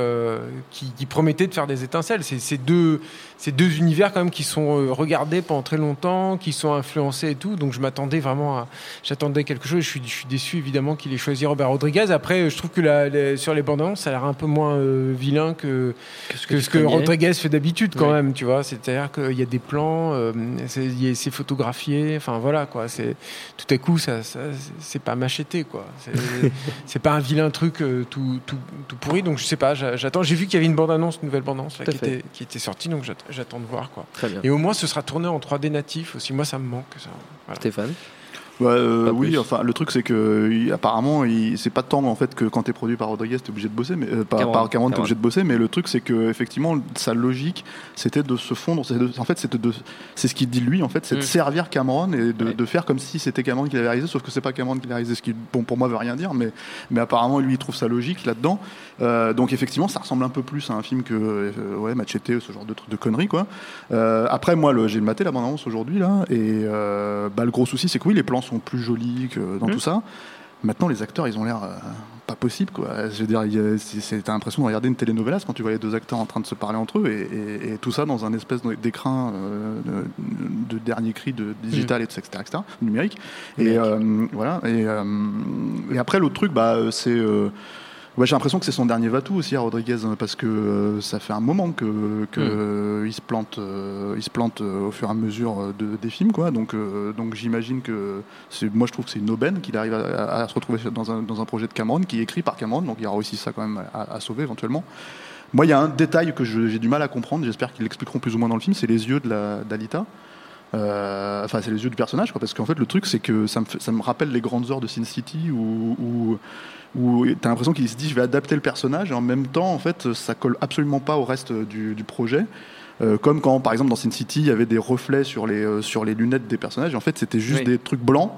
qui, qui promettait de faire des étincelles. C'est deux, c'est deux univers quand même qui sont euh, pendant très longtemps, qui sont influencés et tout. Donc je m'attendais vraiment à, j'attendais quelque chose. Je suis, je suis déçu évidemment qu'il ait choisi Robert Rodriguez. Après, je trouve que la- sur les bandes annonces, ça a l'air un peu moins euh, vilain que, ce que Rodriguez fait d'habitude quand Oui. même. Tu vois, c'est-à-dire qu'il y a des plans, euh, c'est photographié. Enfin voilà quoi. C'est tout à coup ça, ça- c'est pas macheté quoi. C'est- pas un vilain truc euh, tout, tout, tout pourri. Donc je sais pas. j'a- J'attends. J'ai vu qu'il y avait une bande annonce, une nouvelle bande annonce là, qui, était, qui était sortie. Donc j'att- j'attends de voir quoi. Et au moins ce sera tourné en 3D natif aussi. Moi ça me manque ça. Stéphane? Ouais, euh, oui, enfin le truc c'est que il- apparemment il- c'est pas tant en fait que quand t'es produit par Rodriguez t'es obligé de bosser, mais euh, par, Cameron, par Cameron t'es Cameron. obligé de bosser, mais le truc c'est que effectivement sa logique c'était de se fondre, c'est de- en fait c'était de, c'est ce qu'il dit lui en fait, c'est de Mm. servir Cameron et de, Ouais. de faire comme si c'était Cameron qui l'avait réalisé, sauf que c'est pas Cameron qui l'a réalisé, ce qui bon pour moi veut rien dire, mais mais apparemment lui il trouve sa logique là-dedans. Euh, donc effectivement ça ressemble un peu plus à un film que euh, ouais Machete, ce genre de truc de conneries quoi. Euh, après, moi, le- j'ai maté la bande-annonce aujourd'hui, là, et euh, bah, le gros souci, c'est que oui, les plans sont plus jolis que dans Mhm. tout ça. Maintenant, les acteurs, ils ont l'air euh, pas possible, quoi. Je veux dire, t'as l'impression de regarder une telenovelas quand tu vois les deux acteurs en train de se parler entre eux, et, et- et tout ça dans un espèce d'écran euh, de, de dernier cri de digital, etc., etc., numérique. Et euh, voilà. Et, et après, l'autre truc, bah, c'est. Ouais, j'ai l'impression que c'est son dernier va-tout aussi à Rodriguez hein, parce que euh, ça fait un moment que, que euh, il se plante, euh, il se plante euh, au fur et à mesure euh, de, des films quoi. Donc euh, donc j'imagine que moi je trouve que c'est une aubaine qu'il arrive à, se retrouver dans un, dans un projet de Cameron qui est écrit par Cameron. Donc il y aura aussi ça quand même à, à sauver éventuellement. Moi il y a un détail que j'ai du mal à comprendre. J'espère qu'ils l'expliqueront plus ou moins dans le film. C'est les yeux de la d'Alita. Euh, enfin, c'est les yeux du personnage, quoi, parce qu'en fait, le truc, c'est que ça me, fait- ça me rappelle les grandes heures de Sin City où, où, où t'as l'impression qu'il se dit je vais adapter le personnage et en même temps, en fait, ça colle absolument pas au reste du, du projet. Euh, comme quand, par exemple, dans Sin City, il y avait des reflets sur les, euh, sur les lunettes des personnages. Et en fait, c'était juste Oui. des trucs blancs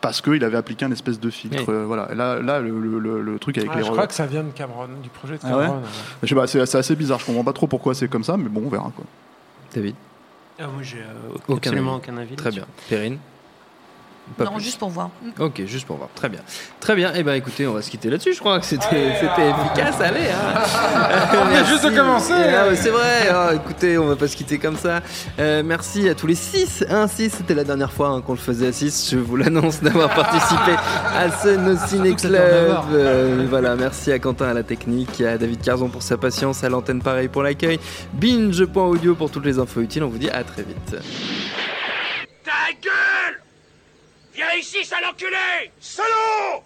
parce qu'il avait appliqué un espèce de filtre. Oui. Euh, voilà. Là, là le, le- le- le truc avec Ah, les je crois que ça vient de Cameron, du projet de Ah ouais Cameron. Je sais pas, c'est c'est assez bizarre. Je comprends pas trop pourquoi c'est comme ça, mais bon, on verra. Quoi. David? Ah, moi, j'ai euh, Aucun absolument avis. aucun avis. Très là-dessus. bien. Perrine? Non, plus. juste pour voir. Ok, juste pour voir. Très bien. Très bien. Eh ben écoutez, on va se quitter là-dessus. Je crois que c'était efficace. Allez. Hein. On vient juste de Merci. commencer. Ah, c'est vrai. Ah, écoutez, on va pas se quitter comme ça. Euh, merci à tous les 6. 1 6, c'était la dernière fois hein, qu'on le faisait à 6. Je vous l'annonce d'avoir participé à ce No Ciné Club. Euh, voilà, merci à Quentin à la technique, à David Carzon pour sa patience, à l'antenne pareil pour l'accueil. Binge.audio pour toutes les infos utiles. On vous dit à très vite. Ta gueule Viens ici, sale enculé! Salaud!